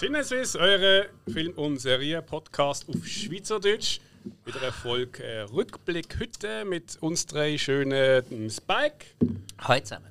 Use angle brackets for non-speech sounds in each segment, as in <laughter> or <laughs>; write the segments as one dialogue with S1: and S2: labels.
S1: Sinneswiss, eure Film- und Serie-Podcast auf Schweizerdeutsch. Wieder eine Folge äh, Rückblick heute mit uns drei schönen Spike,
S2: Hallo zusammen.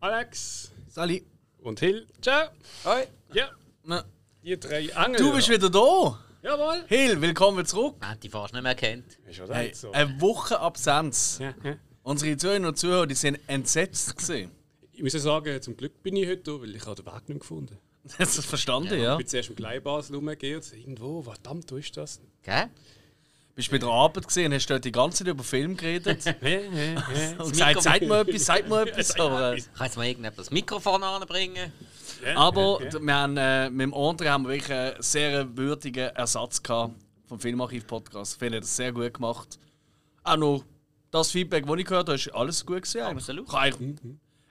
S1: Alex
S3: Sali.
S1: und Hill. Ciao!
S3: Hoi.
S1: Ja,
S3: Na,
S1: ihr drei Angel.
S3: Du bist wieder da.
S1: Jawohl!
S3: Hill, willkommen zurück.
S2: Man hat die fast nicht mehr kennt.
S1: Ist
S3: Hey,
S1: so.
S3: eine Woche Absenz.
S1: Ja, ja.
S3: Unsere Zuhörer und Zuhörer die sind entsetzt gesehen.
S1: Ich muss ja sagen, zum Glück bin ich heute da, weil ich habe den Weg nicht gefunden.
S3: Hast du das verstanden, ja?
S1: Ich bin zuerst im Gleibasel rumgegangen, irgendwo, verdammt, wo ist das?
S2: Gell?
S3: Bist du bei der Arbeit gesehen und hast dort die ganze Zeit über Film geredet <laughs> und gesagt, seid mir etwas, seid mir <laughs> etwas. Aber, äh,
S2: Kann jetzt mal irgendjemand das Mikrofon anbringen?
S3: aber wir haben, äh, mit dem Andre haben wir wirklich einen sehr würdigen Ersatz gehabt vom Filmarchiv-Podcast. Ich finde, er hat das sehr gut gemacht. Auch noch das Feedback, das ich gehört habe, ist alles gut eigentlich.
S2: Absolut.
S3: Ich habe eigentlich-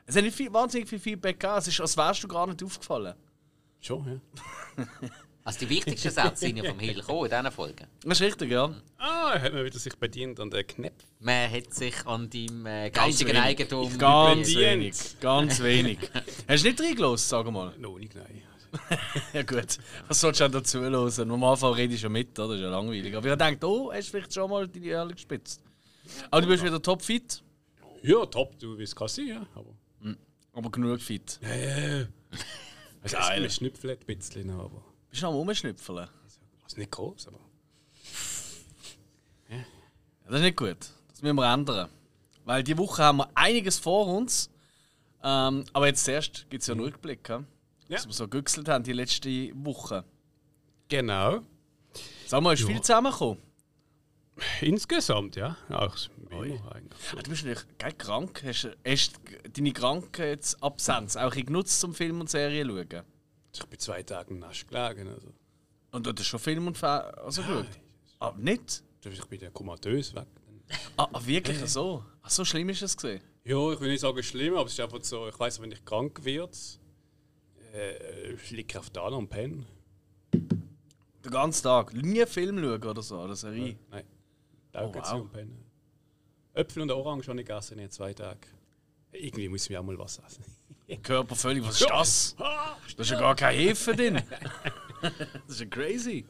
S3: Es hat nicht viel, wahnsinnig viel Feedback gegeben. Es ist, als wärst du gar nicht aufgefallen.
S1: Schon, ja. <laughs>
S2: Also die wichtigsten Sätze sind ja vom Hill gekommen in diesen Folgen.
S3: Das ist richtig, ja.
S1: Ah, er hat mir wieder sich bedient an den Knäpfen.
S2: Man hat sich an deinem äh,
S3: Ganz
S2: geistigen
S3: wenig.
S2: Eigentum...
S3: Ganz
S1: Bedient.
S3: wenig. Ganz wenig. Hast du nicht reingelassen, sag mal?
S1: Noch nicht, nein. <laughs>
S3: Ja gut. Was sollst du denn dazu hören? Am Anfang rede ich schon mit, oder? Das ist ja langweilig. Aber ich denke, oh, hast du vielleicht schon mal deine Ehrlich gespitzt. Aber du bist wieder topfit,
S1: Ja, top, du willst kann sein, ja. Aber.
S3: aber genug fit.
S1: Ja, ja. <laughs> Also,
S3: Geil.
S1: Es schnüpfelt ein bisschen noch, aber.
S3: Bist du noch am Rumschnüpfeln?
S1: Also nicht groß, aber.
S3: Ja, das ist nicht gut. Das müssen wir ändern. Weil die Woche haben wir einiges vor uns. Ähm, aber jetzt zuerst gibt es ja einen Rückblick, ja?
S1: Ja.
S3: dass wir so gegüchselt haben die letzte Woche.
S1: Genau.
S3: Sag mal, ist viel zusammengekommen?
S1: Insgesamt, ja. Auch eigentlich.
S3: Ah, Du bist natürlich geil krank. Hast, du- hast deine Krankheitsabsenz auch genutzt zum Film und Serien schauen?
S1: Ich bin zwei Tage nasch gelegen. Also.
S3: Und du hast schon Film und Fer also geschaut? Ah, nicht?
S1: Ich bin ja komatös weg.
S3: Ah, ah wirklich so? Ach, so schlimm ist es gesehen.
S1: Ja, ich will nicht sagen schlimm, aber es ist einfach so, ich weiß, wenn ich krank werde, äh, liege ich auf der und penne.
S3: Den ganzen Tag. Nie Film schauen oder so, oder Serie.
S1: Nein. Da
S3: Oh,
S1: geht
S3: wow.
S1: und pennen. Äpfel und Orange habe ich gegessen in zwei Tagen. Irgendwie muss ich mir auch mal was essen.
S3: Körper völlig, was ist das? Da ist ja gar keine Hefe drin. <laughs> das ist ja crazy.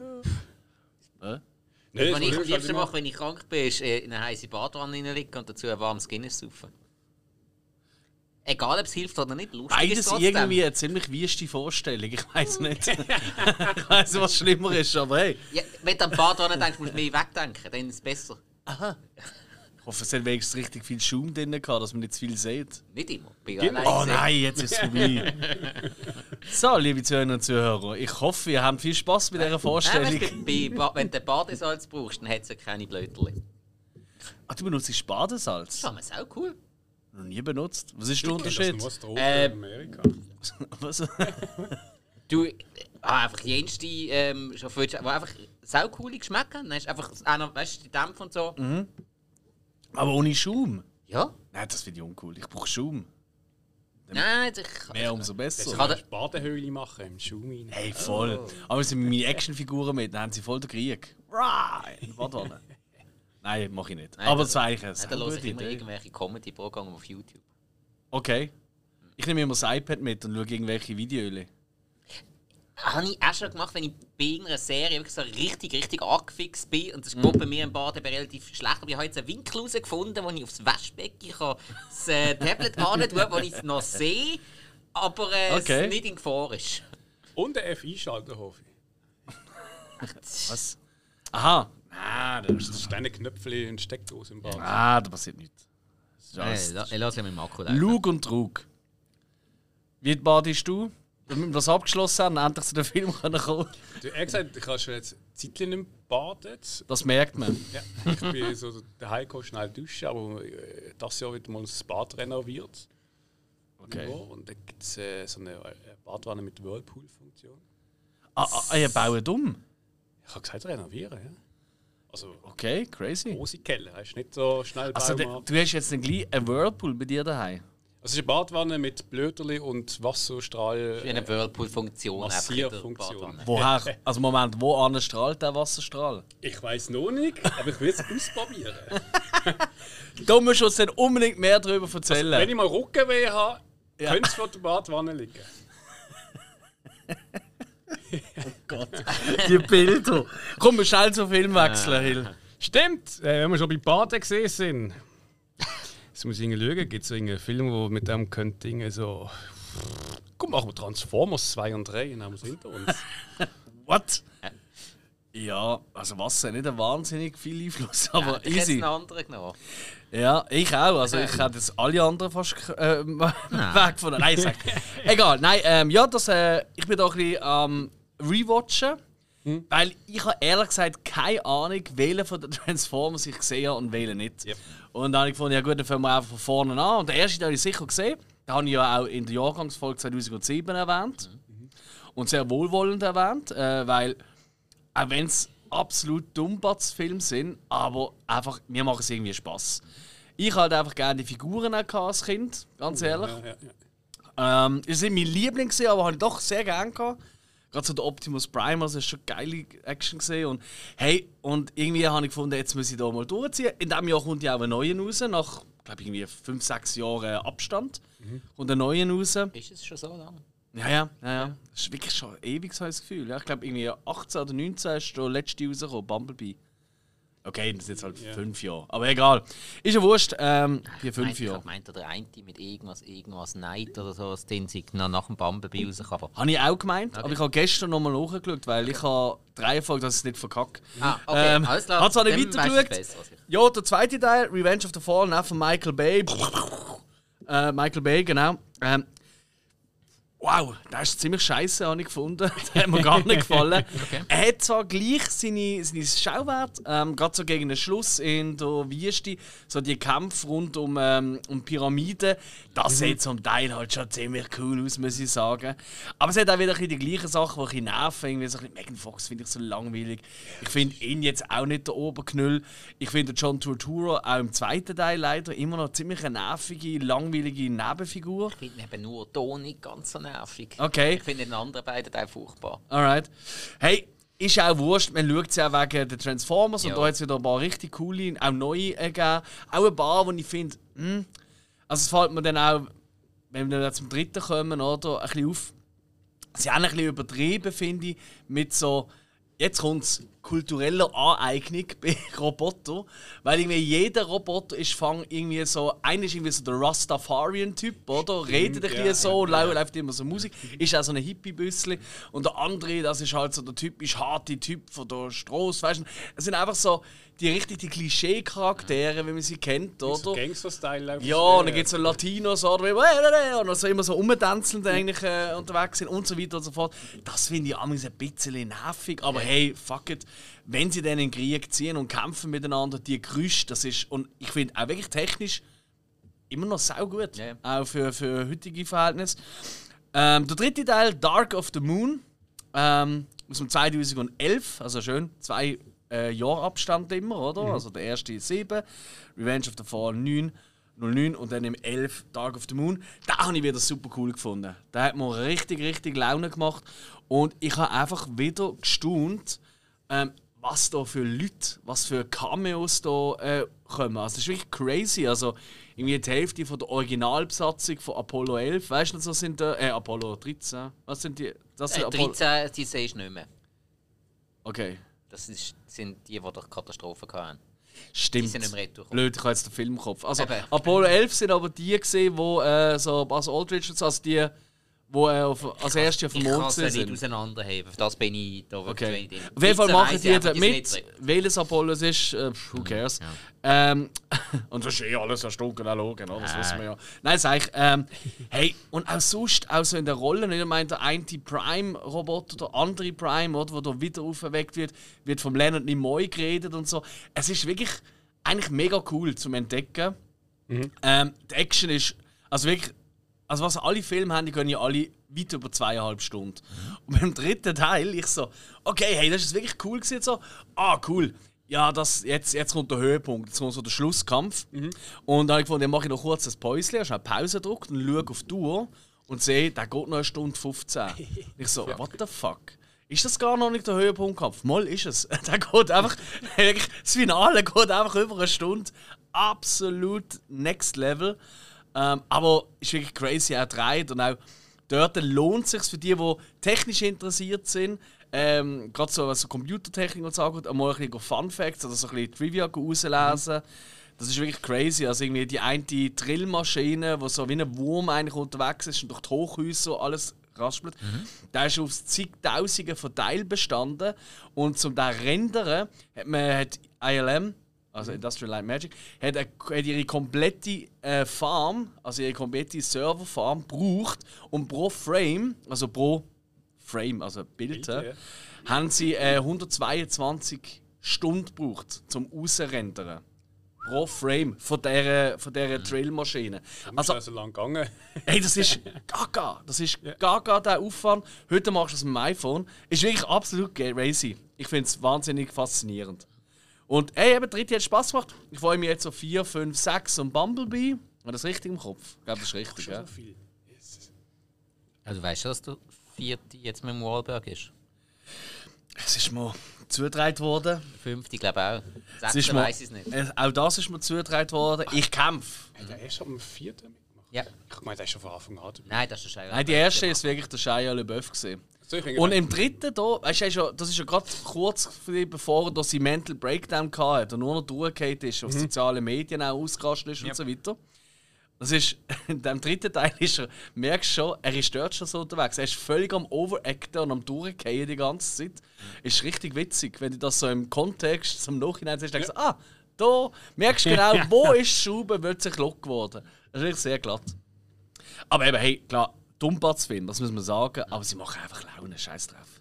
S1: Nein,
S2: Was ich am liebsten mache, wenn ich krank bin, ist äh, in eine heiße Badwanne reinlegen und dazu ein warmes Guinness saufen. Egal, ob es hilft oder nicht, lustig ist
S3: Beides
S2: trotzdem.
S3: irgendwie eine ziemlich wüste Vorstellung. Ich weiß nicht. ich weiß nicht, was schlimmer ist, aber hey.
S2: Ja, wenn du an die Badwanne denkst, musst du mehr wegdenken, dann ist es besser.
S3: Ich hoffe, es hat wenigstens richtig viel Schaum drin gehabt, dass man nicht zu viel sieht.
S2: Nicht immer. Bin
S1: Immer.
S3: Oh nein, jetzt ist es vorbei. <laughs> so, liebe Zuhörer und Zuhörer, ich hoffe, ihr habt viel Spaß mit dieser
S2: Nein,
S3: Vorstellung.
S2: bei, bei, wenn du Badesalz brauchst, dann hat es ja keine Blöterli.
S3: Ah, du benutzt Badesalz?
S2: Das ist auch cool.
S3: Noch nie benutzt. Was ist der
S1: Das
S3: Unterschied?
S1: muss Drogen
S2: Äh,
S1: in Amerika. <laughs>
S3: Was?
S2: Du, ah, einfach jenste ähm, Chauffeur, die einfach saucoole Geschmäcker haben. Dann hast du einfach einer, weißt du, die Dämpfe und so.
S3: Aber ohne Schaum?
S2: Ja.
S3: Nein, das finde ich uncool. Ich brauche Schaum.
S2: Nein, ich,
S3: Mehr umso besser.
S1: kann
S2: kann
S1: eine Badehöhle machen im Schaum rein.
S3: Hey, voll. Aber sind meine Actionfiguren mit, dann haben sie voll den Krieg. Rah! In Badwanne. <laughs> Nein, mache ich nicht.
S2: Nein,
S3: Aber
S2: das-
S3: das war eigentlich
S2: Ja,
S3: eine
S2: da
S3: sehr
S2: höre ich immer
S3: Idee.
S2: irgendwelche Comedy-Programme auf YouTube.
S3: Okay. Ich nehme immer das iPad mit und schaue irgendwelche Videos.
S2: Habe ich auch schon gemacht, wenn ich bei irgendeiner Serie wirklich so richtig, richtig angefixt bin. Und das geht bei mir im Bad eben relativ schlecht. Aber ich habe jetzt einen Winkel herausgefunden, wo ich aufs Waschbecken kann das äh, Tablet antun wo ich es noch sehe, aber äh,
S3: Okay.
S2: es nicht in Gefahr ist.
S1: Und ein FI-Schalter, hoffe ich.
S3: Was? Aha. Ah, das
S1: Das ist eine Knöpfchen und Steckdose im Bad.
S3: Ah, da passiert nichts. Das ist alles
S2: la- ich lasse ja mit dem Akku.
S3: Lug und Trug. Wie badest du? Damit wir das abgeschlossen haben, endlich zu dem Film können kommen
S1: Du hast gesagt, du kannst schon jetzt Zeitchen nicht baden.
S3: Das merkt man.
S1: Ja, ich bin so daheim gekommen, schnell duschen, aber äh, das Jahr wird mal das Bad renoviert.
S3: Okay.
S1: Und dann gibt es äh, so eine äh, Badwanne mit Whirlpool-Funktion.
S3: Ah, ah, ihr baut um?
S1: Ich habe gesagt, renovieren, ja. Also,
S3: Okay, crazy.
S1: große Keller, hast nicht so schnell
S3: Also, de, du hast jetzt gleich einen Whirlpool bei dir daheim.
S1: Es ist eine Badwanne mit Blöterli und Wasserstrahl.
S2: Wie eine Whirlpool-Funktion.
S1: Massierfunktion.
S3: Woher? <laughs> Also Moment, wo strahlt der Wasserstrahl?
S1: Ich weiß noch nicht, aber ich will es ausprobieren. <laughs>
S3: Da musst du uns dann unbedingt mehr darüber erzählen.
S1: Wenn ich mal Rückenweh habe,
S3: Ja.
S1: könnte es vor der Badwanne liegen. <laughs>
S3: Die Bilder. Komm, wir schnell zum Film wechseln, Hill.
S1: Stimmt, äh, wenn wir schon bei Baden gesehen sind. Jetzt muss ich irgendwie schauen, gibt es einen Film, wo mit dem könnte irgendwie so. Komm, machen wir Transformers 2 und 3 und haben wir es hinter uns. <laughs>
S3: What? Ja, also Wasser nicht ein wahnsinnig viel Einfluss, aber
S2: ich hätte
S3: easy.
S2: einen anderen genommen.
S3: Ja, ich auch. Also ich hätte jetzt alle anderen fast äh, <laughs> weg von der. Nein, sag. <laughs> Egal, nein, ähm, ja, das, äh, ich bin da ein bisschen am Rewatchen. Weil ich habe ehrlich gesagt keine Ahnung, welchen von den Transformers ich gesehen habe und welchen nicht.
S1: Yep.
S3: Und dann habe ich gefunden, ja gut, dann fangen wir einfach von vorne an. Und der erste den habe ich sicher gesehen. Den habe ich ja auch in der Jahrgangsfolge 2007 erwähnt. Und sehr wohlwollend erwähnt, äh, weil auch wenn es absolut Dummbatz-Filme sind, aber einfach, mir macht es irgendwie Spaß. Ich halt einfach gerne die Figuren auch als Kind, ganz ehrlich.
S1: Ja, ja, ja.
S3: Ähm, das sind mein Liebling, gewesen, aber habe ich doch sehr gerne gehabt. Gerade so der Optimus Prime, also das ist schon geile Action gesehen und hey, und irgendwie habe ich gefunden, jetzt muss ich da mal durchziehen. In diesem Jahr kommt ja auch ein neuer raus, nach, glaube ich, irgendwie 5, 6 Jahren Abstand. Kommt ein neuer raus.
S2: Ist es schon so lange?
S3: Ja, ja, ja, ja. Das ist wirklich schon ewig so ein Gefühl. Ja, ich glaube, irgendwie 18 oder 19 ist der letzte rausgekommen, Bumblebee. Okay, das ist jetzt halt
S1: Ja.
S3: fünf Jahre. Aber egal. Ist ja wurscht, ähm, die
S2: Ich
S3: fünf
S2: meinte, ich
S3: Jahre.
S2: meinte, der eine mit irgendwas, irgendwas Night oder so, das Ding sich noch nach dem Bumblebee rauskam.
S3: Habe ich auch gemeint, aber ich habe gestern nochmal nachgeschaut, weil ich habe drei Folgen, dass ich es nicht verkacke.
S2: Ah, okay,
S3: Ähm,
S2: alles klar.
S3: hat's auch nicht weitergeschaut?
S2: als.
S3: Ja, der zweite Teil, Revenge of the Fallen, auch von Michael Bay. Äh, Michael Bay, genau. Ähm, wow, das ist ziemlich scheiße, habe ich gefunden. <laughs> Der hat mir gar nicht gefallen. <laughs> Er hat zwar gleich seine, seine Schauwert, ähm, gerade so gegen den Schluss in der Wüste, so die Kämpfe rund um, ähm, um Pyramiden, das sieht zum Teil halt schon ziemlich cool aus, muss ich sagen. Aber es hat auch wieder ein die gleichen Sachen, die ein bisschen nerven. Irgendwie so ein bisschen Megan Fox finde ich so langweilig. Ich finde ihn jetzt auch nicht der Oberknüll. Ich finde John Turturro auch im zweiten Teil leider immer noch ziemlich eine nervige, langweilige Nebenfigur.
S2: Ich finde eben nur Toni ganz so nervig.
S3: Okay.
S2: Ich finde den anderen beiden Teil furchtbar.
S3: Alright. Hey, ist auch wurscht, man schaut es ja wegen der Transformers und
S2: Ja.
S3: da hat es wieder ein paar richtig coole, auch neue äh, gegeben. Auch ein paar, wo ich finde, hm, also es fällt mir dann auch, wenn wir dann zum dritten kommen, oder, ein bisschen auf. Sie haben ein bisschen übertrieben, finde ich, mit so, jetzt kommt es, kultureller Aneignung <laughs> bei Robotern. Weil irgendwie jeder Roboter ist fang irgendwie so, einer ist irgendwie so der Rastafarian-Typ, oder? Redet ein bisschen
S1: ja,
S3: so,
S1: ja,
S3: läuft immer so Musik, ist auch so ein Hippie-Büssli. Und der andere, das ist halt so der typisch harte Typ von der Straße, weißt du? Es sind einfach so die richtig die Klischee-Charaktere, wie man sie kennt, oder?
S1: So Gangster-Style
S3: Ja, und dann gibt es so Latinos oder und so immer so umtänzelnd eigentlich äh, unterwegs sind und so weiter und so fort. Das finde ich amigs ein bisschen nervig, aber hey, fuck it. Wenn sie dann in den Krieg ziehen und kämpfen miteinander, die Gerüche, das ist, und ich finde auch wirklich technisch immer noch saugut,
S2: Ja.
S3: auch für, für heutige Verhältnisse. Ähm, der dritte Teil, Dark of the Moon, ähm, aus dem 2011, also schön, zwei äh, Abstand immer, oder? Also der erste 7, Revenge of the Fallen 9, 09 und dann im 11 Dark of the Moon. Da habe ich wieder super cool gefunden. Der hat mir richtig, richtig Laune gemacht und ich habe einfach wieder gestaunt, ähm, was da für Leute, was für Cameos da äh, kommen. Also das ist wirklich crazy. Also irgendwie die Hälfte von der Originalbesatzung von Apollo 11, weißt du, so sind da, äh, Apollo 13. Was sind die? Das sind
S2: Äh,
S3: Apollo.
S2: 13, die sehe ich nicht mehr.
S3: Okay,
S2: Das ist, sind die, die durch Katastrophen hatten.
S3: stimmt.
S2: Die sind im Retour.
S3: Blöd, ich habe jetzt den Film im Kopf. Also
S2: Eben.
S3: Apollo 11 sind aber die gesehen, wo äh, so Buzz Aldridge und so, also die, wo äh, auf, als erste auf dem
S2: Ich kann
S3: Mond
S2: sie nicht auseinanderheben. Für das bin ich da wirklich
S3: Okay.
S2: drin.
S3: Auf jeden Fall
S2: 13
S3: machen die da mit, welches Apollo es ist, äh, who cares. Ähm, <laughs> und das ist eh alles erstunken, logen, oder? das wissen wir ja. Nein, sag ich, ähm, <laughs> hey, und auch sonst, auch so in der Rolle, ich meine, der eine Prime-Roboter, der andere Prime, oder, der da wieder aufgeweckt wird, wird vom Leonard Nimoy geredet und so. Es ist wirklich eigentlich mega cool zum Entdecken. Ähm, die Action ist, also wirklich, also was alle Filme haben, die gehen ja alle weit über zweieinhalb Stunden. Und beim dritten Teil, ich so, okay, hey, das ist wirklich cool gewesen, so, ah, cool. ja, das, jetzt, jetzt kommt der Höhepunkt, jetzt kommt so der Schlusskampf. Und dann habe ich gefunden, dann mache ich noch kurz ein Päuschen, schnell Pause gedrückt und schaue auf die Uhr und sehe, der geht noch eine Stunde 15. <laughs> ich so, what the fuck? Ist das gar noch nicht der Höhepunktkampf? Mal ist es. <laughs> Der geht einfach, wirklich, <laughs> das Finale geht einfach über eine Stunde. Absolut next level. Ähm, aber ist wirklich crazy, er dreht und auch dort lohnt es sich für die, die technisch interessiert sind, ähm, gerade so was so Computertechnik und so angeht, einmal ein bisschen Fun Facts oder so ein bisschen Trivia rauslesen. Das ist wirklich crazy. Also irgendwie die eine Drillmaschine, die so wie ein Wurm eigentlich unterwegs ist und durch die Hochhäuser so alles raspelt, der ist aus zigtausenden von Teilen bestanden. Und zum den rendern hat man hat ILM, also Industrial Light Magic, hat, eine, hat ihre komplette äh, Farm, also ihre komplette Serverfarm gebraucht, um pro Frame, also pro Frame, also Bild,
S1: Bild, ja.
S3: haben sie äh, 122 Stunden gebraucht zum Ausrendern. Pro Frame von dieser, von dieser Drillmaschine.
S1: Also,
S3: Also,
S1: also lang gegangen. <laughs>
S3: Hey, das ist gaga. Das ist gaga, der Aufwand. Heute machst du es mit dem iPhone. Ist wirklich absolut crazy. Ich finde es wahnsinnig faszinierend. Und hey, eben, dritte hat Spaß gemacht. Ich freue mich jetzt auf 4, 5, 6 und Bumblebee. War das richtig im Kopf? Ich glaube, das ist richtig, ja.
S1: So viel. Jesus.
S2: Also weißt du, dass der vierte jetzt mit dem Wahlberg ist?
S3: Es ist mir zugetragen worden.
S2: Der fünfte, glaube ich auch. Sechste
S3: ist mir,
S2: weiß ich es nicht.
S3: äh, auch das ist mir zugetragen worden. Ich kämpfe.
S1: Hat er erst am vierten mitgemacht?
S2: Ja.
S1: Ich meine, der ist schon von Anfang an dabei.
S2: Nein, das ist Shia
S3: Nein, die erste ist wirklich der Shia LeBeouf. Gewesen. Und im dritten, da, weißt du, ja- das ist ja gerade kurz bevor er seinen Mental Breakdown hatte und nur noch durchgefallen ist, auf sozialen Medien auch ausgerastet ist und so weiter. Das ist, <laughs> in dem dritten Teil ist er, merkst du schon, er ist dort schon so unterwegs. Er ist völlig am Overacten und am Durchgehen die ganze Zeit. Ist richtig witzig, wenn du das so im Kontext zum Nachhinein siehst, denkst du, ah, da merkst du genau, <laughs> wo ist die Schraube plötzlich lock geworden. Das ist wirklich sehr glatt. Aber eben, hey, klar, Dummplatzfilm, das muss man sagen, aber sie machen einfach Laune, scheiß drauf.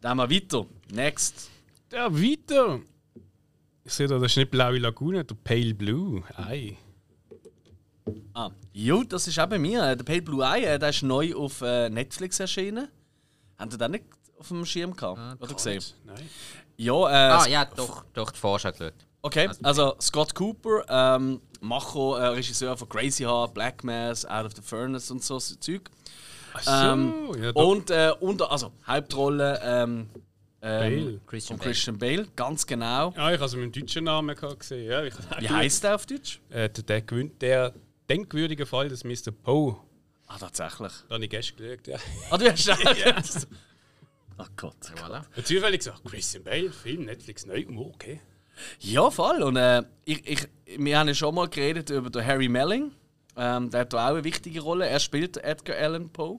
S3: Dann mal weiter. Next.
S1: Ja, weiter. Ich sehe da, das ist nicht blaue Lagune, der Pale Blue. Ei.
S3: Ah, jo, das ist auch bei mir. Der Pale Blue Eye, äh, der ist neu auf äh, Netflix erschienen. Habt ihr den nicht auf dem Schirm gehabt? Oder gesehen?
S1: Nein.
S3: Ja, äh,
S2: Ah ja, doch, doch, die Vorschau geschaut.
S3: Okay, also Scott Cooper, ähm, Macho, äh, Regisseur von Crazy Heart, Black Mass, Out of the Furnace und so Zeug.
S1: Ach so,
S3: Ähm,
S1: ja, doch.
S3: und äh, unter, also Hauptrolle ähm,
S1: Bale.
S3: ähm,
S2: Christian
S3: von
S2: Bale.
S3: Christian Bale, ganz genau.
S1: Ja, ich habe es mit dem deutschen Namen gesehen. Ja, ich,
S3: Wie heißt der auf Deutsch?
S1: Äh, der, der gewinnt der denkwürdige Fall des Mr. Poe.
S3: Ah, tatsächlich.
S1: Da habe ich gestern geschaut, ja.
S3: Ah, du hast <laughs> auch. Ach Gott.
S2: Voilà.
S1: Und zufällig gesagt, Christian Bale, Film, Netflix, neu, oh, okay.
S3: Ja, voll. Und äh, ich, ich, wir haben ja schon mal geredet über den Harry Melling. Ähm, der hat da auch eine wichtige Rolle. Er spielt Edgar Allan Poe.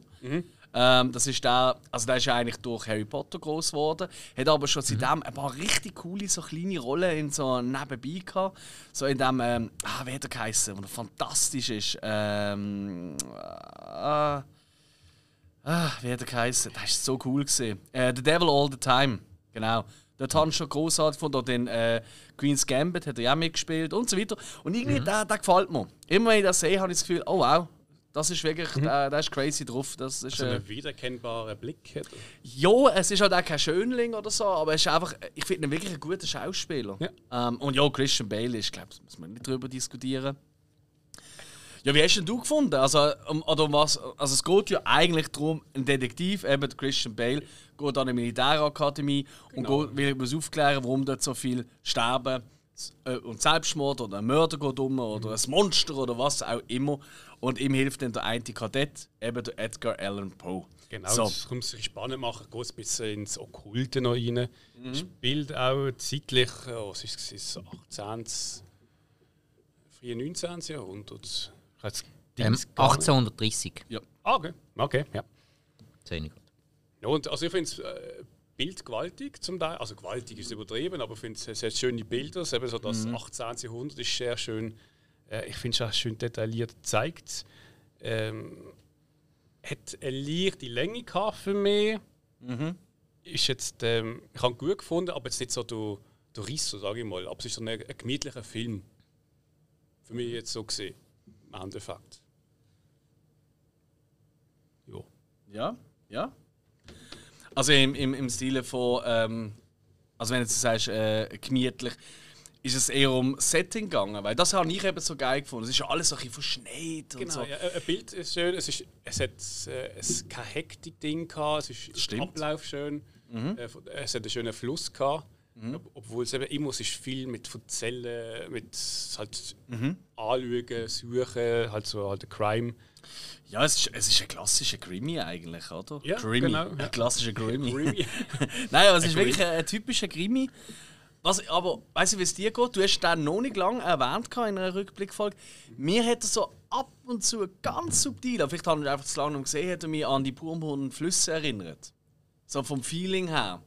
S3: Ähm, das ist der, also der ist ja eigentlich durch Harry Potter groß geworden, hat aber schon seitdem ein paar richtig coole so kleine Rollen in so nebenbei gehabt. So in dem, ähm, ah, wie hat er geheißen, der fantastisch ist. Ähm, ah, ah, wie hat er geheißen? Das war so cool. Gewesen. Äh, The Devil All the Time, genau. Dort habe ich schon großartig von den äh, Queen's Gambit hat er ja mitgespielt und so weiter. Und irgendwie, der, der gefällt mir. Immer wenn ich das sehe, habe ich das Gefühl, oh wow, das ist wirklich, der, der ist crazy drauf. Das ist,
S1: So
S3: äh,
S1: einen wiedererkennbaren Blick hat er.
S3: ja, es ist halt auch kein Schönling oder so, aber es ist einfach, ich finde ihn wirklich einen guten Schauspieler.
S1: Ja.
S3: Ähm, und ja, Christian Bale ist, glaube ich, muss man nicht drüber diskutieren. Ja, wie hast denn du gefunden? Also, um, oder um was, also es geht ja eigentlich darum, ein Detektiv, eben Christian Bale, geht an eine Militärakademie
S1: Genau.
S3: und geht, will muss aufklären, warum dort so viel sterben äh, und Selbstmord oder ein Mörder geht um oder ein Monster oder was auch immer. Und ihm hilft dann der eine Kadett, eben der Edgar Allan Poe.
S1: Genau,
S3: So.
S1: das kommt sich spannend machen, geht ein bisschen ins Okkulte noch rein.
S3: Mhm.
S1: Spielt auch zeitlich, oh, was ist es, 18., frühe 19. Jahrhundert.
S2: Ähm,
S1: Dings gar nicht-
S2: 1830.
S1: Ah, okay. Okay, ja. Ja und also ich finde es äh, bildgewaltig zum Teil. Also gewaltig ist übertrieben, aber ich finde es es hat schöne Bilder. Eben so das 18. Jahrhundert ist sehr schön. Äh, ich finde es auch schön detailliert gezeigt. Ähm, hat eine leichte Länge gehabt für mich. Ist jetzt, ähm, ich habe ihn gut gefunden, aber jetzt nicht so der, der Riss, sage ich mal. Aber es ist so ein, ein gemütlicher Film. Für mich jetzt so gesehen. Im Endeffekt. Ja.
S3: Ja, ja. Also im, im, im Stile von, ähm, Also wenn du jetzt sagst, äh, gemütlich, ist es eher um Setting gegangen, weil das habe ich eben so geil gefunden. Es ist ja alles so ein bisschen verschneit und
S1: Genau,
S3: so.
S1: ja, ein Bild ist schön, es, ist, es hat äh, es kein Hektik-Ding gehabt, es ist
S3: stimmt.
S1: der Ablauf schön, äh, es hat einen schönen Fluss gehabt, ob, obwohl es eben immer ist viel mit Erzählen, mit halt Anschauen, Suchen, halt so halt ein Crime.
S3: Ja, es ist, es ist ein klassischer Grimmy eigentlich, oder?
S1: Ja,
S3: Grimmy.
S1: genau, ja.
S3: Ein klassischer Grimmy.
S1: Creamy. <laughs>
S3: Nein, aber es ist wirklich ein, ein typischer Grimmy. Was, aber weißt du, wie es dir geht? Du hast den noch nicht lange erwähnt in einer Rückblickfolge. Mir hat er so ab und zu ganz subtil, aber vielleicht habe ich einfach zu lange gesehen, hat er mich an die purpurnen Flüsse erinnert. So vom Feeling her.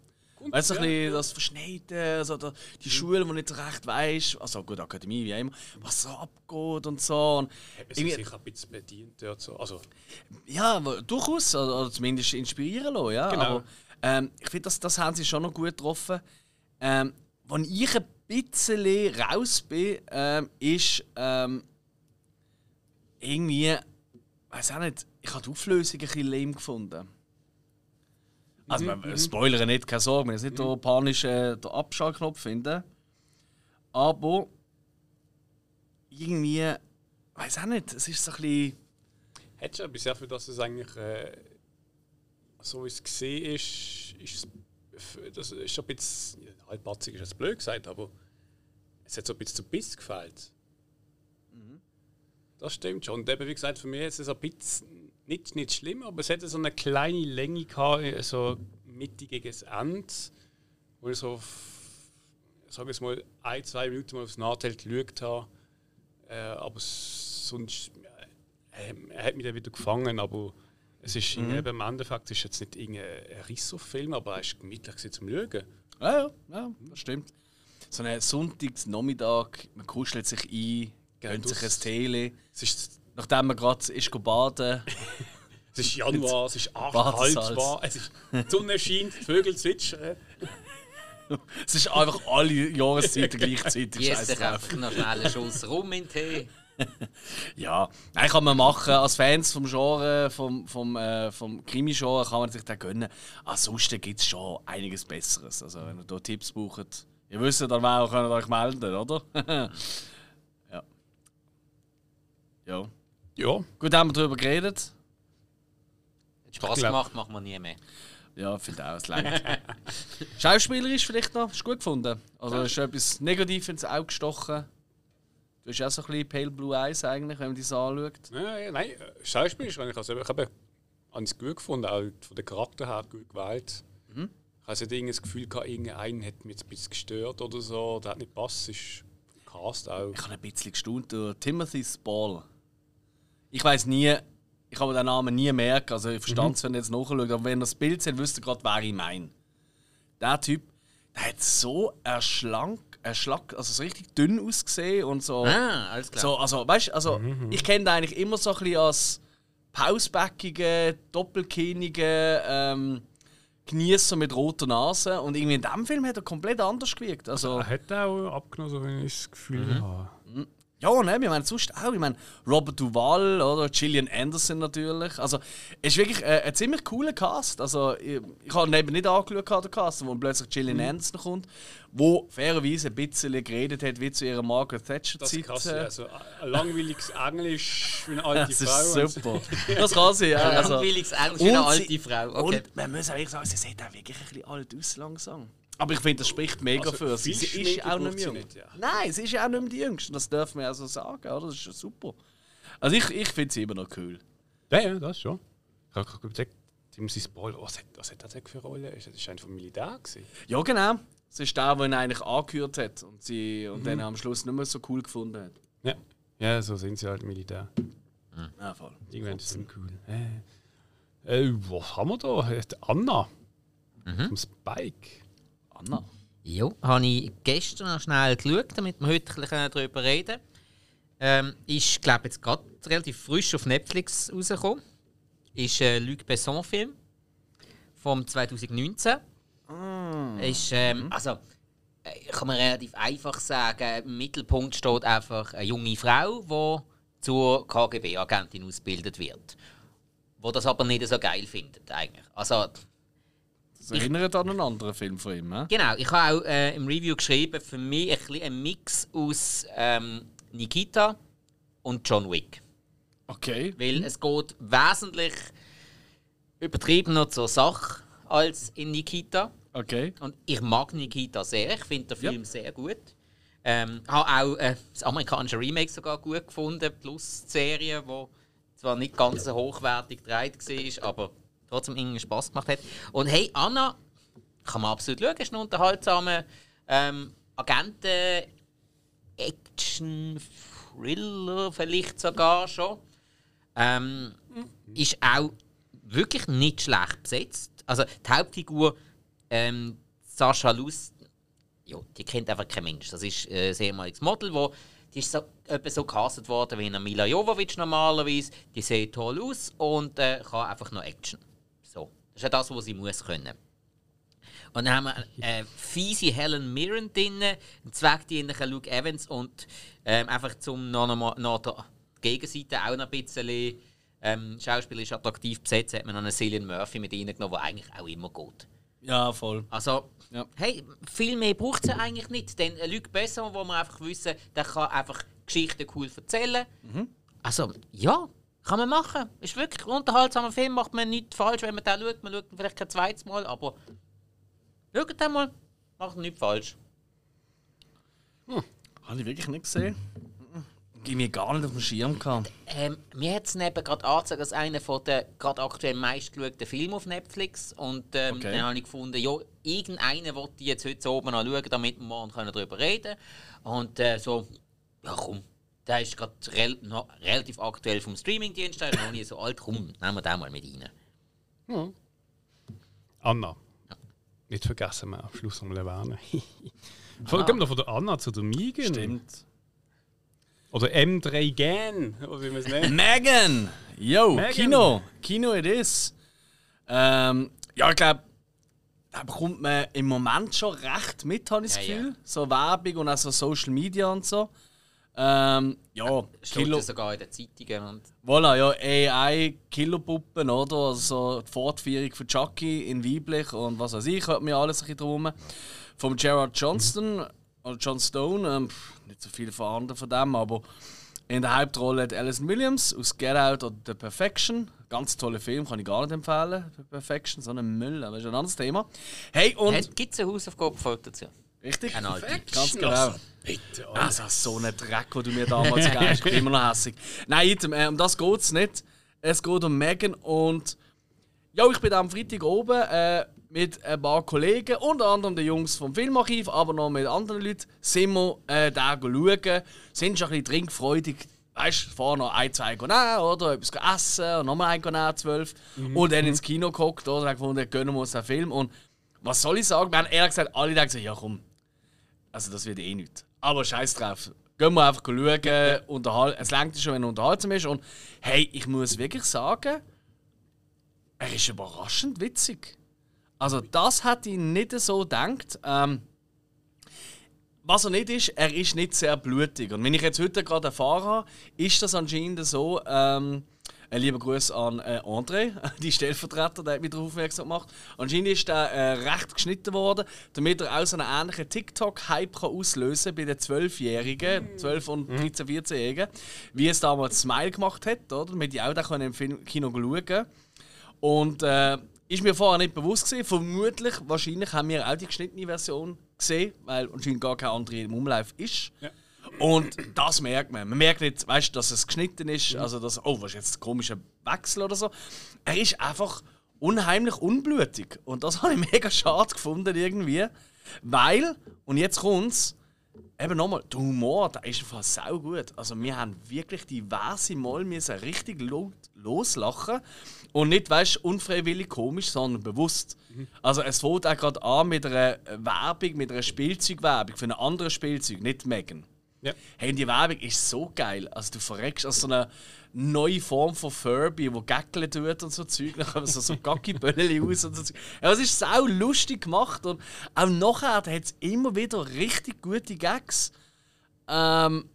S3: Weißt du, so ein bisschen das Verschneite, also da, die Schule, wo nicht so recht weißt, also gut, Akademie wie immer, was so abgeht und so. Und
S1: Es ist sicher ein bisschen bedient dort so. Also,
S3: ja, durchaus, oder, oder zumindest inspirieren lassen, ja.
S1: Genau.
S3: Aber ähm, ich finde, das, das haben sie schon noch gut getroffen. Ähm, wenn ich ein bisschen raus bin, ähm, ist ähm, irgendwie, weiß auch nicht, ich habe die Auflösung ein bisschen lame gefunden. Also, wir spoilern nicht, keine Sorge, wir müssen nicht den panischen äh, den Abschaltknopf finden. Aber irgendwie, weiß auch nicht, es ist so ein bisschen.
S1: Hättest du etwas dafür, dass es eigentlich äh, so wie es gesehen ist, ist es, das ist schon ein bisschen, halbpatzig ist jetzt blöd gesagt, aber es hat so ein bisschen zu Biss gefällt. Das stimmt schon. Und eben, wie gesagt, für mich ist es ein bisschen nicht, nicht schlimm, aber es hatte so eine kleine Länge gehabt, äh, so mittiges Ende, wo ich so, auf, sag ich mal, ein, zwei Minuten mal aufs Nachteil geschaut habe. Äh, aber sonst, äh, er hat mich dann wieder gefangen, aber es ist
S3: Mhm.
S1: eben im Endeffekt ist jetzt nicht irgendein Risso-Film, aber er ist gemütlich zum Schauen.
S3: Ja, ja, ja, das stimmt. So einen Sonntagsnachmittag, man kuschelt sich ein, gönnt sich ein
S1: das-
S3: Tele. Nachdem man gerade ist baden. <laughs>
S1: es ist Januar, es ist arschkalt,
S3: Badesalz.
S1: warm, es ist, die Sonne scheint, die Vögel zwitschern. <laughs>
S3: Es ist einfach alle Jahreszeiten gleichzeitig.
S2: Ich
S3: drauf.
S2: einfach noch schnell einen Schuss rum in den Tee. <laughs>
S3: Ja, nein, kann man machen. Als Fans vom Genre, vom, vom, äh, vom Krimi-Genre, kann man sich den gönnen. Ansonsten gibt es schon einiges Besseres. Also, wenn ihr hier Tipps braucht, ihr wisst, dann auch, könnt ihr euch melden, oder? <laughs> ja. Ja.
S1: Ja,
S3: Gut, haben wir darüber geredet.
S1: Glaub-
S2: gemacht, machen wir nie mehr.
S3: Ja, finde auch, es langt. <laughs> Schauspielerisch vielleicht noch, hast du gut gefunden? Also ist etwas negativ ins Auge gestochen? Du hast ja auch so ein bisschen Pale Blue Eyes eigentlich, wenn man das anschaut.
S1: ja, ja nein, äh, Schauspiel ist, wenn ich also, ich habe es gut gefunden, auch von der Charakter her gut gewählt.
S3: Mhm.
S1: Ich habe irgendwie das Gefühl gehabt, irgendeinen hat mich jetzt ein bisschen gestört oder so, der hat nicht gepasst, ist Cast auch.
S3: Ich habe ein bisschen gestaunt, der Timothy Spall. Ich weiß nie, ich habe den Namen nie merken, also ich verstand es, wenn ihr jetzt nachschaut, aber wenn ihr das Bild seht, wisst ihr gerade, wer ich meine. Der Typ, der hat so erschlank, erschlack, also so richtig dünn ausgesehen und so.
S2: Ah, alles klar.
S3: So, also, weißt, also, ich kenne den eigentlich immer so ein bisschen als pausbäckigen, doppelkinnigen ähm, Genießer mit roter Nase. Und irgendwie in diesem Film hat er komplett anders gewirkt. Also,
S1: Er hat auch abgenommen, so wie ich das Gefühl habe.
S3: Ja, ne, wir meinen sonst auch. Ich meine, Robert Duvall oder Gillian Anderson natürlich. Also, es ist wirklich äh, ein ziemlich cooler Cast. Also, ich, ich habe eben nicht angeschaut, den Cast, wo plötzlich Gillian Anderson kommt, wo fairerweise ein bisschen geredet hat, wie zu ihrer Margaret
S1: Das ist
S3: Thatcher-Zeit.
S1: krass,
S3: äh,
S1: also ein langweiliges Englisch für eine alte <laughs>
S3: Das
S1: Frau.
S3: ist super. Das kann sie, ja. Also,
S2: Langweiliges Englisch für eine
S3: Und sie-
S2: alte Frau. Okay.
S3: Und man muss auch wirklich sagen, sie sieht auch wirklich ein bisschen alt aus langsam. Aber ich finde, das spricht mega
S1: Also,
S3: für sie. Sie ist auch nicht mehr jung.
S1: nicht, ja.
S3: Nein, sie ist ja auch nicht mehr die Jüngste. Das dürfen wir also sagen, oder? Das ist ja super. Also ich, ich finde sie immer noch cool.
S1: Ja, ja, das schon. Ich habe gerade gesagt, Timothy Spall, was hat, was hat das für eine Rolle? Ist das ein vom Militär gewesen?
S3: Ja, genau. Es ist der, der ihn eigentlich angehört hat und, sie,
S1: Mhm.
S3: und dann am Schluss nicht mehr so cool gefunden hat.
S1: Ja. Ja, so sind sie halt Militär.
S3: Ja, voll.
S1: Irgendwann ist es cool. Äh, äh, was haben wir da? Äh, Anna. Vom Spike.
S3: Anna.
S2: Ja, habe ich gestern noch schnell geschaut, damit wir heute darüber reden. Ähm, ist, glaube jetzt gerade relativ frisch auf Netflix rausgekommen. Ist ein Luc Besson-Film vom 2019. Ist, ähm, also, äh, kann man relativ einfach sagen, im Mittelpunkt steht einfach eine junge Frau, die zur KGB-Agentin ausgebildet wird. Wo das aber nicht so geil findet, eigentlich. Also,
S3: Das erinnert an einen anderen Film von ihm, ne?
S2: Genau, ich habe auch äh, im Review geschrieben, für mich ein, bisschen ein Mix aus ähm, Nikita und John Wick.
S3: Okay.
S2: Weil es geht wesentlich übertriebener zur Sache als in Nikita.
S3: Okay.
S2: Und ich mag Nikita sehr, ich finde den
S3: Ja.
S2: Film sehr gut. Ähm, habe auch äh, das amerikanische Remake sogar gut gefunden, plus die Serie, wo zwar nicht ganz so hochwertig gedreht war, aber trotzdem irgendwie Spaß gemacht hat. Und hey, Anna, kann man absolut schauen, ist ein unterhaltsamer ähm, Agenten, Action, Thriller vielleicht sogar schon. Ähm, ist auch wirklich nicht schlecht besetzt. Also die Hauptfigur ähm, Sascha Luz, ja, die kennt einfach kein Mensch. Das ist äh, ein ehemaliges Model, wo die ist so, etwa so castet worden wie eine Mila Jovovich normalerweise. Die sieht toll aus und äh, kann einfach noch Action. Das ist ja das, was sie muss können. Und dann haben wir äh, fiese Helen Mirren drin, einen zweckdienlichen Luke Evans und ähm, einfach zum noch, noch, noch der Gegenseite auch noch ein bisschen ähm, schauspielerisch attraktiv besetzt, hat man noch einen Cillian Murphy mit reingenommen, der eigentlich auch immer geht.
S3: Ja, voll.
S2: Also,
S3: Ja.
S2: hey, viel mehr braucht es ja eigentlich nicht. Denn Luc Besson, wo wir einfach wissen, der kann einfach Geschichten cool erzählen. Also, ja, kann man machen. Ist wirklich ein unterhaltsamer Film, macht man nichts falsch, wenn man den schaut. Man schaut ihn vielleicht kein zweites Mal, aber schaut den mal, macht nichts falsch.
S3: Habe ich wirklich nicht gesehen. Gib mir gar nicht auf dem Schirm gehabt.
S2: Ähm, mir hat es eben gerade angezeigt, als einer von der gerade aktuell meistgeschauten Filme auf Netflix. Und ähm,
S3: Okay.
S2: dann habe ich gefunden, ja, irgendeinen wollte ich jetzt heute oben anschauen, damit wir morgen können darüber reden können. Und äh, so, ja komm, der ist gerade rel noch relativ aktuell vom Streamingdienst, der ist noch nicht so alt, komm, nehmen wir den mal mit rein.
S1: Anna. Nicht vergessen, wir am Schluss noch mal erwähnen. <laughs> Gehen wir von der Anna zu der Megan.
S3: Stimmt.
S1: Oder M3 Gan, oder wie man es nennt.
S3: Megan! Yo,
S1: Megan.
S3: Kino! Kino it is! Ähm, ja, ich glaube, da bekommt man im Moment schon recht mit, habe ich das
S2: Ja, ja.
S3: Gefühl. So Werbung und auch so Social Media und so. Ähm, ja,
S2: Steht
S3: Kilo,
S2: ja sogar in den Zeitungen. Und
S3: voilà, ja, AI, Killerpuppen, oder? Also so die Fortführung von Chucky in weiblich und was weiß ich, hört mir alles ein bisschen drum. Vom Gerard Johnston, oder John Stone, ähm, nicht so viel vorhanden von dem, aber in der Hauptrolle hat Alison Williams aus Get Out oder The Perfection. Ganz toller Film, kann ich gar nicht empfehlen. The Perfection, so ein Müll, aber das ist ein anderes Thema. Hey, und.
S2: Gibt es eine Hausaufgabe dazu?
S3: Richtig?
S2: Eine alte.
S3: Ganz genau.
S1: Bitte.
S3: Ah, das ist so ein Dreck, den du mir damals <laughs> gegeben hast. Ich bin immer noch hässig. Nein, item, äh, um das geht es nicht. Es geht um Megan und. Ja, ich bin am Freitag oben äh, mit ein paar Kollegen, unter anderem den Jungs vom Filmarchiv, aber noch mit anderen Leuten, sind wir äh, da schauen. Sind schon ein bisschen trinkfreudig. Weißt du, vorher noch ein, zwei nehmen, oder? Etwas essen und nochmal ein nehmen, zwölf. Und dann ins Kino geguckt, oder? Und gefunden, gönnen wir uns den Film. Und was soll ich sagen? Wir haben ehrlich gesagt alle gedacht, ja komm, also das wird eh nichts. Aber scheiß drauf. Gehen wir einfach schauen, unterhal es langt schon, wenn er unterhaltsam ist. Und hey, ich muss wirklich sagen, er ist überraschend witzig. Also das hätte ich nicht so gedacht. Ähm, was er nicht ist, er ist nicht sehr blutig. Und wenn ich jetzt heute gerade erfahren habe, ist das anscheinend so. Ähm, ein lieber Gruß an äh, André, <laughs> die Stellvertreter, der hat mich darauf aufmerksam gemacht. Anscheinend ist er äh, recht geschnitten worden, damit er auch so einen ähnlichen TikTok-Hype kann auslösen bei den 12-Jährigen, 12- und 13-, 14-Jährigen, wie es damals Smile gemacht hat, oder? damit die auch da können im Film Kino schauen Und äh, ist mir vorher nicht bewusst gewesen. Vermutlich, wahrscheinlich haben wir auch die geschnittene Version gesehen, weil anscheinend gar keine andere im Umlauf ist.
S1: Ja.
S3: Und das merkt man. Man merkt nicht, weißt, dass es geschnitten ist, also dass, oh, was ist jetzt ein komischer Wechsel oder so. Er ist einfach unheimlich unblutig. Und das <laughs> habe ich mega schade gefunden irgendwie. Weil, und jetzt kommt's, eben nochmal, der Humor, der ist einfach sau gut. Also wir haben wirklich diverse Mal müssen richtig laut loslachen. Und nicht, weißt unfreiwillig komisch, sondern bewusst. Also es fängt auch gerade an mit einer Werbung, mit einer Spielzeugwerbung für ein anderes Spielzeug, nicht Megan.
S1: Ja.
S3: Hey, und die Werbung ist so geil. Also du verreckst als so eine neue Form von Furby, wo gackeln tut und so Zeug. Dann kommen so, so <laughs> Gackiböllchen raus und so Zeug. Ja, es ist sau lustig gemacht und auch nachher hat es immer wieder richtig gute Gags. Ähm,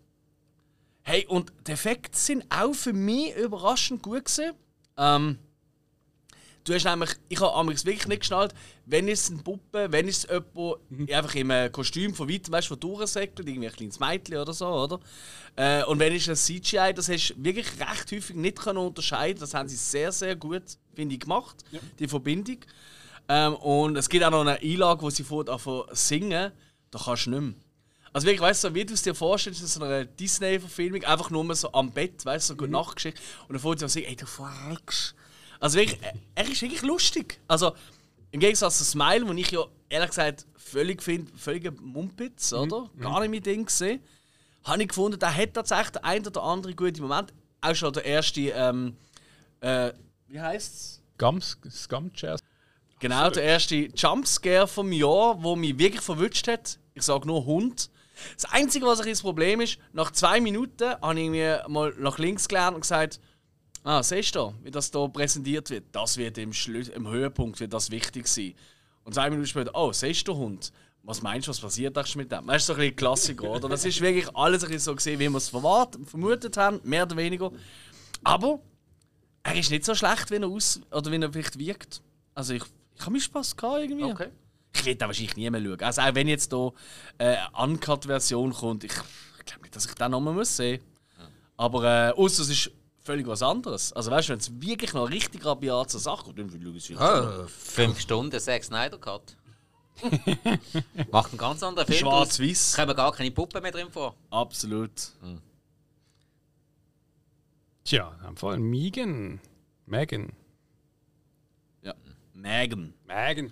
S3: hey, und die Effekte sind auch für mich überraschend gut gewesen. Ähm, Du hast nämlich, ich habe amigs wirklich nicht geschnallt, wenn ist es eine Puppe, wenn ist es jemand
S1: Mhm.
S3: einfach im äh, Kostüm von weitem, weißt du, von durchsäckelt, irgendwie ein kleines Mädchen oder so, oder? Äh, und wenn ist es ein CGI, das hast du wirklich recht häufig nicht können unterscheiden. Das haben sie sehr, sehr gut, finde ich, gemacht, die Verbindung. Ähm, und es gibt auch noch eine Einlage, wo sie vor anfangen zu singen, da kannst du nicht mehr. Also wirklich, weißt du, wie du es dir vorstellst, in so einer Disney-Verfilmung, einfach nur so am Bett, weißt du, so gute Nachtgeschichte. Und dann fängt sie an sagen, ey, du verreckst. Also wirklich, er- ist wirklich lustig. Also im Gegensatz zu Smile, wo ich ja ehrlich gesagt völlig finde, völliger Mumpitz, oder? Gar nicht mein Ding gesehen. Habe ich gefunden, der hat tatsächlich den ein oder andere gute Moment. Auch schon der erste, ähm, äh, wie heißt's?
S1: Gums, Scumchairs.
S3: Genau, der erste Jumpscare vom Jahr, wo mich wirklich verwünscht hat. Ich sage nur Hund. Das Einzige, was ein das Problem ist, nach zwei Minuten habe ich mir mal nach links gelernt und gesagt, ah, siehst du, wie das hier präsentiert wird? Das wird im, Schlu im Höhepunkt wird das wichtig sein. Und zwei Minuten später, oh, siehst du Hund? Was meinst du, was passiert da mit dem? Das ist so ein bisschen Klassiker, oder? Das ist wirklich alles ein bisschen so gesehen, wie wir es vermutet haben, mehr oder weniger. Aber er ist nicht so schlecht, wie er aus oder wie er vielleicht wirkt. Also ich, ich habe mir Spaß gehabt irgendwie.
S2: Okay.
S3: Ich werde da wahrscheinlich nie mehr schauen. Also auch wenn jetzt hier äh, eine Uncut-Version kommt, ich, ich glaube nicht, dass ich den nochmal muss sehen. Aber äh, ausser es ist völlig was anderes. Also weißt du, wenn es wirklich noch richtig rabiat zur Sache kommt, dann schaue ich es.
S2: Ah, fünf Stunden, Zack Snyder Cut. <laughs> Macht einen ganz anderen Film.
S3: Schwarz-Weiß.
S2: Da kommen gar keine Puppen mehr drin vor.
S3: Absolut.
S1: Tja, in dem Fall Megan. Megan.
S3: Ja. Megan.
S1: Megan.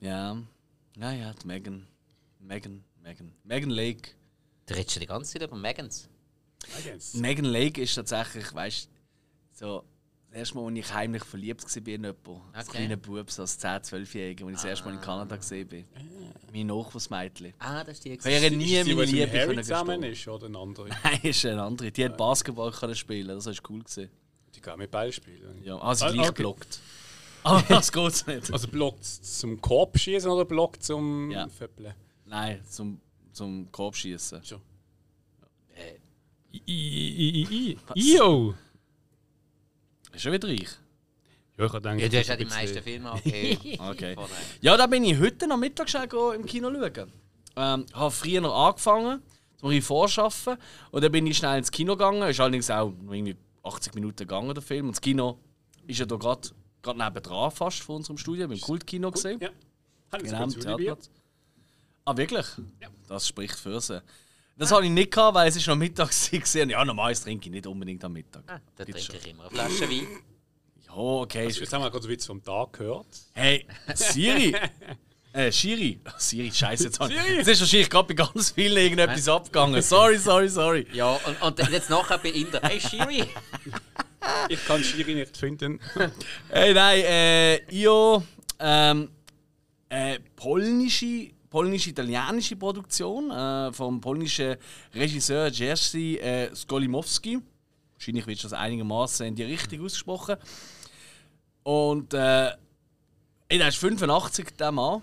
S3: Ja. Ja, ja, die Megan. Megan, Megan. Megan Lake.
S2: Du redest schon die ganze Zeit über Megans.
S3: Megan Lake ist tatsächlich, weißt du, so das erste Mal, als ich heimlich verliebt war in jemanden, als
S2: Okay.
S3: kleiner Bub, so als 10-, 12-Jähriger, als ich das erste Mal in Kanada gesehen bin. Mein Nachwuchsmädchen.
S2: Ah, das ist die.
S3: Ich wäre nie meine Liebe
S1: mit Harry
S3: können
S1: zusammen ist, oder eine andere? <laughs>
S3: Nein, ist eine andere. Die hat Basketball können spielen, das war cool. Gewesen.
S1: Die kann mit Ball spielen.
S3: Ja, also
S1: Ah,
S3: gleich
S1: okay.
S3: blockt. Aber <laughs> das geht's nicht.
S1: Also Block zum Korb schießen oder Block zum
S3: Ja.
S1: Föppeln?
S3: Nein, zum, zum
S1: I, I, I, Io!
S3: Ist schon wieder reich.
S1: Ja, ich habe gedacht,
S2: ja, du hast ja die meisten Filme. <laughs>
S3: Okay.
S2: Äh,
S3: Ja, da bin ich heute am Mittag im Kino schauen. Ähm, habe früher noch angefangen, zum ich vorschaffen. Und dann bin ich schnell ins Kino gegangen. Ist allerdings auch irgendwie 80 Minuten gegangen, der Film. Und das Kino ist ja da gerade gerade nebendran fast von unserem Studio, beim Kultkino gesehen.
S1: Ja. Haben
S3: Genau, am
S1: genau?
S3: Theaterplatz. Ah, wirklich? Das spricht für sie. Das habe ich nicht gehabt, weil es ist noch Mittag <laughs> war. Ja, normales trinke ich nicht unbedingt am Mittag.
S2: ah, da
S3: Gibt's
S2: trinke ich immer eine Flasche Wein.
S3: Ja, okay.
S1: Also, jetzt haben wir gerade einen Witz vom Tag gehört.
S3: Hey, Siri! <laughs> Äh, Shiri. Siri, scheiße, jetzt, Siri. jetzt ist wahrscheinlich gerade bei ganz vielen irgendetwas abgegangen. Sorry, sorry, sorry.
S2: Ja, und, und jetzt nachher bei Inder. Hey Shiri!
S1: Ich kann Schiri nicht finden.
S3: Hey, nein, äh, Io, ähm, äh, polnische, polnisch-italienische Produktion äh, vom polnischen Regisseur Jerzy äh, Skolimowski. Wahrscheinlich wird das einigermaßen in die Richtung ausgesprochen. Und äh, ey, der ist 85, der Mann.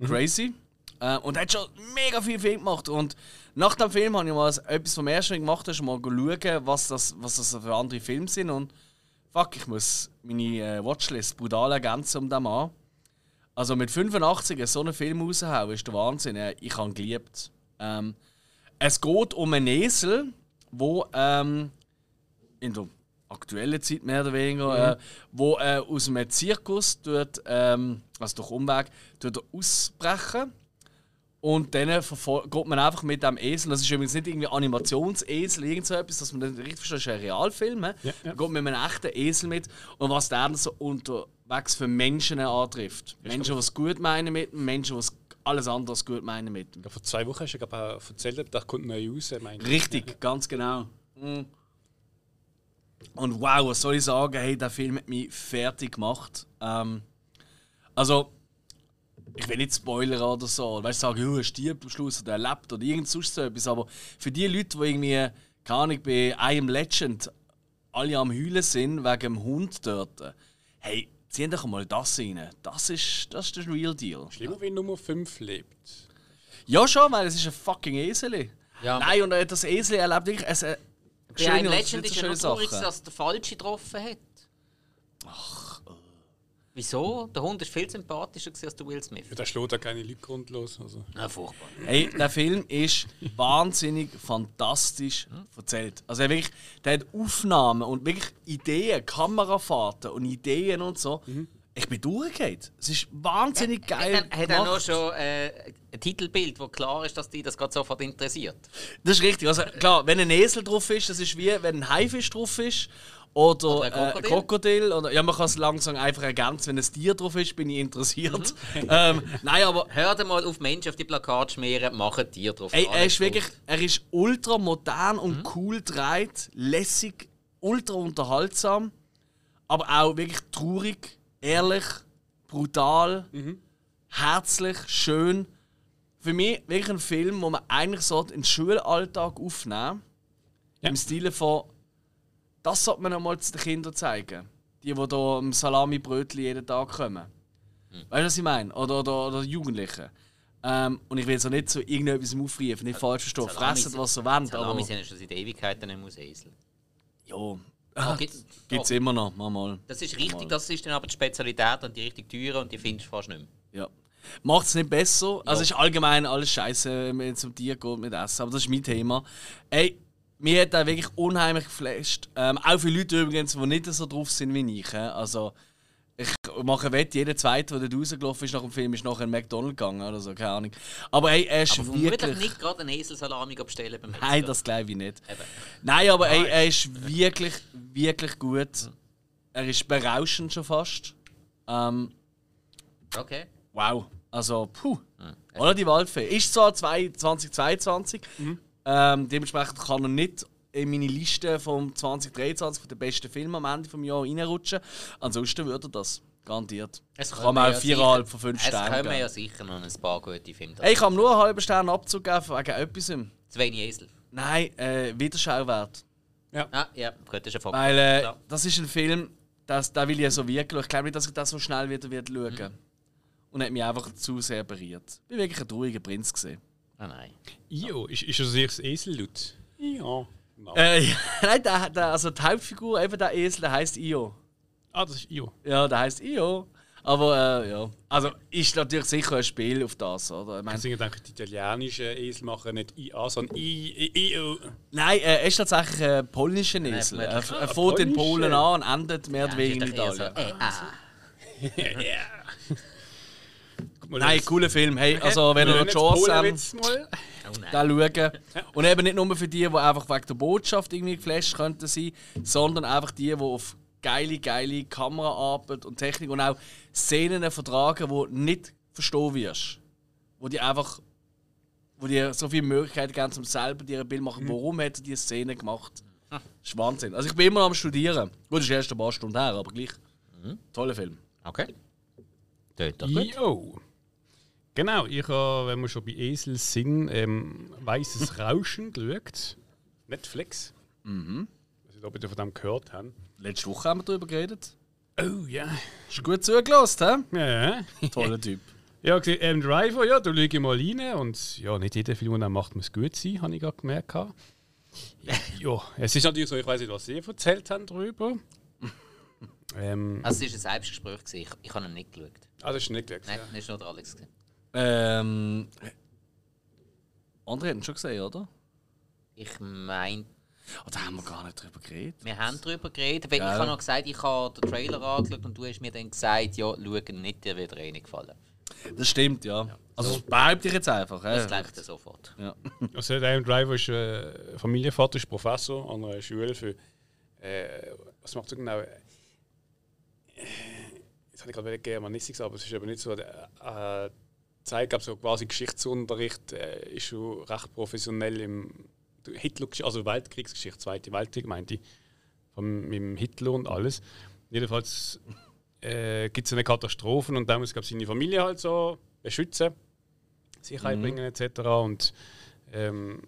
S3: Crazy. Äh, und er hat schon mega viel Film gemacht. Und nach dem Film habe ich mal etwas vom ersten Mal gemacht, ist mal schauen, was das, was das für andere Filme sind. Und fuck, ich muss meine äh, Watchlist brutal ergänzen um den Mann. Also mit 85 so einen Film raushauen, ist der Wahnsinn. Ich habe ihn geliebt. Ähm, es geht um einen Esel, wo ähm, in der aktuellen Zeit mehr oder weniger, äh, wo äh, aus einem Zirkus tut, ähm, also durch Umweg, tut er ausbrechen. Und dann geht man einfach mit dem Esel, das ist übrigens nicht irgendwie Animationsesel, irgend so etwas, dass man dann richtig versteht, das ist ein Realfilm.
S1: Ja, ja.
S3: Dann geht man mit einem echten Esel mit und was der dann so unterwegs für Menschen antrifft. Menschen, die es gut meinen mit ihm, Menschen, die es alles andere gut meinen mit ihm.
S1: Vor zwei Wochen hast du glaub, auch erzählt, da kommt neu raus.
S3: Richtig, ganz genau. Mhm. Und wow, was soll ich sagen? Hey, der Film hat mich fertig gemacht. Ähm, also, ich will nicht spoilern oder so. Weißt du, sagen, ja, er stirbt am Schluss oder er lebt oder irgend sonst so etwas. Aber für die Leute, die irgendwie, keine Ahnung, bei I Am Legend alle am Heulen sind wegen dem Hund dort, hey, zieh doch mal das rein. Das ist, das ist der Real Deal.
S1: Schlimmer, wenn Nummer 5 lebt.
S3: Ja, schon, weil es ist ein fucking Esel.
S2: Ja.
S3: Nein, und äh, das Esel erlebt wirklich. Es, äh,
S2: Bei einem Legend ist
S3: so
S2: ja traurig, dass der Falsche getroffen hat. Wieso? Der Hund ist viel sympathischer als der Will Smith.
S1: Ja, der schlägt ja keine Leute grundlos. Also.
S2: Ja, furchtbar.
S3: Hey, der Film ist wahnsinnig fantastisch erzählt. Also er wirklich, der hat Aufnahmen und wirklich Ideen, Kamerafahrten und Ideen und so. Ich bin durchgegangen. Es ist wahnsinnig geil.
S2: Hat, hat er
S3: gemacht.
S2: noch schon äh, ein Titelbild, wo klar ist, dass die das gerade sofort interessiert?
S3: Das ist richtig. Also klar, wenn ein Esel drauf ist, das ist wie wenn ein Haifisch drauf ist. Oder,
S2: Oder ein
S3: äh,
S2: Krokodil.
S3: Krokodil. Oder, ja, man kann es langsam einfach ergänzen. Wenn ein Tier drauf ist, bin ich interessiert. ähm, nein, aber
S2: Hört mal auf Menschen auf die Plakate schmieren, machen Tier drauf.
S3: Ey, er ist wirklich, er ist ultra modern und cool gedreht, lässig, ultra unterhaltsam, aber auch wirklich traurig, ehrlich, brutal, herzlich, schön. Für mich wirklich ein Film, wo man eigentlich so in den Schulalltag aufnehmen
S1: Ja.
S3: Im Stile von, das sollte man einmal den Kindern zeigen. Die, die hier am Salami-Brötchen jeden Tag kommen. Weißt du, was ich meine? Oder, oder, oder Jugendliche. Ähm, und ich will so nicht zu irgendetwas aufrufen, nicht falsch verstehen.
S2: Salami
S3: Fressen, was sie wollen.
S2: Salami
S3: Aber,
S2: sind schon seit Ewigkeiten im Museesel.
S3: ja,
S2: Gibt's-
S3: gibt es immer noch, mal. mal.
S2: Das ist richtig, das ist dann aber die Spezialität und die richtig teure und die findest du fast nicht mehr.
S3: Ja. Macht es nicht besser. Also, es ist allgemein alles scheiße, wenn es um Tier geht mit Essen. Aber das ist mein Thema. Ey, mir hat er wirklich unheimlich geflasht. Ähm, auch für Leute übrigens, die nicht so drauf sind wie ich. Also, ich mache Wett, jeder Zweite, der rausgelaufen ist nach dem Film, ist nachher in McDonald's gegangen oder so, keine Ahnung. Aber ey, er ist
S2: Aber
S3: wirklich.
S2: nicht gerade einen Eselsalami bestellen beim
S3: Nein, das glaube ich nicht.
S2: Eben.
S3: Nein, aber ey, er ist wirklich, wirklich gut. Er ist berauschend schon fast. Ähm,
S2: Okay.
S3: wow. Also, puh. Oder die Waldfee. Ist zwar zwei- 2022, ähm, dementsprechend kann er nicht in meine Liste vom 2023 von den besten Filmen am Ende des Jahres reinrutschen. Ansonsten würde er das. Garantiert.
S2: Es
S3: Kann man auch viereinhalb von fünf
S2: Es
S3: Sternen
S2: kommen
S3: geben.
S2: ja sicher noch ein paar gute Filme.
S3: Ey, ich kann ihm nur einen halben Stern Abzug geben wegen etwas.
S2: Zu wenig Esel.
S3: Nein, äh, Wiederschauwert.
S2: Ah, ja, gut, das ist ein Fakt.
S3: Weil äh,
S2: Ja.
S3: das ist ein Film, das, da will ich ja so wirklich. Ich glaube nicht, dass ich das so schnell wieder wird schauen
S2: Mhm.
S3: Und hat mich einfach zu sehr berührt. Ich bin wirklich ein trauriger Prinz gesehen.
S2: Ah, nein.
S1: Io, ist, ist das das Esel-Lut? Ja. Genau.
S3: Äh, ja, <laughs> nein, der, der, also die Hauptfigur, eben der Esel, der heißt Io.
S1: Ah, das ist Io.
S3: Ja, der heißt Io. Aber äh, ja, also ist natürlich sicher ein Spiel auf das, oder? Ich meine,
S1: Deswegen denke ich, die italienischen Esel machen nicht IA, sondern I, I, Io.
S3: nein, er ist tatsächlich ein polnischer Esel. Er, er fährt in. Polen an und endet mehr oder weniger in
S2: eher so,
S3: Italien.
S2: äh,
S3: Nein, cooler Film. Hey, also wenn ihr noch die Chance habt, Den schauen. Und eben nicht nur für die, die einfach wegen der Botschaft irgendwie geflasht könnten sein, sondern einfach die, die auf geile, geile Kameraarbeit und Technik und auch Szenen vertragen, die nicht verstehen wirst. Wo die einfach wo dir so viele Möglichkeiten geben, um selber dir ein Bild machen, warum hat er diese Szene gemacht. Das ist Wahnsinn. Also ich bin immer noch am Studieren. Gut, das ist erst ein paar Stunden her, aber gleich. Toller Film.
S2: Okay. Tönt doch gut.
S1: Io. Genau, ich habe, wenn wir schon bei Esel sind, ähm, Weißes <laughs> Rauschen geschaut. Netflix. Mhm. Ich weiß nicht, ob ihr von dem gehört habt.
S3: Letzte Woche haben wir darüber geredet.
S1: Oh ja.
S3: Ist gut zugelassen, hä?
S1: Ja, <laughs>
S3: Toller Typ.
S1: ja gesehen, M. Driver, ja, da schaue ich mal rein. Und ja, nicht jeder Film, den er macht, muss gut sein, habe ich gerade gemerkt. Ja, <laughs> ja, es ist natürlich so, ich weiß nicht, was Sie erzählt haben darüber. ähm,
S2: Also, es war ein Selbstgespräch. gewesen. Ich, ich habe ihn nicht geschaut.
S1: ah, das ist nicht weg.
S2: Nein,
S1: Ja.
S2: das ist nur der Alex. gewesen.
S3: Ähm. Andere hätten schon gesehen, oder?
S2: Ich meine,
S3: Oh, da haben wir gar nicht drüber geredet.
S2: wir haben darüber geredet. Weil
S3: Ja.
S2: Ich habe noch gesagt, ich habe den Trailer angeschaut und du hast mir dann gesagt, ja, schauen nicht, dir wird eh nicht gefallen.
S3: Das stimmt, ja. Also, das behaupte ich jetzt einfach.
S2: Das ich dir sofort.
S3: Ja. <laughs>
S1: Also der M. Driver ist äh, Familienvater, ist Professor an einer Schule für. Äh, was macht er genau? Äh, Jetzt habe ich gerade Germanistik gesagt, aber es ist aber nicht so. Äh, zeigt, glaube so quasi Geschichtsunterricht äh, ist schon recht professionell im Hitler, also Weltkriegsgeschichte, Zweite Weltkrieg meinte ich, vom, mit dem Hitler und alles. Jedenfalls äh, gibt es eine Katastrophen und da muss glaube seine Familie halt so beschützen, Sicherheit bringen etc. Und ähm,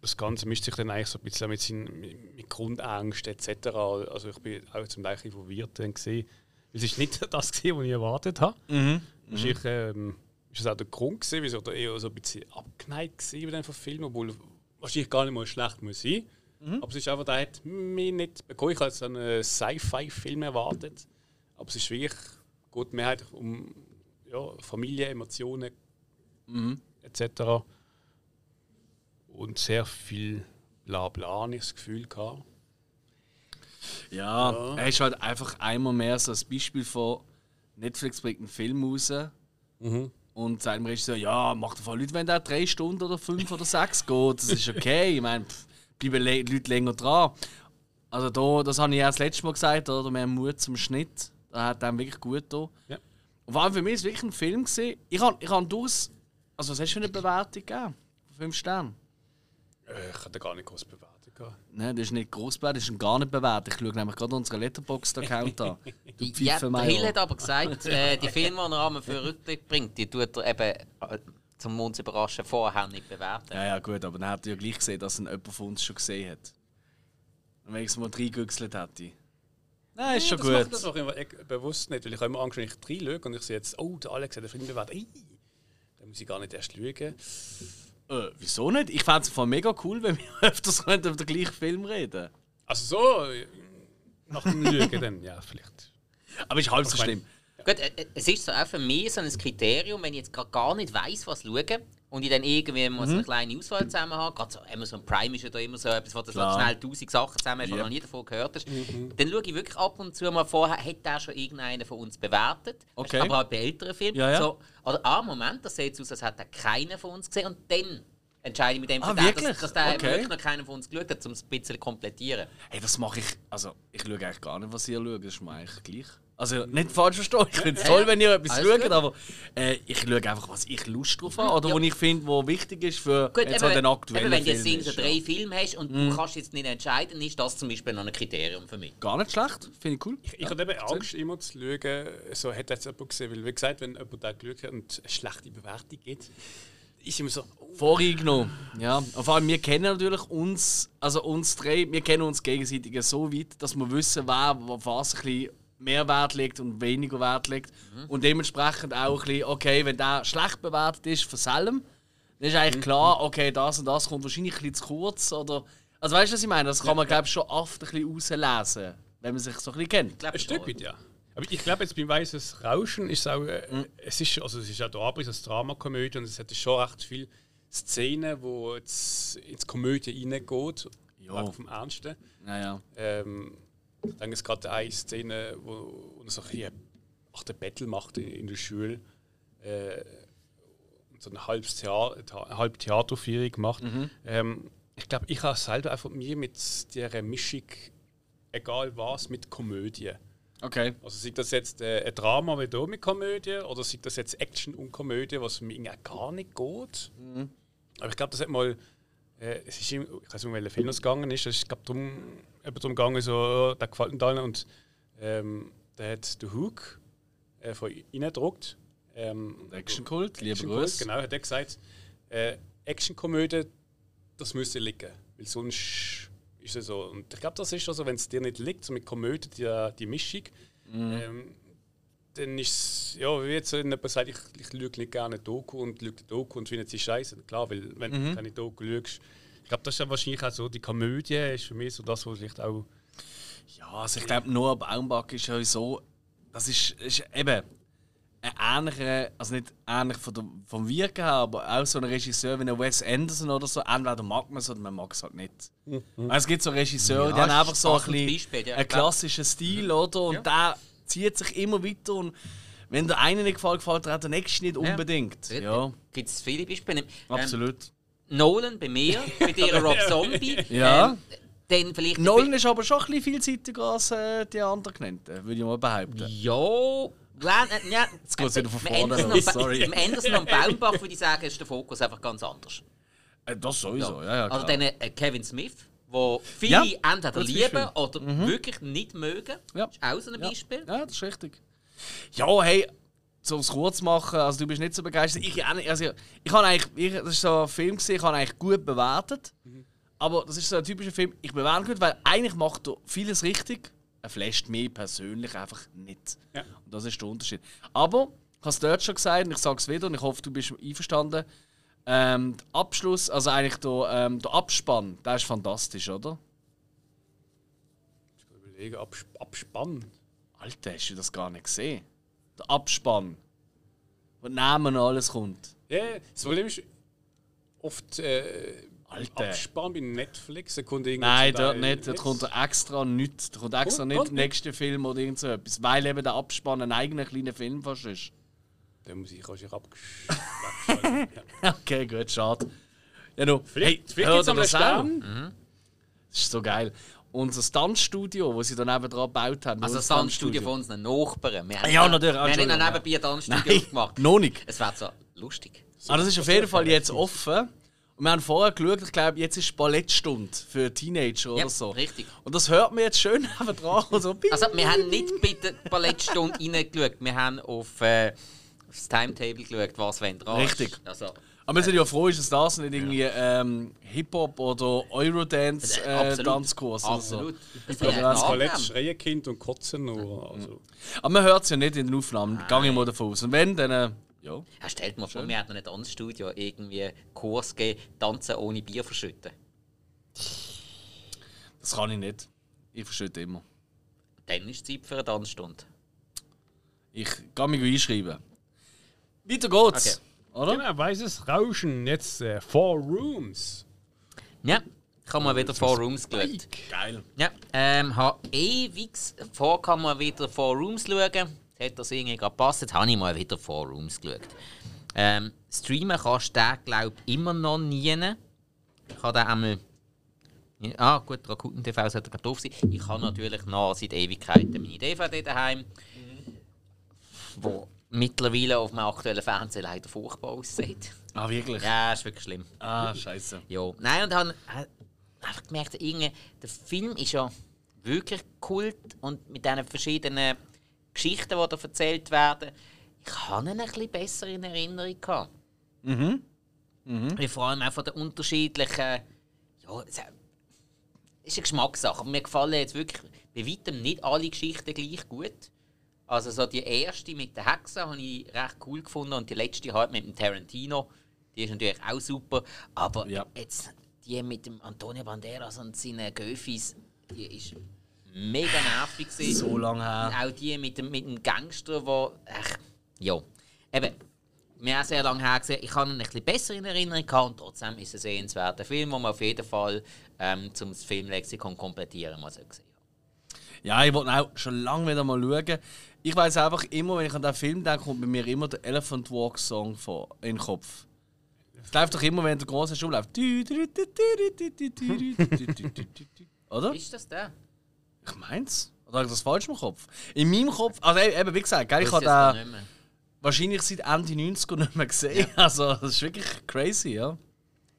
S1: das Ganze mischt sich dann eigentlich so ein bisschen mit, seinen, mit, mit Grundängst etc. Also ich bin auch zum Teil verwirrt dann gesehen. Es ist nicht <laughs> das gesehen, was ich erwartet habe.
S3: Mhm.
S1: Wahrscheinlich ähm, ist das auch der Grund gewesen, wieso ich eher so ein bisschen abgeneigt war über den Film, obwohl wahrscheinlich gar nicht mal schlecht muss sein. Aber es ist einfach, der hat mich nicht bekommen. Ich habe jetzt einen Sci-Fi-Film erwartet. Aber es ist wirklich, geht mehrheitlich um ja, Familie, Emotionen
S3: Mhm.
S1: etc. Und sehr viel Blabla, ich das Gefühl gehabt.
S3: Ja,
S1: Ja.
S3: er ist halt einfach einmal mehr so ein Beispiel von Netflix bringt einen Film raus
S1: Mhm.
S3: und sagt dem Regisseur, ja, macht doch Leute, wenn der drei Stunden oder fünf oder sechs geht, das ist okay. Ich meine, bleiben le Leute länger dran. Also da, das habe ich ja das letzte Mal gesagt, oder mehr Mut zum Schnitt. Da hat einem wirklich gut da.
S1: Ja.
S3: Und vor allem für mich ist es wirklich ein Film gesehen. Ich habe ich hab durchaus, also was hast du für eine Bewertung gegeben? Fünf Sternen?
S1: Äh, ich hatte gar nicht groß bewertet.
S3: Nein, das ist nicht groß bewertet, das ist gar nicht bewertet. Ich schaue nämlich gerade unseren Letterboxd-Account an. Du
S2: Ja, der. Hill hat aber gesagt, äh, die Filme, die er Rahmen für Rückblick bringt, die tut er eben, äh, zum uns überraschen, vorher nicht bewerten.
S3: Ja, ja, gut, aber dann hat er ja gleich gesehen, dass ihn jemand von uns schon gesehen hat. Und wenn ich es mal reingüchselt hätte. Nein, ist schon
S1: das Macht,
S3: gut.
S1: das mache ich bewusst nicht, weil ich habe immer Angst, wenn ich reinschaue und ich sehe jetzt, oh, der Alex hat den Film bewertet. Dann muss ich gar nicht erst schauen.
S3: Äh, wieso nicht? Ich fände es voll mega cool, wenn wir <laughs> öfters über den gleichen Film reden
S1: Also so, äh, nach dem Lügen dann, ja, vielleicht.
S3: Aber ist halb so schlimm.
S2: Gut, äh, äh, es ist so auch für mich so ein Kriterium, wenn ich jetzt gerade gar nicht weiß, was schauen und ich dann irgendwie mal so
S3: Mhm.
S2: eine kleine Auswahl zusammen habe, gerade so Amazon Prime ist ja da immer so etwas, wo du so schnell tausend Sachen zusammen hast,
S3: Ja.
S2: noch nie davon gehört hast,
S3: Mhm.
S2: dann schaue ich wirklich ab und zu mal vorher, hat der schon irgendeiner von uns bewertet,
S3: Okay.
S2: aber auch bei älteren Filmen.
S3: Ja, ja.
S2: So, oder, ah, Moment, das sieht aus, als hätte keiner von uns gesehen und dann entscheide ich mit dem,
S3: Ah, wirklich?
S2: dass, dass der
S3: Okay.
S2: wirklich noch keiner von uns geschaut hat, um es ein bisschen zu komplettieren.
S3: Hey, das mache ich. Also, ich schaue eigentlich gar nicht, was ihr schaut. Das ist mir eigentlich gleich. Also, nicht falsch verstehen. Ich finde es toll, wenn ihr etwas
S2: Alles
S3: schaut,
S2: gut.
S3: aber äh, ich schaue einfach, was ich Lust drauf habe. Oder
S2: Ja.
S3: was ich finde, was wichtig ist für
S2: Gut,
S3: jetzt
S2: eben,
S3: halt den
S2: wenn-
S3: aktuellen
S2: eben, wenn du jetzt
S3: Film.
S2: so drei
S3: ja.
S2: Filme hast und du kannst jetzt nicht entscheiden, ist das zum Beispiel noch ein Kriterium für mich.
S3: Gar nicht schlecht. Finde ich cool.
S1: Ich hatte eben Angst, immer zu schauen, so hat jetzt jemand gesehen, weil wie gesagt, wenn jemand da geschaut hat und eine schlechte Bewertung gibt, ist immer so, oh,
S3: Voreingenommen. Ja. Und vor allem, wir kennen natürlich uns, also uns drei, wir kennen uns gegenseitig so weit, dass wir wissen, wer was ein bisschen mehr Wert legt und weniger Wert legt. Und dementsprechend auch ein bisschen, okay, wenn der schlecht bewertet ist von Salem, dann ist eigentlich klar, okay, das und das kommt wahrscheinlich ein bisschen zu kurz. Oder, also weißt du, was ich meine? Das kann man, glaube ich, schon oft ein bisschen rauslesen, wenn man sich so ein bisschen kennt.
S1: Ein Stück weit, ja. Aber ich glaube, jetzt beim Weißes Rauschen ist es auch, äh, es ist, also es ist auch der Abriss als Dramakomödie und es hat schon recht viele Szenen, wo jetzt ins Komödie reingeht,
S3: Ja.
S1: vom Ernsten.
S3: Naja.
S1: Ähm, ich denke, es gerade eine Szene, wo, wo er so ein ach, den Battle macht in, in der Schule. Äh, und so ein halbes Theater, eine halbe Theateraufführung macht. Ähm, ich glaube, ich habe selber einfach mir mit dieser Mischung, egal was, mit Komödie.
S3: Okay.
S1: Also sei das jetzt äh, ein Drama wie hier mit Komödie oder sei das jetzt Action und Komödie, was mir irgendwie gar nicht geht. Aber ich glaube, das hat mal. Äh, es ist, ich weiß nicht, um welchen Film es gegangen ist. Es ist glaube darum, eben darum gegangen, so, oh, der gefällt mir allen. Und ähm, der hat den Hook äh, von innen gedruckt. Ähm,
S3: Action-Kult, lieber
S1: Action-Kult,
S3: Grüß.
S1: Genau, hat er gesagt, äh, Action-Komödie, das müsste liegen. Weil sonst ist es so. Und ich glaube, das ist also, wenn es dir nicht liegt, so mit Komödie, die, die Mischung, ähm, dann ist es, ja, wie jetzt jemand sagt, ich, ich schaue nicht gerne Doku und die Doku und findet sie scheiße. Klar, weil wenn du keine Doku schaust, ich glaube, das ist ja wahrscheinlich auch so, die Komödie ist für mich so das, was vielleicht auch.
S3: Ja, also ich glaube, Noah Baumbach ist ja so. Das ist, ist eben ein ähnlicher, also nicht ähnlich von der, vom Wirken her, aber auch so ein Regisseur wie ein Wes Anderson oder so. Entweder mag man es oder man mag es halt nicht. Also es gibt so Regisseure, die
S2: Ja,
S3: haben einfach so ein, bisschen
S2: Beispiel, ja,
S3: einen klassischen Stil, oder? Und der zieht sich immer weiter und wenn der eine nicht gefällt, gefällt der auch der nächste nicht unbedingt. Ja,
S2: Gibt es viele Beispiele. Ähm,
S3: absolut.
S2: Nolan bei mir, <laughs> bei dir Rob Zombie.
S3: Ja.
S2: Ähm, dann vielleicht.
S3: Nolan ist aber schon ein bisschen vielseitiger als äh, die anderen genannten, würde ich mal behaupten.
S2: Ja. Glenn, äh, ja,
S3: Jetzt geht's wieder von
S2: im
S3: vorne
S2: Anderson
S3: los, sorry.
S2: Im Anderson und <laughs> Baumbach würde ich sagen, ist der Fokus einfach ganz anders.
S3: Äh, das sowieso, ja, ja.
S2: Also
S3: klar.
S2: dann äh, Kevin Smith, wo viele
S3: Ja,
S2: entweder lieben oder wirklich nicht mögen.
S3: Ja.
S2: ist auch so ein Beispiel.
S3: Ja, das ist richtig. Ja, hey, so es kurz machen, also du bist nicht so begeistert. Ich, auch nicht. also, ich, ich habe eigentlich, ich, das ist so ein Film, gewesen, ich habe eigentlich gut bewertet. Aber das ist so ein typischer Film, ich bewerte ihn gut, weil eigentlich macht er vieles richtig. Er flasht mich persönlich einfach nicht.
S1: Ja.
S3: Und das ist der Unterschied. Aber, ich habe es dort schon gesagt und ich sage es wieder und ich hoffe, du bist einverstanden. Ähm, der Abschluss, also eigentlich der, ähm, der Abspann, der ist fantastisch, oder?
S1: Ich kann überlegen, Abs Abspann.
S3: Alter, hast du das gar nicht gesehen? Der Abspann. Wo Namen und alles kommt.
S1: Ja, das Problem ist, oft äh,
S3: Alter.
S1: Abspann bei Netflix, da kommt irgendwie
S3: Nein, dort nicht. Dort kommt extra nichts. Da kommt extra
S1: Kommt-
S3: nicht
S1: kommt
S3: der nächste Film oder irgend so etwas. Weil eben der Abspann ein eigener kleiner Film fast ist.
S1: Dann muss ich wahrscheinlich <laughs> abgeschalten. ja.
S3: Okay, gut, schade. Ja, no.
S1: Vielleicht, vielleicht
S3: hört
S1: gibt es
S3: ihr
S1: am? Stern.
S3: Das ist so geil. Unser Stuntstudio, das sie da neben dran gebaut haben.
S2: Also das Tanzstudio von unseren Nachbarn. Wir haben
S3: Ja, natürlich,
S2: Wir haben ihnen nebenbei ein Tanzstudio
S3: Nein,
S2: aufgemacht.
S3: noch nicht.
S2: Es wäre so lustig.
S3: Ah, das ist auf jeden Fall jetzt offen. Und wir haben vorher geschaut, ich glaube, jetzt ist Ballettstunde für Teenager oder
S2: Ja,
S3: so.
S2: richtig.
S3: Und das hört man jetzt schön <laughs> neben dran. So,
S2: Also wir haben nicht bei der Ballettstunde <laughs> reingeschaut, wir haben auf, äh, das Timetable geschaut, was wenn dran ist.
S3: Richtig.
S2: Also,
S3: Aber wir sind ja froh, ist, dass das nicht irgendwie ähm, Hip-Hop oder Eurodance äh, oder so.
S2: Absolut. Das
S3: glaube, das
S2: ein
S1: Ballett,
S2: Nachnamen.
S1: Schreien-Kind und Kotzen nur. Also.
S3: Aber man hört es ja nicht in den Aufnahmen, gehe ich mal davon aus. Und wenn, dann. Äh, ja.
S2: Ja, stellt mal vor, wir hätten ein Tanzstudio irgendwie Kurs gegeben, tanzen ohne Bier verschütten.
S3: Das kann ich nicht. Ich verschütte immer.
S2: Dann ist Zeit für eine Tanzstunde.
S3: Ich kann mich einschreiben. Weiter geht's. Oder?
S1: Genau, weißes Rauschen, jetzt äh, Four Rooms.
S2: Ja, ich habe mal wieder Four Rooms geschaut.
S3: Geil.
S2: Ja, ähm, habe ewig vor, kann man wieder Four Rooms schauen. Hat das irgendwie gepasst, jetzt habe ich mal wieder Four Rooms geschaut. Ähm, streamen kannst du den, glaube ich, immer noch nie. Ich habe den einmal... Ah, gut, Rakuten TV sollte gerade drauf sein. Ich habe natürlich noch seit Ewigkeiten meine DVD daheim, wo mittlerweile auf meinem aktuellen Fernseher leider furchtbar aussieht.
S3: Ah, wirklich?
S2: Ja, ist wirklich schlimm.
S3: Ah, scheiße.
S2: Ja, nein, und habe äh, einfach gemerkt, irgendwie, der Film ist ja wirklich Kult und mit diesen verschiedenen Geschichten, die da erzählt werden, ich habe ihn ein bisschen besser in Erinnerung gehabt. Mhm. mhm. Vor allem auch von den unterschiedlichen, ja, es ist eine Geschmackssache. Mir gefallen jetzt wirklich bei weitem nicht alle Geschichten gleich gut. Also so die erste mit der Hexe habe ich recht cool gefunden und die letzte halt mit dem Tarantino, die ist natürlich auch super. Aber
S3: Ja.
S2: jetzt die mit dem Antonio Banderas und seinen Göfis, die ist mega nervig gewesen.
S3: So lange her.
S2: Und auch die mit dem, mit dem Gangster, wo ach, ja, eben, wir haben sehr lange her gesehen. Ich habe ihn ein bisschen besser in Erinnerung gehabt und trotzdem ist es ein sehenswerter Film, den man auf jeden Fall ähm, zum Filmlexikon komplettieren muss.
S3: Ja, ich wollte auch schon lange wieder mal schauen. Ich weiß einfach immer, wenn ich an den Film denke, kommt bei mir immer der Elephant Walk Song vor, in den Kopf. Es läuft doch immer, wenn der große Schuh läuft. Oder?
S2: Ist das der?
S3: Ich mein's. Oder habe ich das falsch im Kopf? In meinem Kopf, also eben wie gesagt, gell, ich habe den wahrscheinlich seit Ende 90er nicht mehr gesehen. Also das ist wirklich crazy, ja.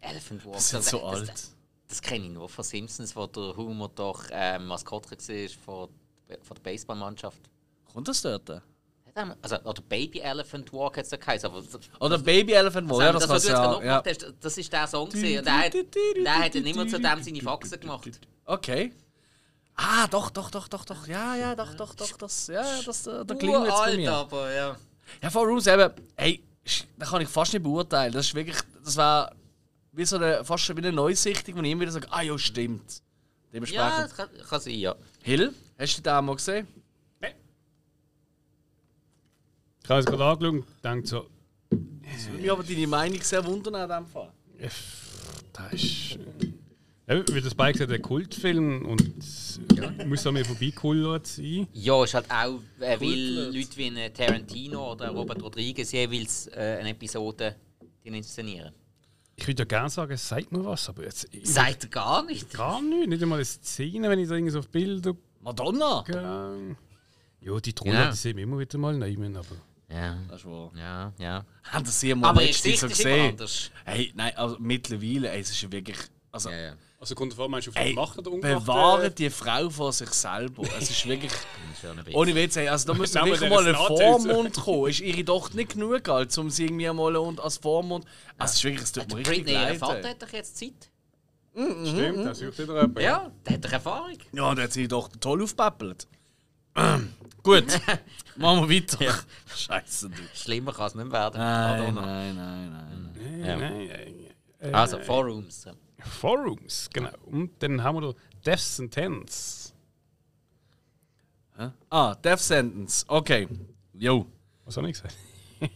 S2: Elephant Walk. Das,
S3: so
S2: das,
S3: alt.
S2: Das, das kenne ich nur von Simpsons, wo der Humor doch ähm, Maskottchen war von, von der Baseballmannschaft.
S3: Kommt das dort?
S2: Also, oder Baby Elephant Walk hat es da geheißen. Aber
S3: Oder Baby Elephant Walk, ja, das,
S2: das, was
S3: ja. ja.
S2: hast, das ist der Song. gewesen. Und der hat, der hat dann immer zu dem seine Faxen gemacht.
S3: Okay. Ah, doch, doch, doch, doch, doch. Ja, ja, doch, doch, doch. Das, ja, ja, das, da klingelt jetzt bei mir.
S2: aber ja.
S3: Ja, Four Rooms eben, hey, sch- da kann ich fast nicht beurteilen. Das ist wirklich, das war wie so eine, fast schon wie eine Neusichtung, wo ich immer wieder sage, ah ja, stimmt.
S2: Ja,
S3: Dementsprechend.
S2: das kann, kann sein, ja.
S3: Hill, hast du den auch mal gesehen?
S1: Ich habe es gerade angeschaut und denke so,
S3: Das würde mich aber deine Meinung sehr wundern an diesem Fall.
S1: das ist. Ja, wie das Bike sagt, ein Kultfilm und muss an mir vorbeikullert sein.
S2: Ja, ist halt auch, äh, weil. Leute wie ein Tarantino oder Robert Rodriguez jeweils äh, eine Episode inszenieren.
S1: Ich würde ja gerne sagen, es sagt mir was, aber jetzt.
S2: Sagt gar nicht.
S1: Gar nicht, nicht einmal eine Szene, wenn ich da irgendwie so auf Bilder
S3: Madonna!
S1: gehe. Ja, die Trolle,
S2: Ja.
S1: die sehen wir immer wieder mal nehmen, aber.
S2: Ja,
S3: Das ist wahr.
S2: ja, ja. <laughs>
S3: Haben das sie mal
S2: Aber ihr Gesicht
S3: so gesehen?
S2: anders.
S3: Hey, nein, also mittlerweile, ey, es ist ja wirklich. Also,
S2: Ja, ja.
S1: Also kommt davon, meinst du auf
S3: ey,
S1: den gemachten oder ungemachten?
S3: bewahre die Frau vor sich selber. Es ist wirklich. <laughs> Ohne Witz, ey, also da müsste wirklich mal ein Vormund kommen. Ist ihre Tochter nicht genug alt, um sie irgendwie mal und als Vormund. Also, es ist wirklich, es tut mir richtig
S2: Britney, ihr
S3: leid.
S2: Vater
S3: ey.
S2: hat doch jetzt Zeit.
S1: Stimmt, das sucht wieder jemand.
S2: Ja, der hat doch Erfahrung.
S3: Ja, und hat sie doch toll aufgepäppelt. <clears throat> Gut, <laughs> machen wir weiter. Scheiße, du.
S2: Schlimmer kann es nicht werden.
S3: Nein, nein, nein, nein.
S1: Nein, nein, nein. Äh,
S2: Also, Forums.
S1: Forums, genau. Und dann haben wir da Death Sentence.
S3: Hä? Ah, Death Sentence. Okay. Jo.
S1: Was soll ich gesagt? <laughs>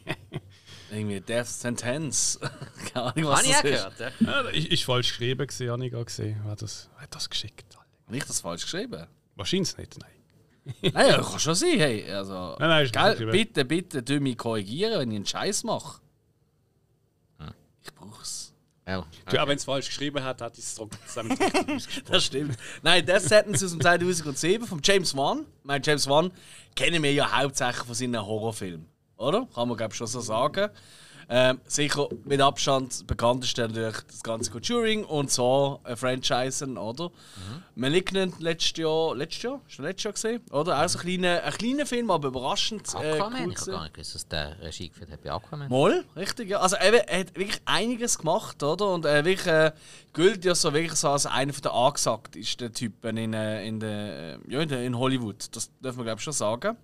S3: Irgendwie Death Sentence. <laughs> Keine Ahnung, was
S2: Habe ich
S3: das
S2: auch
S3: ist.
S2: gehört. Ja.
S1: Ja, ist, ist falsch geschrieben, habe ich gesehen. Wer hat das, wer hat das geschickt?
S3: Habe ich das falsch geschrieben?
S1: Wahrscheinlich nicht, nein. <laughs>
S3: naja, kann schon sein. Hey, also,
S1: Nein, nein, ist
S3: gell, bitte, bitte, tu mich korrigieren, wenn ich einen Scheiß mache. Ich brauch's.
S2: Ja.
S1: Du, Auch wenn es falsch geschrieben hat, hat es <laughs> ausgesprochen.
S3: Das stimmt. Nein, Death Sentence aus dem 2007 von James Wan. Ich meine, James Wan kennen wir ja hauptsächlich von seinen Horrorfilmen. Oder? Kann man, glaube ich, schon so sagen. Ähm, sicher mit Abstand bekannteste natürlich das ganze Conjuring und so äh, Franchisen, oder? Malignant letztes Jahr, letztes Jahr? Ist das letztes Jahr gesehen? Oder? Auch so ein kleiner, ein kleiner Film, aber überraschend äh,
S2: Aquaman?
S3: cool
S2: ich habe gar nicht gewusst, dass der Regie geführt hat bei Aquaman.
S3: Moll, richtig, ja. Also eben, er hat wirklich einiges gemacht, oder? Und er wirklich, äh, gilt ja so wirklich so als einer der angesagtesten Typen in, äh, in, der, äh, ja, in, der, in Hollywood. Das darf man glaube ich schon sagen.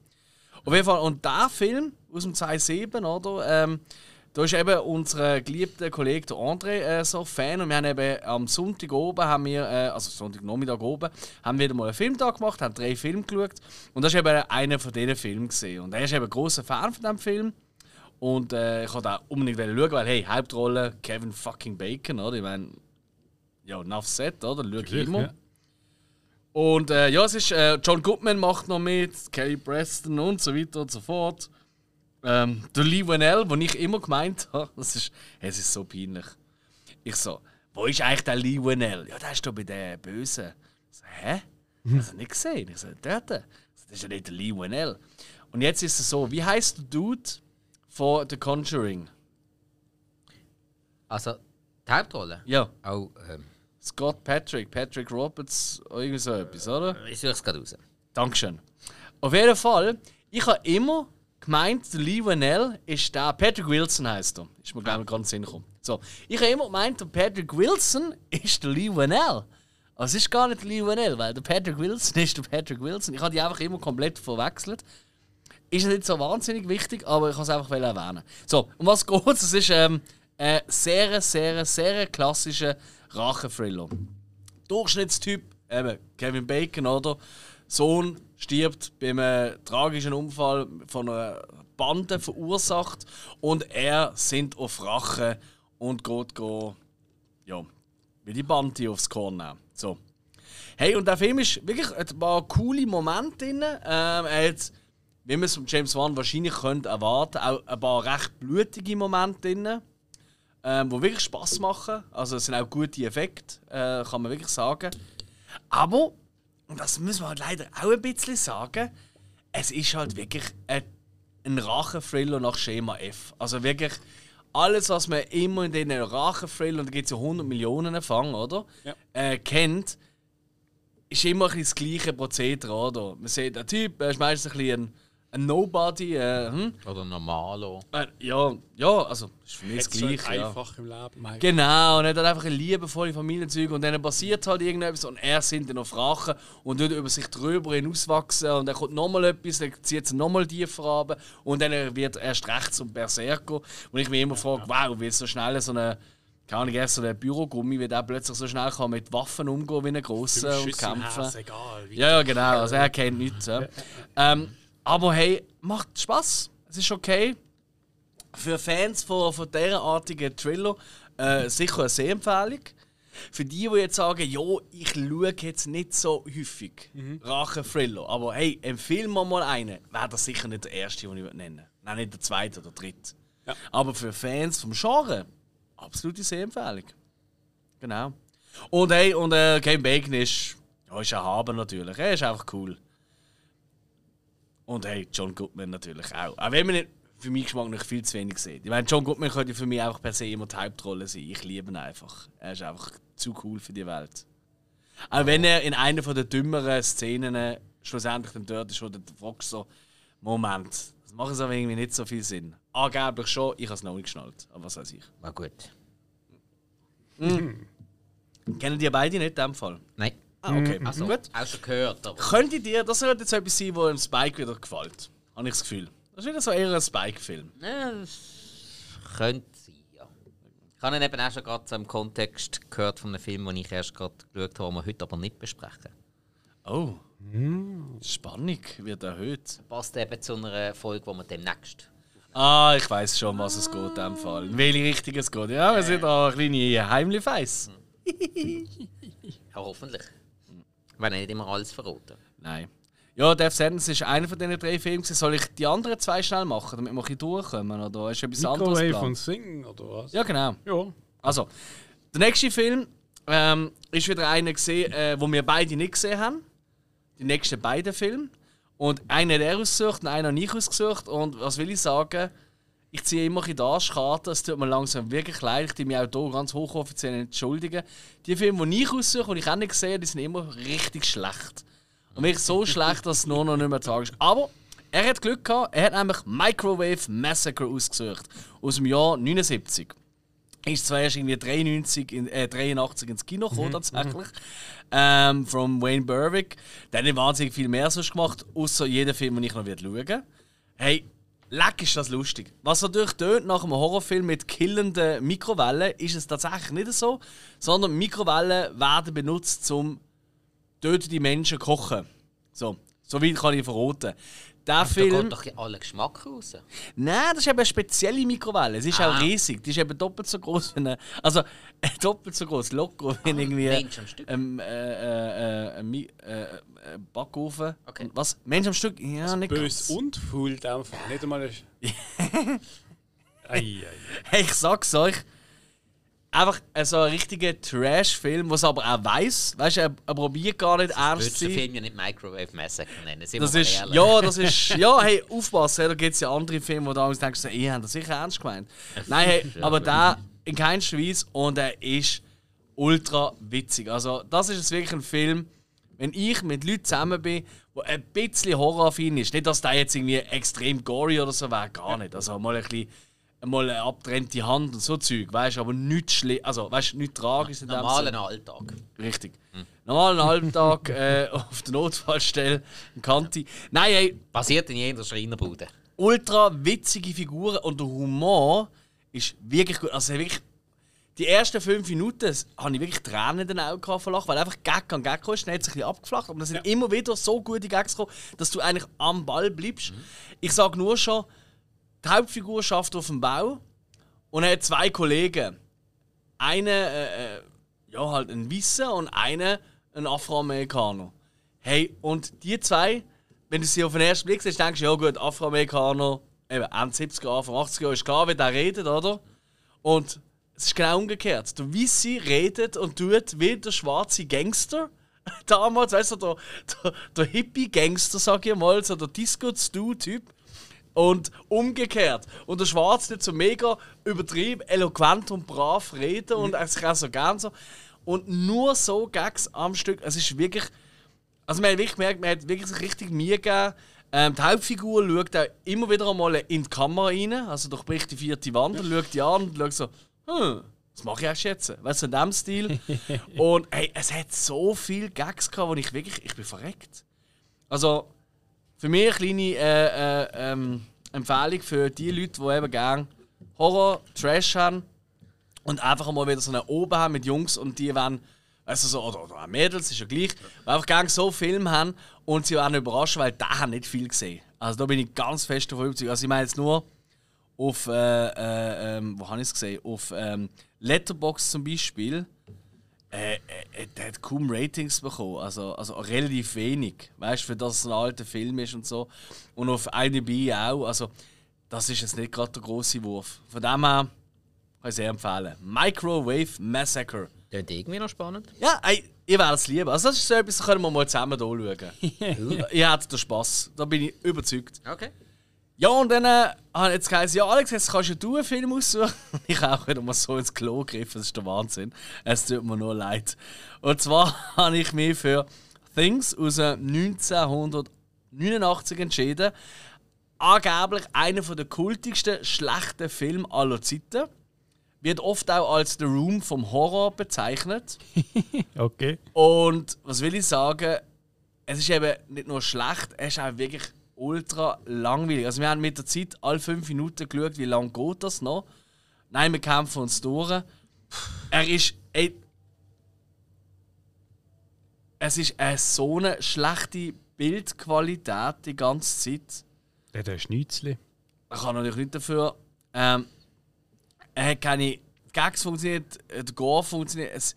S3: Auf jeden Fall, und der Film aus dem 2007, oder? Ähm, da ist eben unser geliebter Kollege der André äh, so Fan und wir haben eben am Sonntag oben, haben wir, äh, also Sonntagnachmittag oben, haben wir wieder mal einen Filmtag gemacht, haben drei Filme geschaut und das ist eben einer von diesen Filmen gesehen. Und er ist eben ein großer Fan von diesem Film. Und äh, ich wollte auch unbedingt schauen, weil, hey, Hauptrolle Kevin fucking Bacon, oder? Ich meine, ja, enough set, oder? Schau ich immer.
S1: Ja.
S3: Und äh, ja, es ist, äh, John Goodman macht noch mit, Kelly Preston und so weiter und so fort. Ähm, der Lee Whannell, den ich immer gemeint habe, <laughs> das ist, es ist so peinlich. Ich so, wo ist eigentlich der Lee Whannell? Ja, der ist doch bei den Bösen. Ich so, hä? Ich habe nicht gesehen. Ich so, dort. So, Das ist ja nicht der Lee Whannell. Und jetzt ist es so, wie heißt der Dude von The Conjuring?
S2: Also, die Hauptrolle?
S3: Ja,
S2: Oh, ähm,
S3: Scott Patrick, Patrick Roberts, irgendwie so etwas, oder?
S2: ich suche es gerade raus.
S3: Dankeschön. Auf jeden Fall, ich habe immer gemeint, der Lee Whannell ist der. Patrick Wilson heißt er. Ist mir, glaube ich, ganz Sinn gekommen. So, ich habe immer gemeint, der Patrick Wilson ist der Lee Whannell. Aber es ist gar nicht der Lee Whannell, weil der Patrick Wilson ist der Patrick Wilson. Ich habe die einfach immer komplett verwechselt. Ist nicht so wahnsinnig wichtig, aber ich kann es einfach erwähnen. So, um was geht es? Es ist ähm, ein sehr, sehr, sehr klassischer Rachethriller. Durchschnittstyp, eben Kevin Bacon, oder? Sohn stirbt bei einem tragischen Unfall von einer Bande verursacht und er sind auf Rache und geht, geht ja, wie die Bande aufs Korn nehmen. So. Hey, und der Film ist wirklich ein paar coole Momente drin. Ähm, er hat, wie man es von James Wan wahrscheinlich könnte erwarten, auch ein paar recht blutige Momente drin ähm, die wirklich Spaß machen. Also es sind auch gute Effekte, äh, kann man wirklich sagen. Aber, und das muss man halt leider auch ein bisschen sagen, es ist halt wirklich ein, ein Rachenthriller nach Schema F. Also wirklich alles, was man immer in diesen Rachenthrillern, da gibt es ja 100 Millionen Fang, oder?
S1: Ja.
S3: Äh, kennt, ist immer ein bisschen das gleiche Prozedere, oder? Man sieht, der Typ er ist meistens ein bisschen ein, ein Nobody. Äh, hm?
S2: Oder Normalo.
S3: äh, ja, ja, also ist für mich das Gleiche. Ja.
S1: einfach im Leben. Mike.
S3: Genau, und er hat einfach eine liebevolle Familienzeuge und dann passiert halt irgendetwas und er sind dann auf Rache und tut über sich drüber hinauswachsen und dann kommt nochmal etwas, dann zieht es nochmal tiefer runter und dann wird er erst recht zum Berserker. Und ich mich immer frage, wow, wie so schnell so eine, keine Ahnung, erst so ein Bürogummi, wie der plötzlich so schnell kann mit Waffen umgehen wie ein grosser und kämpfen.
S1: Egal. wie-
S3: Ja, ja, genau. Also er kennt nichts. Ja. Ähm, aber hey, macht Spaß. Es ist okay. Für Fans von, von derartigen Thriller äh, sicher eine Sehempfehlung. Für die, die jetzt sagen, jo, ich schaue jetzt nicht so häufig Rache-Thriller, aber hey, empfehle mir mal einen, wäre das sicher nicht der erste, den ich würde nennen Nein, nicht der zweite oder dritte.
S1: Ja.
S3: Aber für Fans vom Genre, absolute Sehempfehlung. Genau. Und hey, und äh, Kevin Bacon ist, ja, ist erhaben natürlich. Er ist einfach cool. Und hey, John Goodman natürlich auch. Auch wenn man nicht, für meinen Geschmack noch viel zu wenig sieht. Ich meine, John Goodman könnte für mich einfach per se immer die Hauptrolle sein. Ich liebe ihn einfach. Er ist einfach zu cool für die Welt. Auch wenn er in einer von den dümmeren Szenen schlussendlich dann dort ist, wo du fragst so, Moment, das macht so irgendwie nicht so viel Sinn. Angeblich schon, ich habe es noch nicht geschnallt. Aber was weiß ich.
S2: War gut.
S3: Kennen die beide nicht in dem Fall?
S2: Nein.
S3: Ah, okay.
S2: Also,
S3: Gut.
S2: auch schon gehört, aber.
S3: Könnte dir, das sollte jetzt etwas sein, wo dem Spike wieder gefällt. Habe ich das Gefühl. Das ist wieder so eher ein Spike-Film.
S2: Ja, das könnte sein, ja. Ich habe ihn eben auch schon gerade so im Kontext gehört von einem Film, den ich erst gerade geschaut habe, den wir heute aber nicht besprechen.
S3: Oh. Spannung wird erhöht.
S2: Passt eben zu einer Folge, die wir demnächst.
S3: Ah, ich weiß schon, was es geht in dem Fall. In welche Richtung es geht. Ja, wir sind da kleine heimliche <laughs> Face.
S2: Ja, hoffentlich. Wenn nicht immer alles verraten.
S3: Nein. Ja, Death Sentence ist einer von diesen drei Filmen. Soll ich die anderen zwei schnell machen, damit wir ein bisschen durchkommen? Oder ist etwas anderes
S1: Microwave
S3: geplant?
S1: und Sing, oder was?
S3: Ja, genau.
S1: Ja.
S3: Also, der nächste Film ähm, ist wieder einer gesehen, äh, wo wir beide nicht gesehen haben. Die nächsten beiden Filme. Und einen hat er ausgesucht und einen habe ich ausgesucht. Und was will ich sagen? Ich ziehe immer in die Arschkarte. Es tut mir langsam wirklich leid. Ich tue mich auch hier ganz hochoffiziell entschuldigen. Die Filme, die ich aussuche und ich auch nicht gesehen die sind immer richtig schlecht. Und wirklich so schlecht, dass es nur noch nicht mehr tragisch ist. Aber er hat Glück gehabt. Er hat nämlich Microwave Massacre ausgesucht. Aus dem Jahr 79 ist zwar erst irgendwie 93, in, äh, 83 ins Kino gekommen, tatsächlich. Ähm, von Wayne Berwick. Der hat nicht wahnsinnig viel mehr sonst gemacht, außer jeden Film, den ich noch schauen werde. Hey, leck ist das lustig. Was natürlich tönt nach einem Horrorfilm mit killenden Mikrowellen, ist es tatsächlich nicht so, sondern Mikrowellen werden benutzt, um tötete Menschen zu kochen. So, so weit kann ich verraten. Der
S2: Da
S3: Film.
S2: geht doch alle Geschmack raus.
S3: Nein, das ist eben eine spezielle Mikrowelle. Sie ist
S2: Ah.
S3: auch riesig. Die ist eben doppelt so groß wie eine. Also, äh, doppelt so groß, locker wie irgendwie.
S2: Mensch am Stück.
S3: Ähm, äh, äh, äh, äh, äh, Backofen.
S2: Okay.
S3: Und Was? Mensch am Stück? Ja, nicht
S1: Bös
S3: ganz.
S1: und Fall. Nicht einmal. ein- <laughs> ei, ei.
S3: Hey, ich sag's euch. Einfach so ein richtiger Trash-Film, was aber auch weiß. Weißt du, er, er probiert gar nicht ernst zu sein.
S2: Film ja nicht Microwave Massacre nennen? Sind
S3: Das ist,
S2: ehrlich.
S3: ja, <laughs> das ist, ja, hey, aufpassen, da gibt es ja andere Filme, wo du damals denkst, ihr habt das sicher ernst gemeint. Nein, hey, <laughs> aber der in keinster Weise und er ist ultra witzig. Also, das ist jetzt wirklich ein Film, wenn ich mit Leuten zusammen bin, die ein bisschen horroraffin ist. Nicht, dass der jetzt irgendwie extrem gory oder so wäre, gar nicht. Also, mal ein bisschen. Mal eine abgetrennte Hand und so Zeug, weißt du, aber nichts schlimm, also weißt du, nichts tragisch in
S2: Normalen. Alltag.
S3: Richtig. Normalen Alltag <laughs> äh, auf der Notfallstelle, ein Kanti. Nein, hey,
S2: Basiert in jeder Schreinerbude.
S3: ultra witzige Figuren und der Humor ist wirklich gut. Also wirklich, die ersten fünf Minuten habe ich wirklich Tränen in den Augen Lachen, weil einfach Gag an Gag ist, dann hat sich ein bisschen abgeflacht. Aber es sind immer wieder so gute Gags gekommen, dass du eigentlich am Ball bleibst. Ich sage nur schon, die Hauptfigur schafft auf dem Bau und er hat zwei Kollegen. Einer, äh, äh, ja, halt ein Wisser und einer, ein Afroamerikaner. Hey, und die zwei, wenn du sie auf den ersten Blick siehst, denkst du, ja gut, Afroamerikaner, eben Ende 70er, Anfang 80er ist klar, wie der redet, oder? Und es ist genau umgekehrt. Der Wissi redet und tut wie der schwarze Gangster. <laughs> Damals, weißt du, der, der, der Hippie-Gangster, sag ich mal, so der Disco-Stu-Typ. Und umgekehrt. Und der Schwarze nicht so mega übertrieben, eloquent und brav reden und sich auch so gern so. Und nur so Gags am Stück. Es ist wirklich. Also, man hat wirklich gemerkt, man hat wirklich sich richtig Mühe gegeben. Ähm, die Hauptfigur schaut auch immer wieder einmal in die Kamera rein, also durchbricht die vierte Wand und schaut die an und schaut so, hm, was mache ich erst jetzt? Weißt du, in dem Stil. <laughs> und hey, es hat so viele Gags gehabt, wo ich wirklich, ich bin verreckt. Also, für mich eine kleine äh, äh, ähm, Empfehlung für die Leute, die eben gerne Horror, Trash haben und einfach mal wieder so einen Oben haben mit Jungs und die wollen, also so, oder, oder Mädels, ist ja gleich, die einfach gerne so Filme haben und sie werden überrascht, weil die haben nicht viel gesehen. Also da bin ich ganz fest davon überzeugt. Also ich meine jetzt nur auf, äh, äh, ähm, wo habe ich es gesehen? Auf ähm, Letterboxd zum Beispiel. Äh, äh, der hat kaum Ratings bekommen, also, also relativ wenig, weißt du, für das es ein alter Film ist und so. Und auf IMDb auch, also das ist jetzt nicht gerade der große Wurf. Von dem her kann ich sehr empfehlen. Microwave Massacre.
S2: Klingt irgendwie noch spannend.
S3: Ja, ey, ihr werdet es lieben. Also das ist so etwas, das können wir mal zusammen hier schauen. <laughs> ihr habt den Spass, da bin ich überzeugt.
S2: Okay.
S3: Ja, und dann äh, ich jetzt gesagt, ja Alex, jetzt kannst ja du einen Film aussuchen. <laughs> Ich habe auch wieder mal so ins Klo gegriffen, das ist der Wahnsinn. Es tut mir nur leid. Und zwar <laughs> habe ich mich für Things aus dem 1989 entschieden. Angeblich einer der kultigsten schlechten Filme aller Zeiten. Wird oft auch als The Room vom Horror bezeichnet. <laughs>
S1: Okay.
S3: Und was will ich sagen? Es ist eben nicht nur schlecht, es ist auch wirklich ultra langweilig. Also wir haben mit der Zeit alle fünf Minuten geschaut, wie lange geht das noch. Nein, wir kämpfen uns durch. Er ist. Ey, es ist eine so eine schlechte Bildqualität die ganze Zeit.
S1: Der ein Schnitzli.
S3: Er kann natürlich nicht dafür. Ähm, er hat keine Gags funktioniert, der Gore funktioniert. Es,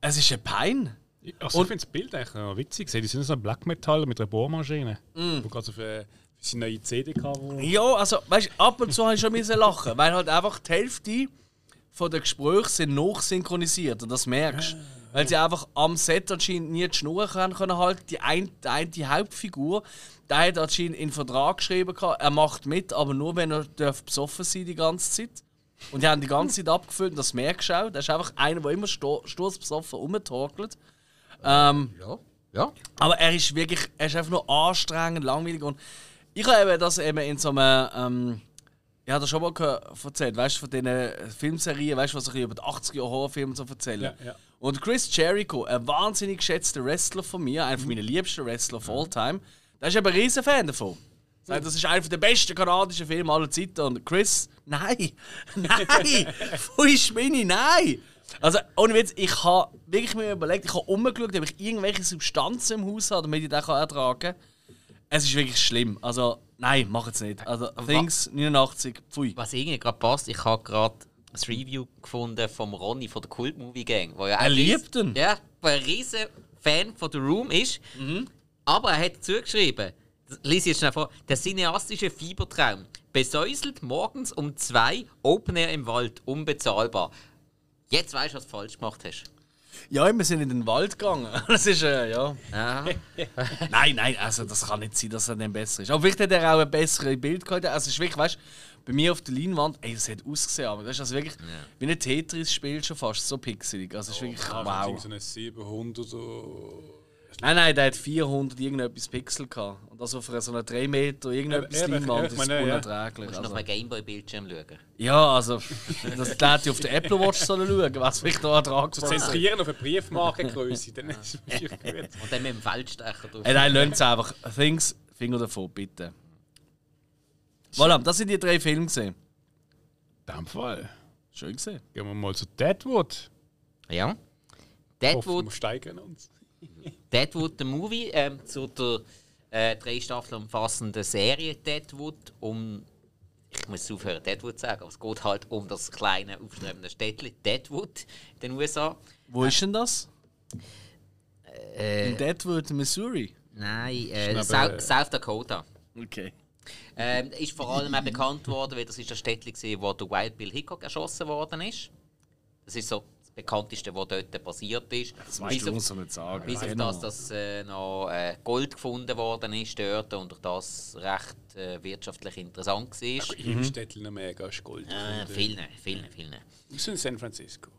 S3: es ist eine Pein.
S1: Also
S3: Und-
S1: ich finde das Bild eigentlich noch witzig. Die sind so ein Black Metal mit einer Bohrmaschine. Wo gerade so für, für seine neue CD kam.
S3: Ja, also, weißt ab und zu habe ich schon müssen lachen, weil halt einfach die Hälfte von den Gesprächen sind noch synchronisiert und das merkst du. Weil sie einfach am Set anscheinend nie die Schnur können, können halten. Die eine, die eine die Hauptfigur, der hat anscheinend in den Vertrag geschrieben, gehabt, er macht mit, aber nur wenn er darf besoffen sein die ganze Zeit. Und die haben die ganze Zeit abgefüllt und das merkst du auch. Das ist einfach einer, der immer sturzbesoffen rumtorkelt. Ähm,
S2: Ja. Ja.
S3: aber er ist wirklich, er ist einfach nur anstrengend, langweilig und ich habe eben das eben in so einem, ähm, ich habe das schon mal erzählt, weißt du, von diesen Filmserien, weißt du, was ich über die 80er Horrorfilme so erzählen.
S1: Ja, ja.
S3: Und Chris Jericho, ein wahnsinnig geschätzter Wrestler von mir, einer meiner liebsten Wrestler of all time, der ist eben ein riesen Fan davon. Das ist einer der besten kanadischen Filme aller Zeiten. Und Chris, <laughs> nein, nein, <laughs> pfui Schmini, nein. Also, ohne Witz, ich habe wirklich mir überlegt, ich habe umgeschaut, ob ich irgendwelche Substanzen im Haus habe, damit ich kann ertragen kann. Es ist wirklich schlimm. Also, nein, mach es nicht. Also, Things 89, pfui.
S2: Was irgendwie gerade passt, ich habe gerade ein Review gefunden vom Ronny von der Cult Movie Gang. Wo ja
S3: Er liebt ihn.
S2: Ja, der ein riesen Fan von The Room ist. Aber er hat zugeschrieben, das ich jetzt schnell vor, der cineastische Fiebertraum. Besäuselt morgens um zwei, Open Air im Wald, unbezahlbar. Jetzt weißt du, was du falsch gemacht hast.
S3: Ja, wir sind in den Wald gegangen. <laughs> Das ist, äh, ja.
S2: Ja. <laughs>
S3: Nein, nein, also das kann nicht sein, dass er dann besser ist. Aber vielleicht hat er auch ein besseres Bild gehabt. Also es ist wirklich, weißt du, bei mir auf der Leinwand, ey, das hat ausgesehen, aber das ist also wirklich wie ein Tetris-Spiel schon fast, so pixelig. Also es ist wirklich, wow.
S1: So eine 700 oder.
S3: Nein, nein, der hat 400 irgendetwas Pixel gehabt. Und das auf einer so einer 3 Meter irgendetwas
S1: Eben,
S3: Leinwand ist
S1: meine, ja.
S3: unerträglich.
S2: Du musst
S3: Also.
S2: auf einen Gameboy-Bildschirm schauen.
S3: Ja, also, das hätte ich auf der Apple Watch sollen schauen, was vielleicht noch Ertrag
S1: So zentrieren auf eine Briefmarkengröße, dann ist es <laughs> gut.
S2: Und dann mit dem Feldstecher drauf.
S3: Ey, nein, lasst es einfach. Things, Finger davon, bitte. Voilà, das sind die drei Filme gesehen.
S1: In dem Fall.
S3: Schön gesehen.
S1: Gehen wir mal zu Deadwood.
S2: Ja.
S1: Hoffen,
S2: Deadwood
S1: wir steigern uns.
S2: Deadwood, der Movie, ähm, zu der äh, drei Staffeln umfassenden Serie Deadwood um. Ich muss aufhören, Deadwood zu sagen, aber es geht halt um das kleine, aufstrebende Städtchen Deadwood in den USA.
S3: Wo ist denn das?
S2: Äh,
S3: In Deadwood, Missouri.
S2: nein, äh, South, South Dakota.
S3: Okay.
S2: Ähm, ist vor allem auch bekannt worden, weil das ist das Städtchen, gewesen, wo der Wild Bill Hickok erschossen worden ist. Das ist so bekannteste, was dort passiert ist.
S3: Das weißt du, muss man nicht sagen.
S2: Bis auf
S3: Genau.
S2: das, dass äh, noch äh, Gold gefunden worden ist dort und durch das recht äh, wirtschaftlich interessant war.
S1: Im Städtel noch mega ist Gold.
S2: Äh, vielen, vielen, vielen.
S1: Wir sind in San Francisco.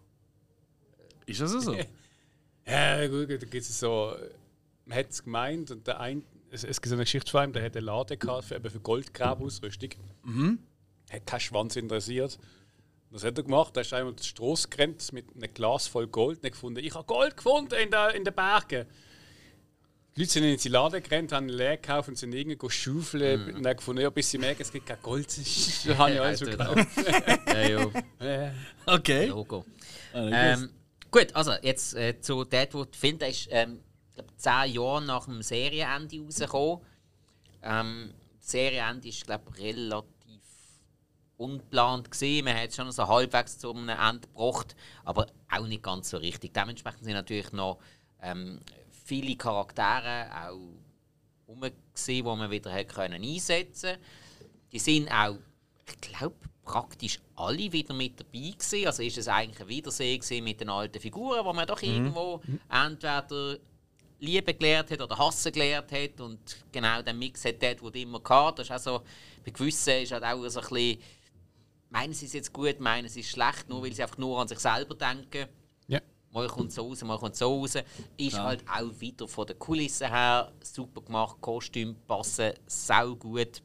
S3: Ist das so? <laughs>
S1: Ja, gut, da gibt es so. Man hat es gemeint und der ein, es, es gibt so eine Geschichte von einem, der hat eine Lade gehabt für, für Goldgrabausrüstung. Mhm. Hat keinen Schwanz interessiert. Was hat er gemacht? Er ist einmal die Straße gerannt mit einem Glas voll Gold hat gefunden, ich habe Gold gefunden in, der, in den Bergen. Die Leute sind in die Lade gerannt, haben leer gekauft und sind irgendwie schaufeln und haben gefunden, ja, bis sie merken, es gibt kein Gold. Das <laughs> habe ich alles
S2: Ja,
S1: gekauft.
S2: ja, <laughs> ja.
S3: Okay.
S2: Logo.
S3: Ah, nicht
S2: Ähm, gut, also jetzt äh, zu Deadwood. Der Film der ist ähm, ich glaub, zehn Jahre nach dem Serienende rausgekommen. Ähm, das Serienende ist glaube relativ unplant gesehen. Man hat es schon so halbwegs zu einem Ende gebracht, aber auch nicht ganz so richtig. Dementsprechend sind natürlich noch ähm, viele Charaktere auch rum gesehen, wo man wieder hat können einsetzen. Die sind auch, ich glaube, praktisch alle wieder mit dabei gewesen. Also ist es eigentlich ein Wiedersehen mit den alten Figuren, wo man doch irgendwo entweder Liebe gelernt hat oder Hassen gelernt hat und genau den Mix hat Deadwood immer gehabt. Das ist auch so, bei gewissen ist halt auch so ein bisschen, meinen sie es jetzt gut, meinen sie es schlecht, nur weil sie einfach nur an sich selber denken.
S1: Ja.
S2: Mal kommt so raus, mal kommt so raus. Ist halt auch wieder von der Kulisse her super gemacht. Kostüm passen sau gut.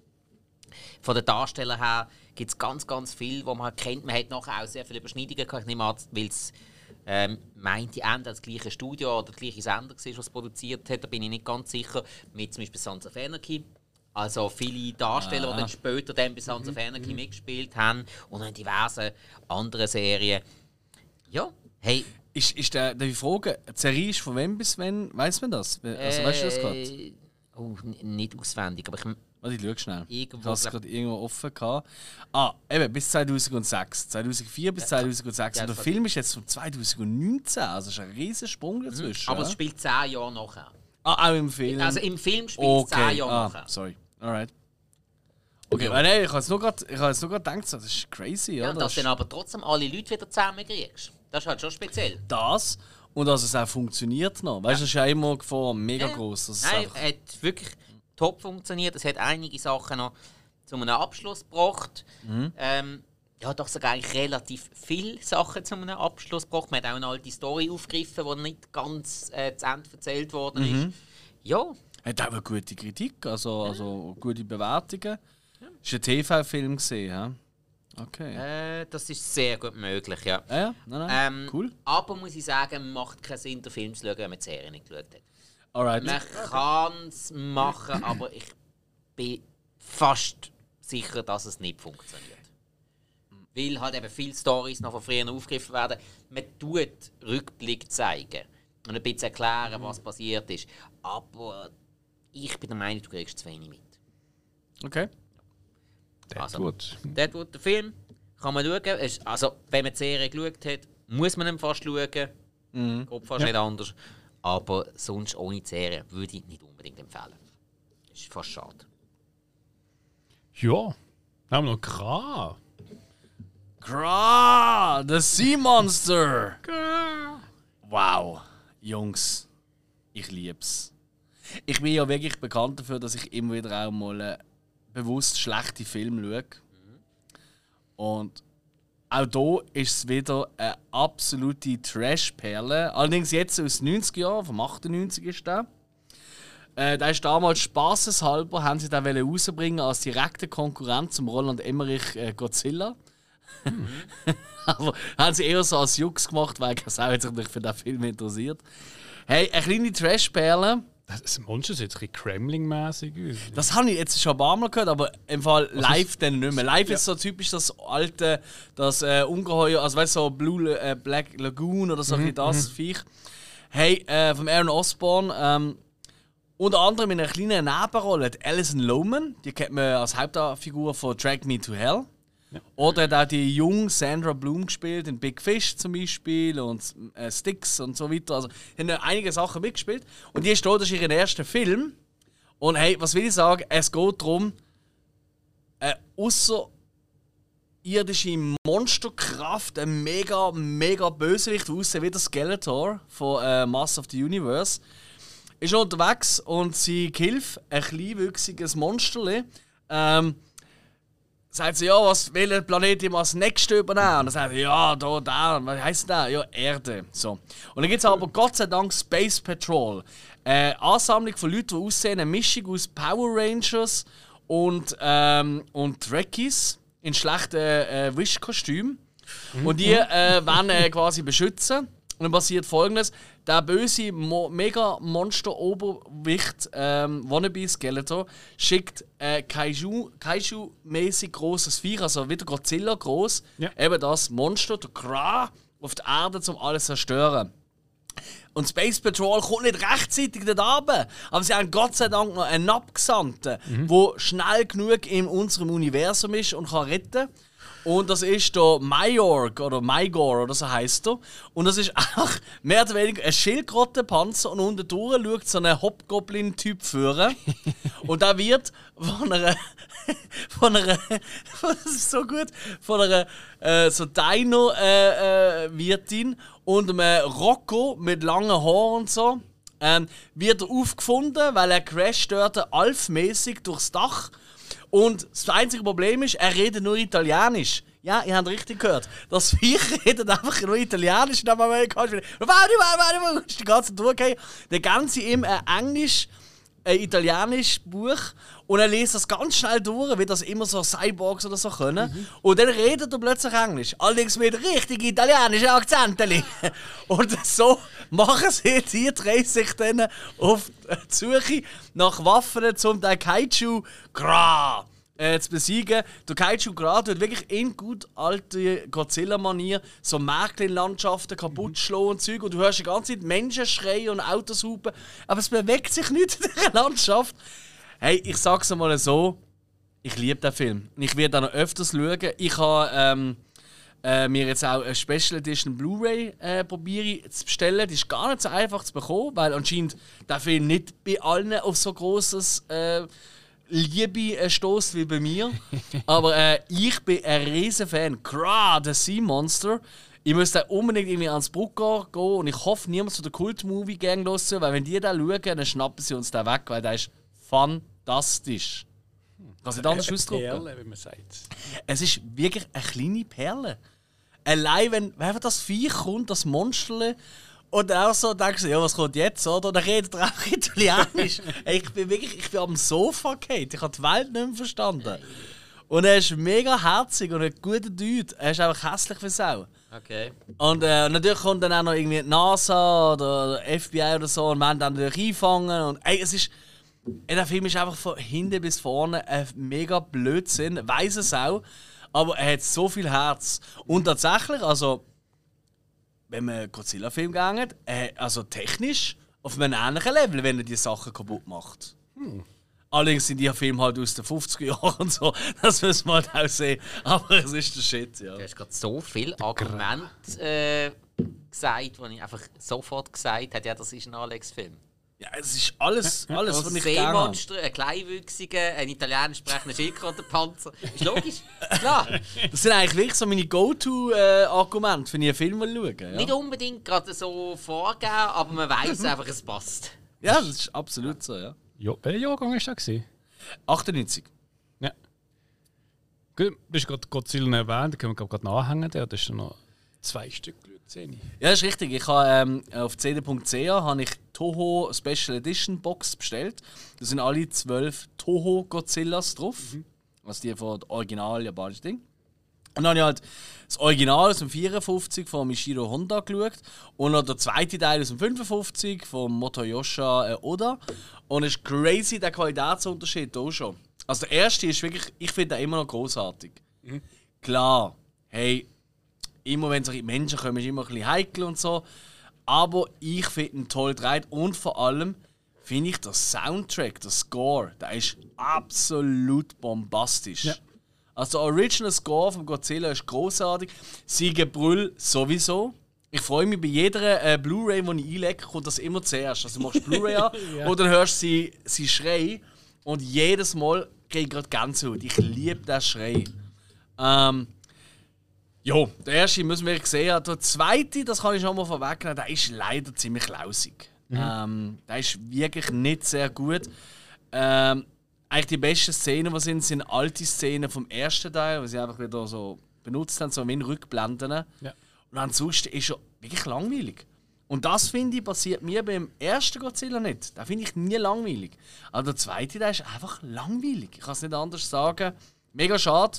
S2: Von den Darstellern her gibt es ganz, ganz viel, wo man kennt. Man hat nachher auch sehr viele Überschneidungen gehabt. Ich nehme an, weil es ähm, meinte Ende das gleiche Studio oder der gleiche Sender war, was es produziert hat. Da bin ich nicht ganz sicher. Mit zum Beispiel Sons of Anarchy. Also viele Darsteller, die dann später dann bei Sons of Anarchy mitgespielt haben und in diversen anderen Serien. Ja, hey,
S3: ist, ist der, darf ich fragen, die Serie ist von wem bis wann? Weiß man das? Also, weißt du das gerade?
S2: Äh, Oh, nicht auswendig, aber ich
S3: Warte, ich schau schnell.
S2: Irgendwo,
S3: Ich habe es gerade irgendwo offen gehabt. Ah, eben, bis 2006. 2004 bis 2006.
S2: Ja,
S3: Und der Film ist jetzt von 2019. Also ist ein riesen Sprung dazwischen.
S2: aber es spielt zehn Jahre nachher.
S3: Ah, auch im Film.
S2: Also im Film spielt es
S3: okay.
S2: zehn Jahre
S3: ah,
S2: nachher.
S3: sorry. Alright. Okay, weil nein, ich habe jetzt nur gerade gedacht, so, das ist crazy,
S2: Ja,
S3: ja.
S2: und dass
S3: das,
S2: dann aber trotzdem alle Leute wieder zusammenkriegst. Das ist halt schon speziell.
S3: das und dass es auch funktioniert noch. Weißt du, das ist ja immer vor mega
S2: Ja.
S3: groß. Das
S2: Nein,
S3: einfach,
S2: es hat wirklich top funktioniert. Es hat einige Sachen noch zu einem Abschluss gebracht.
S3: Mhm.
S2: Ähm, ja, doch sogar eigentlich relativ viele Sachen zu einem Abschluss gebracht. Man hat auch eine alte Story aufgegriffen, die nicht ganz äh, zu Ende erzählt worden
S3: Mhm.
S2: ist. Ja,
S3: hat auch eine gute Kritik, also, also gute Bewertungen. Ist ein TV-Film gesehen, ja? Okay.
S2: äh, das ist sehr gut möglich, ja.
S3: Ja, ja, nein, nein.
S2: Ähm,
S3: cool.
S2: Aber muss ich sagen, macht keinen Sinn, den Film zu schauen, wenn man die Serie nicht geschaut hat.
S3: Alright.
S2: Man kann es machen, aber ich bin fast sicher, dass es nicht funktioniert. Weil halt eben viele Stories noch von früher aufgegriffen werden. Man tut Rückblick zeigen und ein bisschen erklären, was passiert ist. Aber ich bin der Meinung, du kriegst zu wenig mit.
S3: Okay.
S2: Also,
S1: Gut.
S2: der tut der Film, kann man schauen. Ist- Also, wenn man die Serie geschaut hat, muss man ihn fast schauen.
S3: Mhm.
S2: Geht fast nicht anders. Aber sonst ohne die Serie würde ich nicht unbedingt empfehlen. Ist fast schade.
S1: Ja. Dann haben wir noch Kra.
S3: Gra, the Sea Monster. Wow, Jungs, ich lieb's. Ich bin ja wirklich bekannt dafür, dass ich immer wieder auch mal äh, bewusst schlechte Filme schaue. Und auch hier ist es wieder eine absolute Trash-Perle. Allerdings jetzt aus den 90er Jahren, vom 98 ist der. Äh, der ist damals spaßeshalber, haben sie wollen rausbringen als direkte Konkurrent zum Roland Emmerich äh, Godzilla. <laughs> Aber haben sie eher so als Jux gemacht, weil hat sich nicht für den Film interessiert. Hey, eine kleine Trash-Perle.
S1: Das Monster sieht ein Kremling-mäßig aus.
S3: Das habe ich jetzt schon ein paar Mal gehört, aber im Fall live dann nicht mehr. Live ist so typisch das alte, das äh, Ungeheuer, also weißt du, so Blue äh, Black Lagoon oder so ein das Viech. Hey, äh, vom Aaron Osborne, ähm, unter anderem in einer kleinen Nebenrolle Alison Lohman, die kennt man als Hauptfigur von Drag Me to Hell. Oder hat auch die junge Sandra Bloom gespielt, in Big Fish zum Beispiel und äh, Sticks und so weiter. Also, haben einige Sachen mitgespielt. Und ist hier, das ist ihr erster Film. Und hey, was will ich sagen? Es geht darum, eine außerirdische Monsterkraft, ein mega, mega Bösewicht, der aussieht wie der Skeletor von äh, Mass of the Universe, ist unterwegs und sie hilft ein kleinwüchsiges Monsterli. Ähm, sagt sie, ja, was will Planet ihm als nächstes übernehmen? Und dann sagt er, ja, da, da, was heisst der? Ja, Erde. So. Und dann gibt es aber Gott sei Dank Space Patrol. Äh, Ansammlung von Leuten, die aussehen, eine Mischung aus Power Rangers und, ähm, und Trekkies in schlechten äh, Wischkostümen. Und die äh, werden äh, quasi beschützen. Und dann passiert folgendes: Der böse Mo mega monster oberwicht ähm, Wannabe Skeletor schickt äh, Kaiju- Kaiju-mäßig großes Viech, also wieder Godzilla groß,
S1: Ja.
S3: eben das Monster, der Kra, auf die Erde, um alles zu zerstören. Und Space Patrol kommt nicht rechtzeitig dort runter. Aber sie haben Gott sei Dank noch einen Abgesandten, der schnell genug in unserem Universum ist und kann retten Und das ist der Majorg oder Maigor oder so heißt er. Und das ist <laughs> auch mehr oder weniger ein Schildkrötenpanzer und unten durch schaut so ein Hobgoblin-Typ führen. <laughs> und da wird von einer <laughs> von einer das ist so gut von einer äh, so Dino äh, äh, Wirtin und einem Rocco mit langen Haaren und so ähm, wird er aufgefunden, weil er crasht dort alfmäßig durchs Dach und das einzige Problem ist, er redet nur Italienisch. Ja, ihr habt richtig gehört. Das Viech redet einfach nur Italienisch du wieder warte, warte, warte, warte, die ganze Zeit durchgehen. Der ganze ihm ein Englisch ein italienisches Buch und er liest das ganz schnell durch, wie das immer so Cyborgs oder so können. Und dann redet er plötzlich Englisch. Allerdings mit richtig italienischen Akzenten. <laughs> Und so machen sie die drei sich dann auf die Suche nach Waffen zum den Kaiju Gra äh, zu besiegen. Der Kaiju gerade wird wirklich in gut alte Godzilla-Manier so Märklin-Landschaften kaputt schlagen und Zeug. Und du hörst die ganze Zeit Menschen schreien und Autos hupen. Aber es bewegt sich nicht in dieser Landschaft. Hey, ich sag's mal so. Ich liebe den Film. Ich werde auch noch öfters schauen. Ich habe ähm, äh, mir jetzt auch eine Special Edition Blu-ray äh, probiere zu bestellen. Die ist gar nicht so einfach zu bekommen, weil anscheinend der Film nicht bei allen auf so großes äh, Liebe äh, stößt wie bei mir. Aber äh, ich bin ein riesen Fan. Kra, der Sea Monster. Ich müsste unbedingt irgendwie ans Brucker gehen und ich hoffe, niemand zu der Kult-Movie-Gang los, weil wenn die da schauen, dann schnappen sie uns da weg, weil der ist fantastisch. Kannst du nicht anders ausdrücken?
S1: Perle, wie man sagt.
S3: Es ist wirklich eine kleine Perle. Allein, wenn, wenn einfach das Viech kommt, das Monster, und dann auch so denkst du, ja, was kommt jetzt, oder? Und dann redet er auch <laughs> Italienisch. Ey, ich bin wirklich, ich bin am Sofa gefallen. Ich habe die Welt nicht mehr verstanden. Und er ist mega herzig und ein guter Dude. Er ist einfach hässlich wie Sau.
S2: Okay.
S3: Und äh, natürlich kommt dann auch noch irgendwie die NASA oder der FBI oder so und wollen dann natürlich einfangen. Und ey, es ist. Ey, der Film ist einfach von hinten bis vorne ein mega Blödsinn, weiss es auch. Aber er hat so viel Herz. Und tatsächlich, also, wenn man einen Godzilla-Film geht, äh, also technisch auf einem ähnlichen Level, wenn er die Sachen kaputt macht. Allerdings sind die Filme halt aus den 50er Jahren und so, <laughs> das müssen wir halt auch sehen. Aber es ist der Shit, ja.
S2: Du hast gerade so viel Argument äh, gesagt, wo ich einfach sofort gesagt habe, ja, das ist ein Alex-Film.
S3: Ja, es ist alles, alles was
S2: Ein
S3: ich gerne habe.
S2: Seemonster, ein Kleinwüchsiger, ein italienisch sprechender Schildkrötenpanzer. Ist logisch, <laughs> klar.
S3: Das sind eigentlich wirklich so meine Go-To-Argumente, wenn ich einen Film schaue. Ja.
S2: Nicht unbedingt gerade so vorgeben, aber man weiß <laughs> einfach, es passt.
S3: ja, das ist absolut so, ja.
S1: Ja, welcher Jahrgang war das? gewesen?
S3: 98.
S1: Ja. Gut, du hast gerade Godzilla erwähnt, da können wir gerade nachhängen. Der hat schon noch zwei Stück gesehen.
S3: Ja, das ist richtig. Ich habe ähm, auf cd.ch habe ich Toho Special Edition Box bestellt. Da sind alle zwölf Toho Godzillas drauf. Also die von der Original japanischen Ding. Und dann habe ich halt das Original aus dem 54 von Mishiro Honda geschaut und noch der zweite Teil aus dem 55 von Motoyosha äh, Oda. Und es ist crazy der Qualitätsunterschied hier schon. Also der erste ist wirklich, ich finde den immer noch großartig. Klar, hey, immer wenn solche Menschen kommen, ist immer ein bisschen heikel und so. Aber ich finde ihn toll gedreht und vor allem finde ich der Soundtrack, der Score, der ist absolut bombastisch.
S1: Ja.
S3: Also der Original Score von Godzilla ist großartig. Siegebrüll sowieso. Ich freue mich bei jeder äh, Blu-ray, die ich einlege, kommt das immer zuerst. Also du machst Blu-ray an <laughs> und dann hörst du sie, sie schreien und jedes Mal kriege ich gerade Gänsehaut. Ich liebe das Schrei. Ähm, ja, der erste müssen wir sehen. Der zweite, das kann ich schon mal vorwegnehmen, der ist leider ziemlich lausig. Ähm, der ist wirklich nicht sehr gut. Ähm, eigentlich die besten Szenen, die sind, sind alte Szenen vom ersten Teil, die sie einfach wieder so benutzt haben, so wie in Rückblenden.
S1: Ja.
S3: Und ansonsten ist er wirklich langweilig. Und das finde ich passiert mir beim ersten Godzilla nicht. Da finde ich nie langweilig. Aber der zweite, der ist einfach langweilig. Ich kann es nicht anders sagen. Mega schade.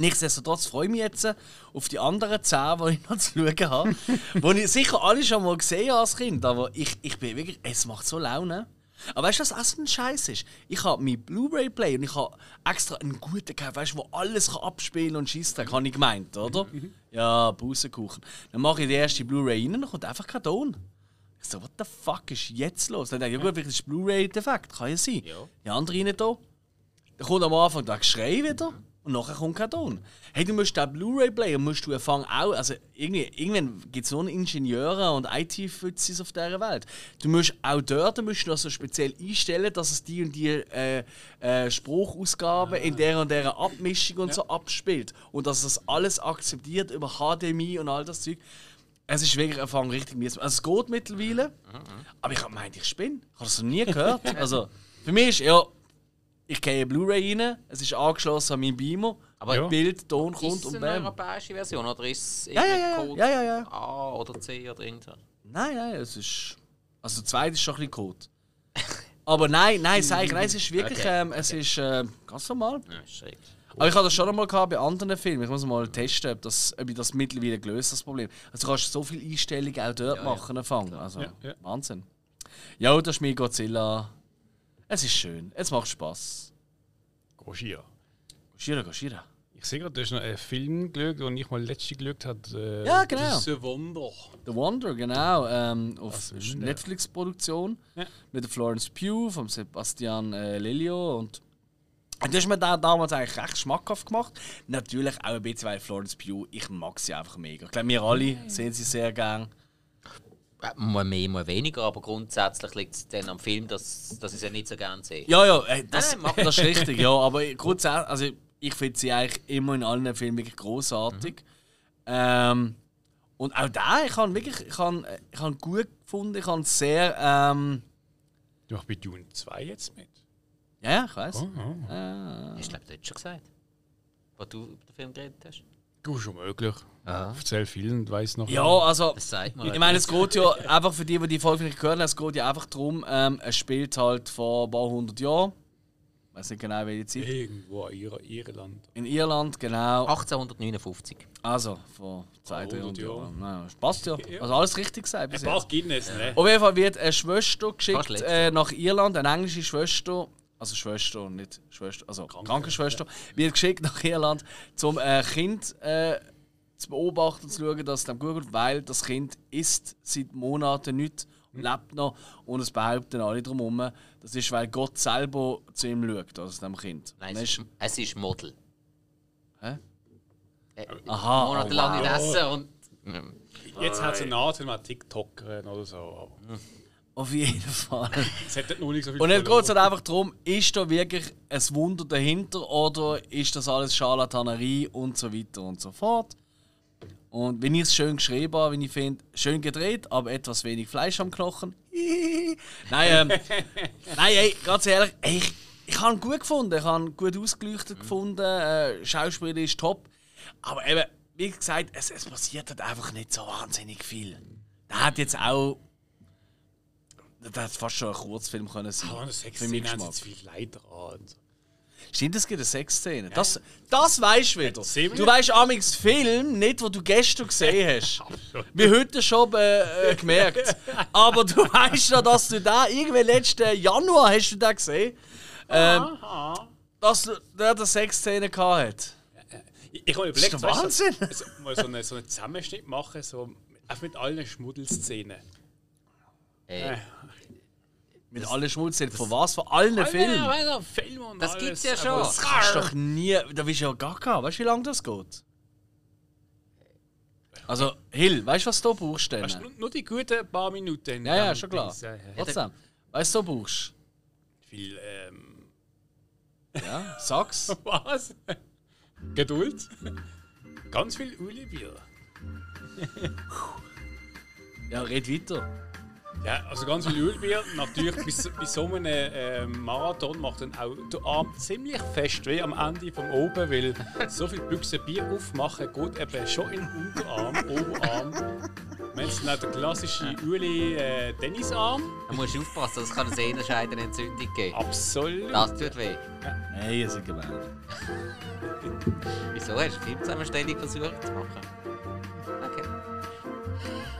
S3: Nichtsdestotrotz freue ich mich jetzt auf die anderen 10, die ich noch zu schauen habe. die ich sicher alle schon mal gesehen habe als Kind. Aber ich, ich bin wirklich. Es macht so Laune. Aber weißt du, was ein Scheiß ist? Ich habe meinen Blu-ray-Player und ich habe extra einen guten gekauft, weißt du, wo alles kann abspielen und schießt, habe ich gemeint, oder? Ja, Bussenkuchen. Dann mache ich die erste Blu-ray rein und dann kommt einfach kein Ton. Ich so, what the fuck ist jetzt los? Dann denke ich, ja gut, vielleicht ist Blu-ray-Defekt, kann ja sein.
S2: Ja.
S3: Die andere rein da. Dann kommt am Anfang der Geschrei wieder und nachher kommt kein Ton. Hey, du musst den Blu-ray-Player musst du anfangen auch, also irgendwie, irgendwann gibt es nur noch Ingenieure und IT-Fützis auf dieser Welt. Du musst auch dort musst du noch so speziell einstellen, dass es die und die äh, äh, Spruchausgaben in der und der Abmischung und so abspielt. Und dass es alles akzeptiert über HDMI und all das Zeug. Es ist wirklich Fang richtig mies. Also es geht mittlerweile, aber ich habe gemeint, ich spinne. Ich habe das noch nie gehört. <laughs> Also für mich ist ja, ich gehe Blu-ray rein, es ist angeschlossen an meinen Beamer,
S2: Aber
S1: Ja.
S3: Bild, Ton
S2: Ist
S3: kommt
S2: es
S3: und
S2: eine
S3: bam.
S2: europäische Version oder ist es
S3: Ja, ja.
S2: Code
S3: ja, ja, ja.
S2: A oder C oder irgendwas?
S3: Nein, nein, es ist. Also der zweite ist schon ein bisschen Code. <laughs> Aber nein, nein, sag ich, nein, es ist wirklich,
S2: Okay,
S3: ähm, es ist äh, ganz normal.
S2: Ja, ist schräg.
S3: Aber ich hatte das schon einmal gehabt bei anderen Filmen. Ich muss mal testen, ob, das, ob ich das mittlerweile gelöst das Problem. Also du kannst so viele Einstellungen auch dort
S2: Ja, ja.
S3: machen, anfangen. Also
S1: Ja, ja.
S3: Wahnsinn. Ja, das ist mein Godzilla. Es ist schön, es macht Spaß.
S1: Gojira.
S3: Gojira, Gojira.
S1: Ich sehe gerade, du hast noch einen Film geschaut, den ich mal letztes geschaut habe. Äh,
S3: Ja, genau.
S1: Das ist ein Wunder.
S3: The Wonder, genau. Ähm, auf. Netflix-Produktion.
S1: Ja.
S3: Mit der Florence Pugh, vom Sebastian äh, Lelio. Und und das hat mir da damals eigentlich recht schmackhaft gemacht. Natürlich auch ein bisschen, weil Florence Pugh, ich mag sie einfach mega. Ich glaube, wir alle sehen sie sehr gern.
S2: Äh, Mal mehr, mal weniger, aber grundsätzlich liegt es dann am Film, dass, dass ich sie nicht so gerne sehe.
S3: Ja, ja, äh, das,
S2: Nein,
S3: das ist richtig, ja. <laughs> Aber grundsätzlich, also ich finde sie eigentlich immer in allen Filmen wirklich großartig. Ähm, und auch da, ich habe wirklich, ich habe, ich habe gut gefunden, ich habe sehr, ähm,
S1: Du machst bei Dune 2 jetzt mit.
S3: ja, ja, ich weiß.
S1: Oh, oh.
S2: Ich glaube, du hast schon gesagt, was du über den Film geredet hast.
S1: Du schon möglich.
S2: Aha.
S1: Erzähl viel und weiss noch.
S3: Ja, also,
S2: Das sagt man.
S3: ich meine, es geht ja einfach für die, die die Folge nicht gehört haben, es geht ja einfach darum, ähm, es spielt halt vor ein paar hundert Jahren. Ich weiß nicht genau, welche Zeit.
S1: Irgendwo in Ir Irland.
S3: In Irland, genau.
S2: 1859.
S3: Also, vor 200,
S1: 100
S3: 300
S1: Jahren.
S3: Jahren. Naja, passt ja. Also alles richtig gesagt.
S1: Ein
S3: bis
S1: paar
S3: jetzt.
S1: Guinness, ne?
S3: Auf jeden Fall wird eine Schwester geschickt äh, nach Irland, eine englische Schwester, also Schwester, nicht Schwester, also Krankenschwester, wird geschickt nach Irland, um ein Kind äh, zu beobachten, zu schauen, dass es dem gut geht, weil das Kind isst seit Monaten nichts und lebt noch und es behaupten alle drumherum, das ist, weil Gott selber zu ihm schaut, also dem Kind.
S2: Nein,
S3: Und
S2: es ist, es ist Model.
S3: Hä?
S2: Äh,
S3: Aha,
S2: monatelang
S3: oh,
S2: nicht
S3: wow.
S2: essen und.
S1: Jetzt hat es eine Art, wenn man TikToker oder so. aber
S3: Auf jeden Fall.
S1: Es hat noch nicht so viel
S3: Und dann geht es halt einfach darum, ist da wirklich ein Wunder dahinter oder ist das alles Scharlatanerie und so weiter und so fort. Und wenn ich es schön geschrieben habe, wenn ich finde, schön gedreht, aber etwas wenig Fleisch am Knochen. <laughs> nein, ähm, <laughs> nein, ey, ganz ehrlich, ey, ich, ich habe ihn gut gefunden, ich habe ihn gut ausgeleuchtet gefunden, äh, Schauspieler ist top. Aber eben, wie gesagt, es, es passiert halt einfach nicht so wahnsinnig viel. Der hat jetzt auch. Der hat fast schon ein Kurzfilm können sein.
S1: Ah, eine Sexszene
S3: Geschmack.
S1: zu viel Leid dran.
S3: Stimmt, es gibt eine Sexszene. Das, das weißt du wieder.
S1: Wir
S3: Du
S1: nicht.
S3: weißt amix Film nicht, wo du gestern gesehen hast. <laughs> Wie heute schon äh, äh, gemerkt. <laughs> Aber du weißt noch, dass du da irgendwie letzten Januar hast du da gesehen, ähm, dass du der eine Sexszene gehabt hat.
S1: Ich, habe mir
S3: Das ist
S1: überlegt,
S3: der
S1: weißt
S3: Wahnsinn.
S1: so, mal so einen so einen Zusammenschnitt machen, so, einfach mit allen Schmuddelszenen.
S2: Äh,
S3: Mit allen Schmutzszenen. Von was? Von allen
S1: Alle,
S3: Filmen?
S1: Alter, Filme und
S2: Das
S1: alles,
S2: gibt's ja schon.
S1: das-
S3: kannst du doch nie. Da bist du ja gar kein. Weißt du, wie lange das geht? Also, Hill, weißt du, was du brauchst denn?
S1: Weißt du, nur- nur die guten paar Minuten.
S3: Ja, ja, schon klar.
S1: Dings, Ja, ja.
S3: Trotzdem. Weißt du, was du brauchst?
S1: Viel, ähm,
S3: Ja, sag's. <laughs>
S1: was? Geduld. Ganz viel Ulibier.
S3: Ja, red weiter.
S1: Ja, also ganz viel Ölbier. Natürlich, bei, so- bei so einem äh, Marathon macht dann auch der Arm ziemlich fest weh am Ende vom Oben, weil so viel Büchse Bier aufmachen geht eben schon in den Unterarm, Oberarm. Wir haben dann auch den klassischen Uli äh, Tennisarm.
S2: da musst du aufpassen, es kann eine sehnenscheidende Entzündung geben.
S1: Absolut.
S2: Das tut weh.
S3: Hey, ihr seid gemein.
S2: Wieso hast du Filmzusammenstellung versucht zu machen?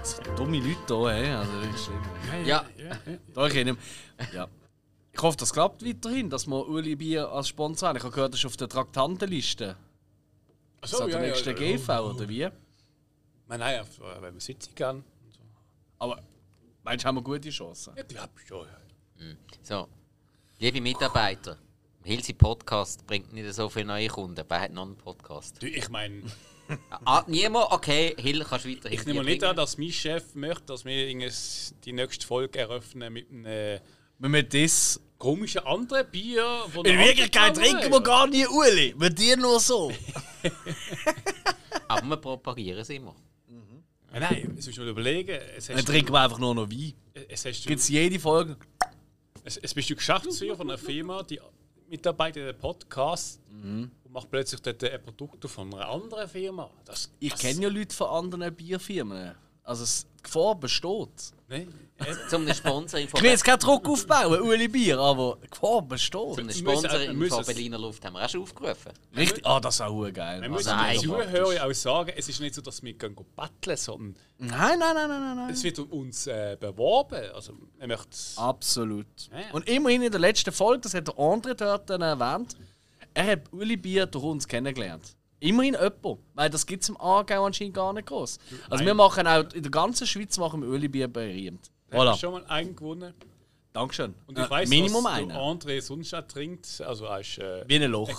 S3: So dumme Leute hier, hey. Also, das ist schlimm.
S2: Ja.
S1: ja, ja.
S3: Da ich nicht Ja. Ich hoffe, das klappt weiterhin, dass wir Uli Bier als Sponsor haben. Ich habe gehört, das ist auf der Traktantenliste.
S1: Ach
S3: Das hat der nächste
S1: ja.
S3: GV, oder wie?
S1: Nein, nein, wenn wir sitzen kann.
S3: Aber meinst du, haben wir gute Chancen?
S1: Ja, ich schon. Ja.
S2: So. Liebe Mitarbeiter, Hilsi Podcast bringt nicht so viele neue Kunden. Wer hat noch einen Podcast?
S1: Du, Ich meine,
S2: Ah, niemand? Okay, Hill, kannst du weiterhin
S1: ich nehme nicht an, dass mein Chef möchte, dass wir die nächste Folge eröffnen mit einem
S3: wir das.
S1: komischen anderen Bier. Von
S3: In Wirklichkeit trinken wir gar nie Uli. Wir dir nur so. <laughs>
S2: Aber wir propagieren es immer.
S1: Nein, nein, es musst du mal überlegen. Es,
S3: Dann trinken wir einfach nur noch Wein.
S1: es,
S3: Gibt es jede Folge.
S1: es, es bist du Geschäftsführer von einer Firma, die mitarbeitet in einem Podcast und macht plötzlich dort ein Produkt von einer anderen Firma. Das,
S3: Ich
S1: das-
S3: kenne ja Leute von anderen Bierfirmen. Also es- die Gefahr besteht.
S1: Nee,
S2: Zum einen Sponsoring von,
S3: Ich will jetzt keinen Druck aufbauen, Uli Bier, aber die Gefahr besteht.
S2: zum Sponsoring
S1: müssen
S2: von Berliner Luft haben wir auch schon aufgerufen.
S3: Richtig? Ah, das ist auch geil.
S1: man
S3: Also,
S1: muss
S2: nein,
S1: den Zuhörern auch sagen, es ist nicht so, dass wir gehen betteln, sondern
S3: Nein, nein, nein, nein, nein, nein.
S1: es wird um uns äh, beworben. Also, man möchte
S3: Absolut.
S1: Ja.
S3: Und immerhin in der letzten Folge, das hat der André dort dann erwähnt, Er hat Uli Bier durch uns kennengelernt. Immerhin jemand, weil das gibt es im Aargau anscheinend gar nicht groß. Also wir machen auch in der ganzen Schweiz machen wir Uli Bier berühmt.
S1: Voilà.
S3: Voilà.
S1: schon mal einen gewonnen.
S3: Dankeschön.
S1: Und ich
S3: Äh,
S1: weiß,
S3: Minimum
S1: was
S3: einen.
S1: André sonst auch trinkt. Also er ist äh,
S3: Wie ein Loch.
S1: ein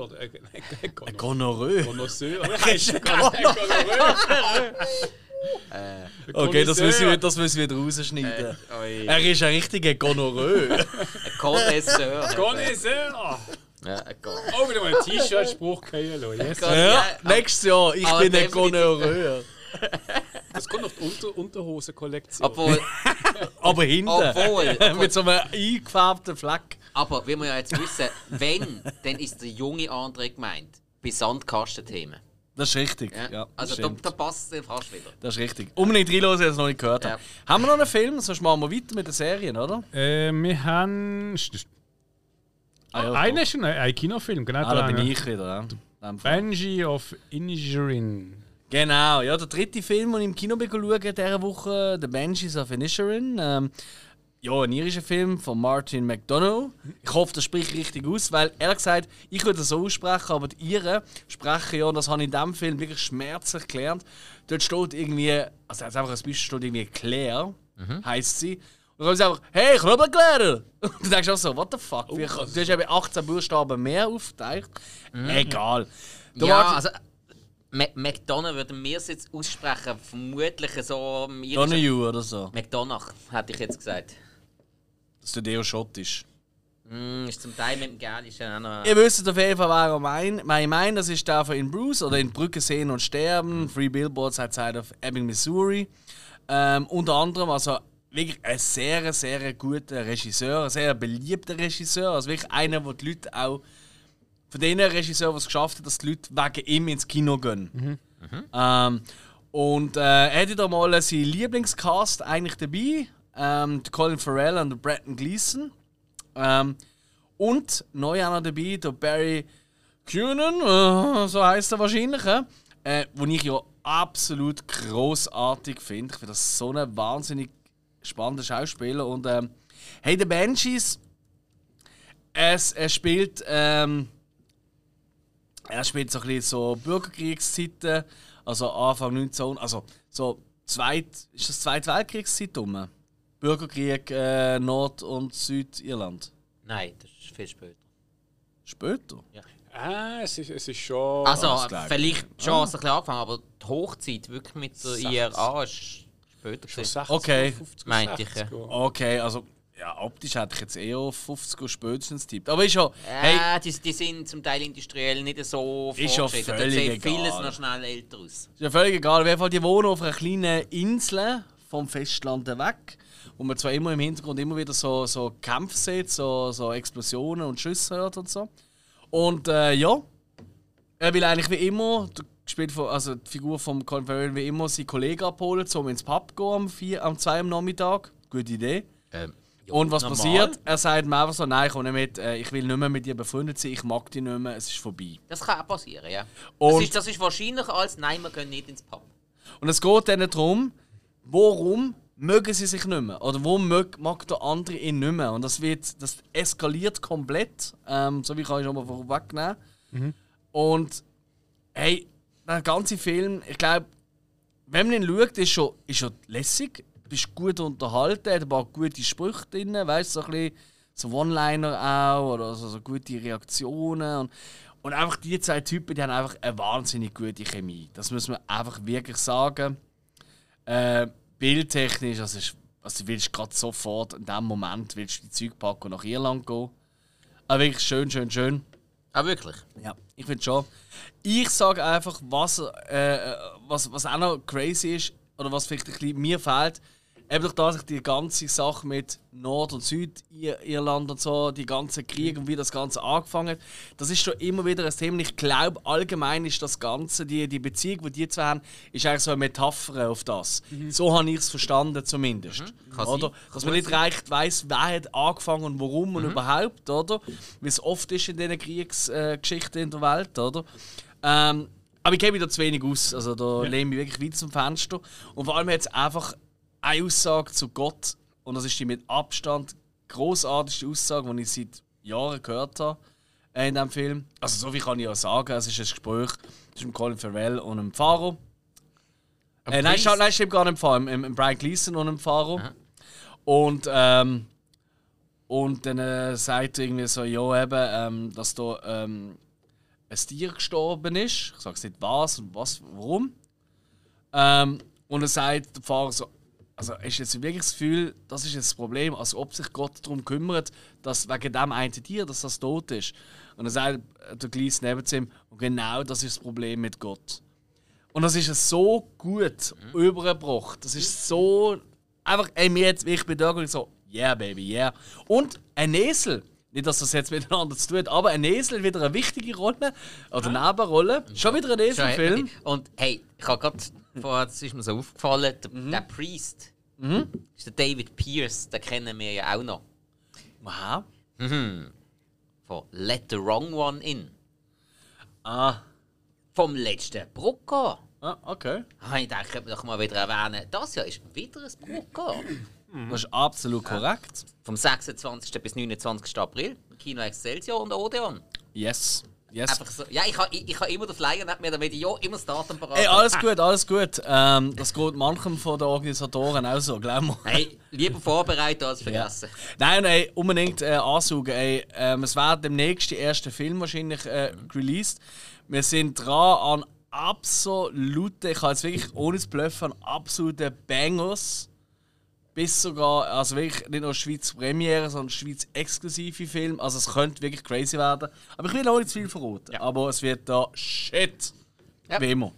S1: oder ein ein. Connoisseur. Oder heißt er Gonorrhoe?
S3: Okay, das müssen wir, das müssen wir wieder rausschneiden. Er ist ein richtiger Gonorrhoe.
S2: Ein Connoisseur.
S1: Connoisseur!
S2: Ja,
S1: Oh, wieder mal ein T-Shirt-Spruch gehen lassen. Yes.
S3: Ja,
S2: Ja,
S3: nächstes Jahr. Ich
S2: aber
S3: bin ein. Gonorrhoe. <laughs>
S1: Das kommt auf die Unter Unterhosen-Kollektion.
S2: Obwohl, <laughs>
S3: Aber hinten. <laughs>
S2: Obwohl,
S3: Mit so einem eingefärbten Fleck.
S2: aber wie wir ja jetzt wissen, wenn, dann ist der junge André gemeint. Bei Sandkastenthemen.
S3: Das ist richtig.
S2: Ja?
S3: Ja,
S2: also da, da passt es fast wieder.
S3: Das ist richtig. Unbedingt reinhören, wenn ihr es noch nicht gehört habt. Haben wir noch einen Film? Sonst machen wir weiter mit den Serien, oder?
S1: Äh, wir haben.
S3: Ah, ja,
S1: Einer ist ein, ein Kinofilm, genau.
S3: Ah, da bin ich wieder. Ja.
S1: Banshee of Inisherin.
S3: Genau, ja, der dritte Film, den ich im Kino bin schauen diese Woche, The Banshees of Inisherin. Ähm, ja, ein irischer Film von Martin McDonough. Ich hoffe, das spricht richtig aus, weil ehrlich gesagt, ich würde das so aussprechen, aber die Iren sprechen ja, und das habe ich in diesem Film wirklich schmerzlich gelernt. Dort steht irgendwie, also jetzt einfach als Beispiel steht irgendwie Claire, heisst sie. Und dann sagen sie einfach, hey, Knobelklärer! <laughs> Und du denkst auch so, what the fuck? Wie, du hast eben 18 Buchstaben mehr aufgeteilt. Egal. Der
S2: ja, also McDonough würden wir es jetzt aussprechen, vermutlich so
S3: Donahue oder so.
S2: McDonagh, hätte ich jetzt gesagt.
S3: Das ist eher schottisch.
S2: Mm, ist zum Teil mit dem Gälischen auch noch...
S3: Ihr wisst auf jeden Fall, wer ich meine. Ich meine, das ist der von In Bruce oder in Brücke sehen und sterben. Free Billboards outside of Ebbing, Missouri. Ähm, unter anderem, also wirklich ein sehr, sehr guter Regisseur, ein sehr beliebter Regisseur. Also wirklich einer, der die Leute auch. Von den Regisseuren, die es geschafft hat, dass die Leute wegen ihm ins Kino gehen. Ähm, und äh, er hatte da mal seinen Lieblingscast eigentlich dabei. Ähm, Colin Farrell und Bretton Gleeson. Ähm, und neu auch noch dabei der Barry Cunan, äh, so heißt er wahrscheinlich, äh, äh, wo ich ja absolut großartig finde. Ich finde das so ein wahnsinnig spannender Schauspieler. Und ähm, hey, der Banshees, es, er spielt. Ähm, er spielt so ein bisschen so Bürgerkriegszeiten, also Anfang 19. Also so zweit, ist das Zweite Weltkriegszeit rum? Bürgerkrieg äh, Nord- und Südirland.
S2: Nein, das ist viel später.
S3: Später?
S1: Ah, es ist, es ist schon.
S2: Also, vielleicht schon ein bisschen angefangen, aber die Hochzeit wirklich mit der. IRA ist später.
S1: schon
S2: gewesen.
S1: 60,
S3: Okay.
S1: 50,
S2: Meinte ich,
S1: 60.
S3: Okay, also ja, optisch hätte ich jetzt eher auf 50 Uhr spätestens tippt. Aber ist ja, hey,
S2: die, die sind zum Teil industriell nicht so
S3: Ist ja
S2: fortgeschritten. Da
S3: völlig
S2: sieht vieles noch schnell älter aus.
S3: ist ja völlig egal. Auf jeden Fall, die wohnen auf einer kleinen Insel vom Festland weg. Wo man zwar immer im Hintergrund immer wieder so, so Kämpfe sieht, so, so Explosionen und Schüsse hört und so. Und äh, ja, er will eigentlich wie immer, der gespielt von, also die Figur von Colin Farrell wie immer, seinen Kollegen abholen, um ins Pub zu gehen am, 4, am 2 am Nachmittag. Gute Idee.
S2: Ähm, ja,
S3: Und was
S2: normal.
S3: passiert? Er sagt mir einfach so, nein, komm nicht mit, äh, ich will nicht mehr mit dir befreundet sein, ich mag dich nicht mehr, es ist vorbei.
S2: Das kann auch passieren, ja. Das
S3: Und-
S2: ist, das ist wahrscheinlicher als «Nein, wir gehen nicht ins Pub».
S3: Und es geht dann darum, warum mögen sie sich nicht mehr? Oder warum mag, mag der andere ihn nicht mehr? Und das, wird, das eskaliert komplett. Ähm, so wie kann ich schon mal vorwegnehmen. Und hey, der ganze Film, ich glaube, wenn man ihn schaut, ist schon, ist schon lässig. Du bist gut unterhalten, hat ein paar gute Sprüche drin, weißt du, so ein bisschen so One-Liner auch oder so, so gute Reaktionen. Und, und einfach die zwei Typen, die haben einfach eine wahnsinnig gute Chemie. Das muss man einfach wirklich sagen. Äh, bildtechnisch, also, ist, also du willst gerade sofort in dem Moment willst du die Zeug packen und nach Irland gehen. Aber wirklich schön, schön, schön.
S2: Ah, wirklich?
S3: Ja, ich finde schon. Ich sage einfach, was, äh, was, was auch noch crazy ist, oder was vielleicht ein bisschen mir fehlt, eben durch das die ganze Sache mit Nord- und Südirland und so, die ganzen Kriege und wie das Ganze angefangen hat, das ist schon immer wieder ein Thema. Ich glaube, allgemein ist das Ganze, die, die Beziehung, die die zwei haben, ist eigentlich so eine Metapher auf das. So habe ich es verstanden zumindest.
S2: Kann
S3: Oder? Dass man nicht recht weiß, wer hat angefangen und warum und überhaupt, oder? Wie es oft ist in diesen Kriegsgeschichten in der Welt, oder? Ähm, aber ich gebe da zu wenig aus. Also da lehne ich mich wirklich weit zum Fenster. Und vor allem hat es einfach eine Aussage zu Gott. Und das ist die mit Abstand großartigste Aussage, die ich seit Jahren gehört habe. äh, in diesem Film. Also so viel kann ich auch sagen. Es ist ein Gespräch zwischen Colin Farrell und einem Fahrer. Äh, nein, stimmt, nein, stimmt gar nicht im Fahrer. Im, im Brian Gleason und einem Fahrer. Aha. Und, ähm, und dann äh, sagt er irgendwie so, ja eben, ähm, dass da ähm, ein Tier gestorben ist. Ich sage nicht was und was, warum. Ähm, und er sagt der Fahrer so, also ist jetzt wirklich das Gefühl, das ist jetzt das Problem, als ob sich Gott darum kümmert, dass wegen dem einen Tier, dass das tot ist. Und dann sagt der Gleis neben ihm, und genau das ist das Problem mit Gott. Und das ist so gut mhm. übergebracht. Das ist so einfach, ey, mir jetzt, ich bin da und so, yeah, baby, yeah. Und ein Esel, nicht, dass das jetzt miteinander zu tun hat, aber ein Esel wieder eine wichtige Rolle, oder. Nebenrolle. Schon wieder ein Eselfilm.
S2: Und hey, ich habe gerade vorher, das ist mir so aufgefallen, der, mhm. der Priest, mhm. ist der David Pierce, den kennen wir ja auch noch.
S3: Wow.
S2: Mhm. Von Let the Wrong One In.
S3: Ah.
S2: Vom letzten Brucker.
S3: Ah, okay.
S2: Ah, ich denke, ich doch mal wieder erwähnen. Das Jahr ist wieder ein Brucker.
S3: Das ist absolut korrekt.
S2: Vom 26. bis 29. April. Kino Excelsior und Odeon.
S3: Yes. Yes.
S2: Einfach so. Ja, ich habe ich, ich ha immer den Flyer nicht mehr, damit ich ja immer das Datum
S3: parat Hey, alles <laughs> gut, alles gut. Ähm, das geht manchem von den Organisatoren auch so, glaub mir.
S2: Hey, lieber vorbereiten als vergessen.
S3: Ja. Nein, nein, unbedingt äh, ansaugen. Ey, ähm, es wird demnächst der erste Film wahrscheinlich äh, released. Wir sind dran an absoluten, ich kann jetzt wirklich ohne zu bluffen, an absoluten Bangers bis sogar, also wirklich nicht nur Schweiz Premiere, sondern Schweiz exklusive Film. Also es könnte wirklich crazy werden. Aber ich will auch nicht zu viel verraten. Ja. Aber es wird da shit. Ja. Wie immer.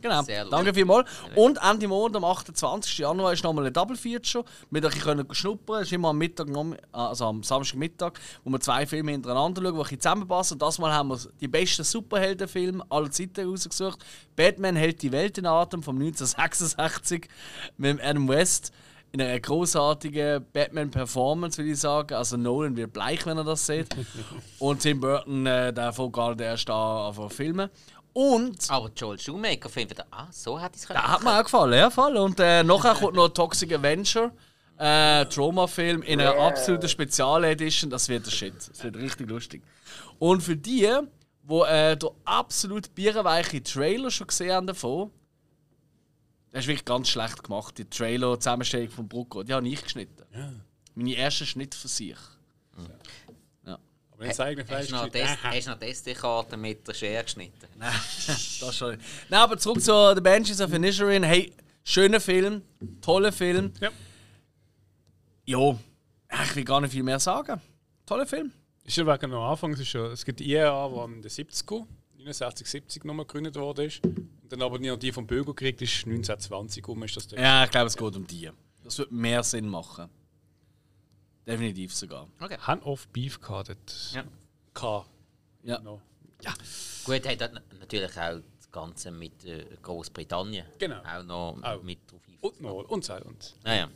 S3: Genau. Sehr Danke vielmals. Und Ende Monat, am 28. Januar, ist nochmal ein Double Feature. Wir können schnuppern. Es ist immer am Mittag, also am Samstagmittag, wo wir zwei Filme hintereinander schauen, die zusammenpassen. Und das Mal haben wir die besten Superheldenfilme aller Zeiten rausgesucht. Batman hält die Welt in Atem von 1966 mit Adam West in einer großartigen Batman-Performance, würde ich sagen. Also Nolan wird bleich, wenn er das sieht. <laughs> Und Tim Burton, äh, der von gerade der erst da filmen. Und.
S2: Aber Joel Schumacher findet wieder, ah, so hat es
S3: Da hat mir auch gefallen, ja, voll. Und äh, nachher kommt noch Toxic Avenger. Äh, Trauma-Film in einer absoluten Spezial-Edition. Das wird der Shit. Das wird richtig lustig. Und für die, die äh, der absolut bierweiche Trailer schon gesehen haben davon, das ist wirklich ganz schlecht gemacht. Die Trailer-Zusammenstellung von Brucko, die habe ich geschnitten. Ja. Meine erste Schnitt für sich. Mhm.
S1: Ja. Aber wenn eigene Fleisch
S2: Hast du noch die SD-Karte mit der Schere geschnitten? <laughs>
S3: Nein, das schon nicht. Nein, aber zurück zu The Banshees of Inisherin. Hey, schöner Film, toller Film. Ja. Jo, ich will gar nicht viel mehr sagen. Toller Film.
S1: Ist ja wegen am Anfang, es, ist ja, es gibt IAA, die in den 70er, 69, 70 nochmal gegründet worden ist dann aber nicht die vom Bürger gekriegt ist 1920 um ist das
S3: Ja, ich glaube, es geht um die. Das wird mehr Sinn machen. Definitiv sogar.
S1: Okay. Hand of Beef gehabt.
S2: Ja.
S1: K.
S3: Ja. No.
S2: ja. Gut, hat natürlich auch das Ganze mit äh, Großbritannien.
S1: Genau.
S2: Auch noch auch. mit drauf.
S1: Und noch und so und.
S2: Ja, ja.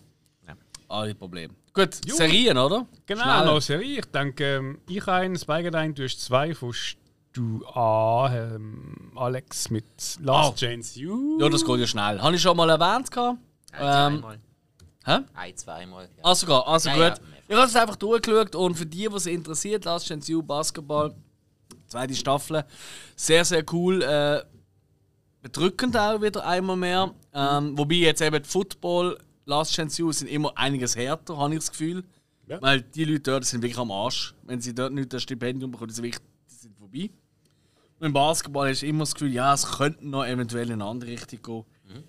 S2: ja.
S3: Alle Probleme. Gut. Serien, oder?
S1: Genau, Schnell. noch Serie. Ich denke, ähm, ich einen, Spike du hast zwei von du an, ähm, Alex, mit Last oh. Chance You?
S3: Ja, das geht ja schnell. Habe ich schon mal erwähnt.
S2: Gehabt. Ein, ähm, zweimal. Hä? Ein, zweimal. Ja.
S3: Also, sogar, also ja, gut. Ja, ich habe es einfach durchgeschaut und für die, die es interessiert, Last Chance You, Basketball, zweite Staffel, sehr, sehr cool. Äh, bedrückend auch wieder einmal mehr. Ähm, wobei jetzt eben Football, Last Chance You sind immer einiges härter, habe ich das Gefühl. Ja. Weil die Leute dort sind wirklich am Arsch. Wenn sie dort nicht das Stipendium bekommen, sind wirklich, die sind vorbei. Beim Basketball hast du immer das Gefühl, ja, es könnte noch eventuell in eine andere Richtung gehen. Mhm.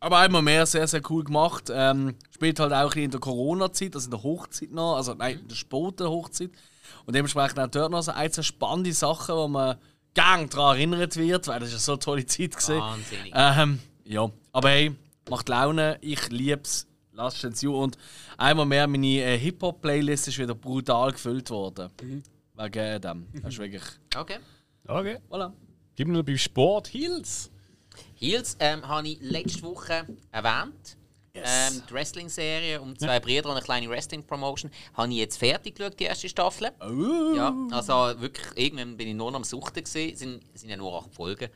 S3: Aber einmal mehr sehr, sehr cool gemacht. Ähm, spielt halt auch in der Corona-Zeit, also in der Hochzeit noch, also nein, in der späten Hochzeit. Und dementsprechend auch dort noch so ein, zwei spannende Sachen, wo man gang daran erinnert wird, weil das ist so eine tolle Zeit
S2: war. Wahnsinnig.
S3: Ähm, ja, aber hey, macht Laune, ich liebe es. Lasst es zu. Und einmal mehr, meine äh, Hip-Hop-Playlist ist wieder brutal gefüllt worden. Mhm. Wegen dem. Das ist wirklich.
S2: Okay.
S1: Okay.
S3: Voilà.
S1: Gib mir noch beim Sport Heels.
S2: Heels ähm, habe ich letzte Woche erwähnt. Yes. Ähm, die Wrestling-Serie um zwei ja. Brüder und eine kleine Wrestling-Promotion habe ich jetzt fertig geschaut, die erste Staffel.
S3: Oh.
S2: Ja, also wirklich, irgendwann bin ich nur noch am Suchten gesehen. sind, sind ja nur acht Folgen.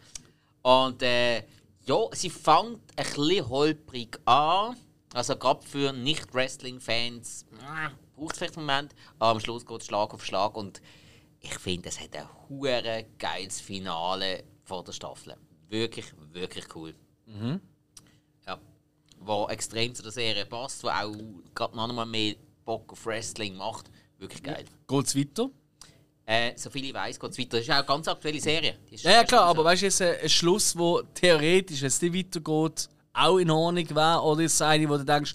S2: Und äh, ja, sie fängt ein bisschen holprig an. Also gerade für Nicht-Wrestling-Fans braucht es vielleicht einen Moment. Aber am Schluss geht es Schlag auf Schlag und ich finde, es hat ein hure geiles Finale vor der Staffel. Wirklich, wirklich cool. Ja. Wo extrem zu der Serie passt, wo auch gerade noch mal mehr Bock auf Wrestling macht. Wirklich geil.
S3: Geht's weiter?
S2: Äh, soviel ich weiß, geht es weiter. Das ist auch eine ganz aktuelle Serie. Ist
S3: Ja, ja klar, aber weißt du, ist ein, ein Schluss, wo theoretisch, wenn es nicht weitergeht, auch in Ordnung wäre? Oder ist es eine, wo du denkst,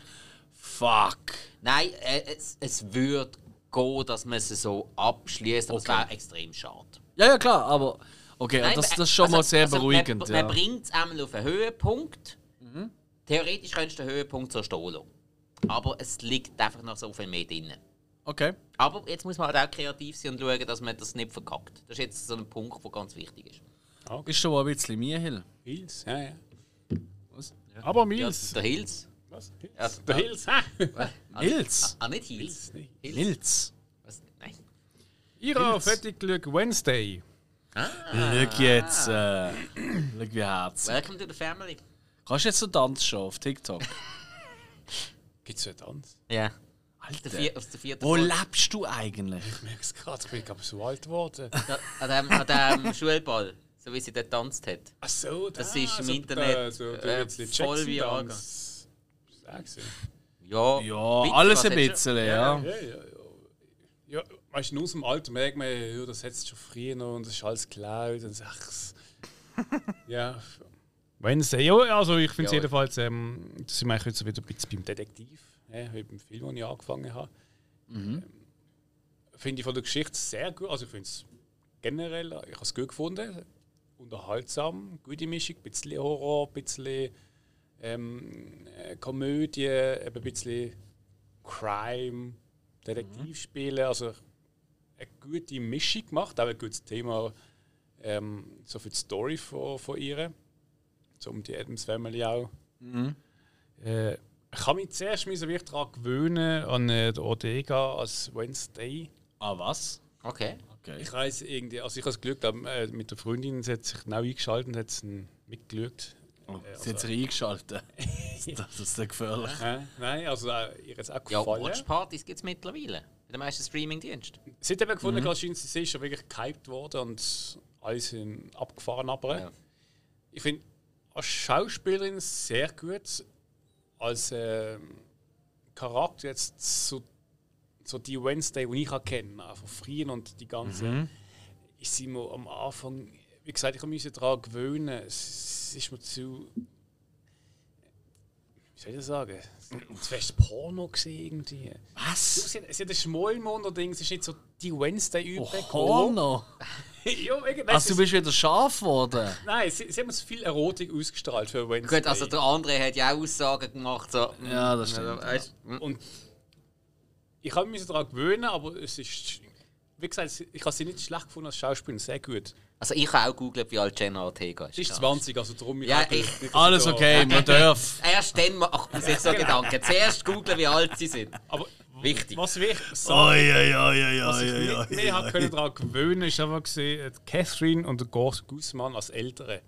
S3: fuck.
S2: Nein, äh, es, es würde gehen, dass man es so abschließt, aber es wäre extrem schade.
S3: Ja, ja, klar, aber. Okay,
S2: Nein,
S3: das, das ist schon
S2: also-
S3: mal sehr
S2: also
S3: beruhigend.
S2: Man,
S3: ja.
S2: man bringt es einmal auf einen Höhepunkt. Theoretisch könntest du den Höhepunkt zerstehen lassen. Aber es liegt einfach noch so viel mehr drin.
S3: Okay.
S2: Aber jetzt muss man halt auch kreativ sein und schauen, dass man das nicht verkackt. Das ist jetzt so ein Punkt, der ganz wichtig ist.
S3: Ist schon mal ein bisschen mir Hill.
S1: Mills, ja, ja.
S3: Was?
S1: Aber
S2: Ja,
S1: Mills.
S2: der Hills.
S1: Was?
S2: Ja,
S1: Der Hills, hä?
S3: Hills?
S2: Ah, nicht Hills.
S1: Hills,
S2: Hills.
S3: Milz.
S2: Was? Nein.
S1: Ira, fertig Glück Wednesday.
S3: Schau jetzt. Äh, schau wie herzig.
S2: Welcome to the family.
S3: Kannst du jetzt so Tanzshow auf TikTok? <laughs>
S1: Gibt es einen Tanz?
S2: Ja.
S3: Alter.
S2: Der vier, aus der vierten
S3: Wo
S2: Folge.
S3: lebst du eigentlich?
S1: Ich merke es gerade, ich bin glaube so alt geworden. <laughs>
S2: Da- An dem, an dem Schulball, so wie sie dort getanzt hat.
S1: Ach so,
S2: Das
S1: da,
S2: ist im
S1: so,
S2: Internet,
S1: äh, so,
S2: äh,
S1: so
S2: voll wie
S1: Jackson-Tanz. Ja.
S2: Ja, bitte,
S3: alles ein bisschen, ja.
S1: Ja, ja, ja. ja weißt du, aus dem Alter merkt man, ja, das hat es schon früher noch und das ist alles geklaut und sag's. <laughs> ja. Wednesday, ja, also ich finde es
S2: Ja.
S1: jedenfalls, ähm, das sind wir jetzt so wieder ein bisschen beim Detektiv, ja, wie beim Film, den ich angefangen habe. Ähm, finde ich von der Geschichte sehr gut, also ich finde es generell, ich habe es gut gefunden, unterhaltsam, gute Mischung, ein bisschen Horror, ein bisschen ähm, äh, Komödie, eben ein bisschen Crime, Detektivspiele, also eine gute Mischung gemacht, auch ein gutes Thema ähm, so für die Story von, von ihr, so um die Adams Family auch. Äh, ich habe mich zuerst müssen wirklich daran gewöhnen an äh, Odega als Wednesday.
S3: Ah, was?
S2: Okay.
S3: Okay.
S1: Ich weiß irgendwie, also ich habe das Glück gehabt, äh, mit der Freundin, sie hat sich genau eingeschaltet und hat es mitgeschaut.
S3: Oh, sie hat sich eingeschaltet. <laughs> das ist sehr gefährlich.
S1: Äh, nein, also äh, ihr hat es auch
S2: Ja,
S1: gefallen.
S2: Watchpartys gibt es mittlerweile. Bei den meisten Streamingdiensten.
S1: Sie hat eben gefunden, mhm. scheint, sie ist schon wirklich gehypt worden und alles sind abgefahren. Aber
S2: Ja.
S1: ich finde, als Schauspielerin sehr gut. Als ähm, Charakter jetzt so, so die Wednesday, die ich kenne, auch von früher und die ganze, ist sie mir am Anfang, wie gesagt, ich musste daran gewöhnen. Es, es ist mir zu. Wie soll ich das sagen? Zu fest Porno gesehen irgendwie.
S3: Was?
S1: sie, hat- sie hat ein Schmollmunder-Ding, es ist nicht so die wednesday
S3: Oh,
S1: übrig.
S3: Porno. <laughs>
S1: ja, irgendwie-
S3: Also, du bist wieder scharf geworden.
S1: Nein, sie, sie haben uns viel Erotik ausgestrahlt für Wednesday.
S2: Gut, also der andere hat ja auch Aussagen gemacht. So, mm,
S3: Ja, das stimmt,
S2: weißt du, mm.
S1: Und ich habe mich daran gewöhnen, aber es ist. Wie gesagt, ich habe sie nicht schlecht gefunden als Schauspielerin, sehr gut.
S2: Also ich habe auch gegoogelt, wie alt Jenna Ortega ist.
S1: Sie ist 20, also darum.
S2: Ja, ich-
S1: nicht, dass
S3: Alles okay, man darf. <laughs>
S2: Erst dann macht man sich so Gedanken. Zuerst googeln, wie alt sie sind.
S1: Aber
S2: Wichtig.
S1: was
S3: oi,
S1: was ich nicht mehr habe können daran gewöhnen, ist einfach gesehen, äh, Catherine und Guzman als Ältere.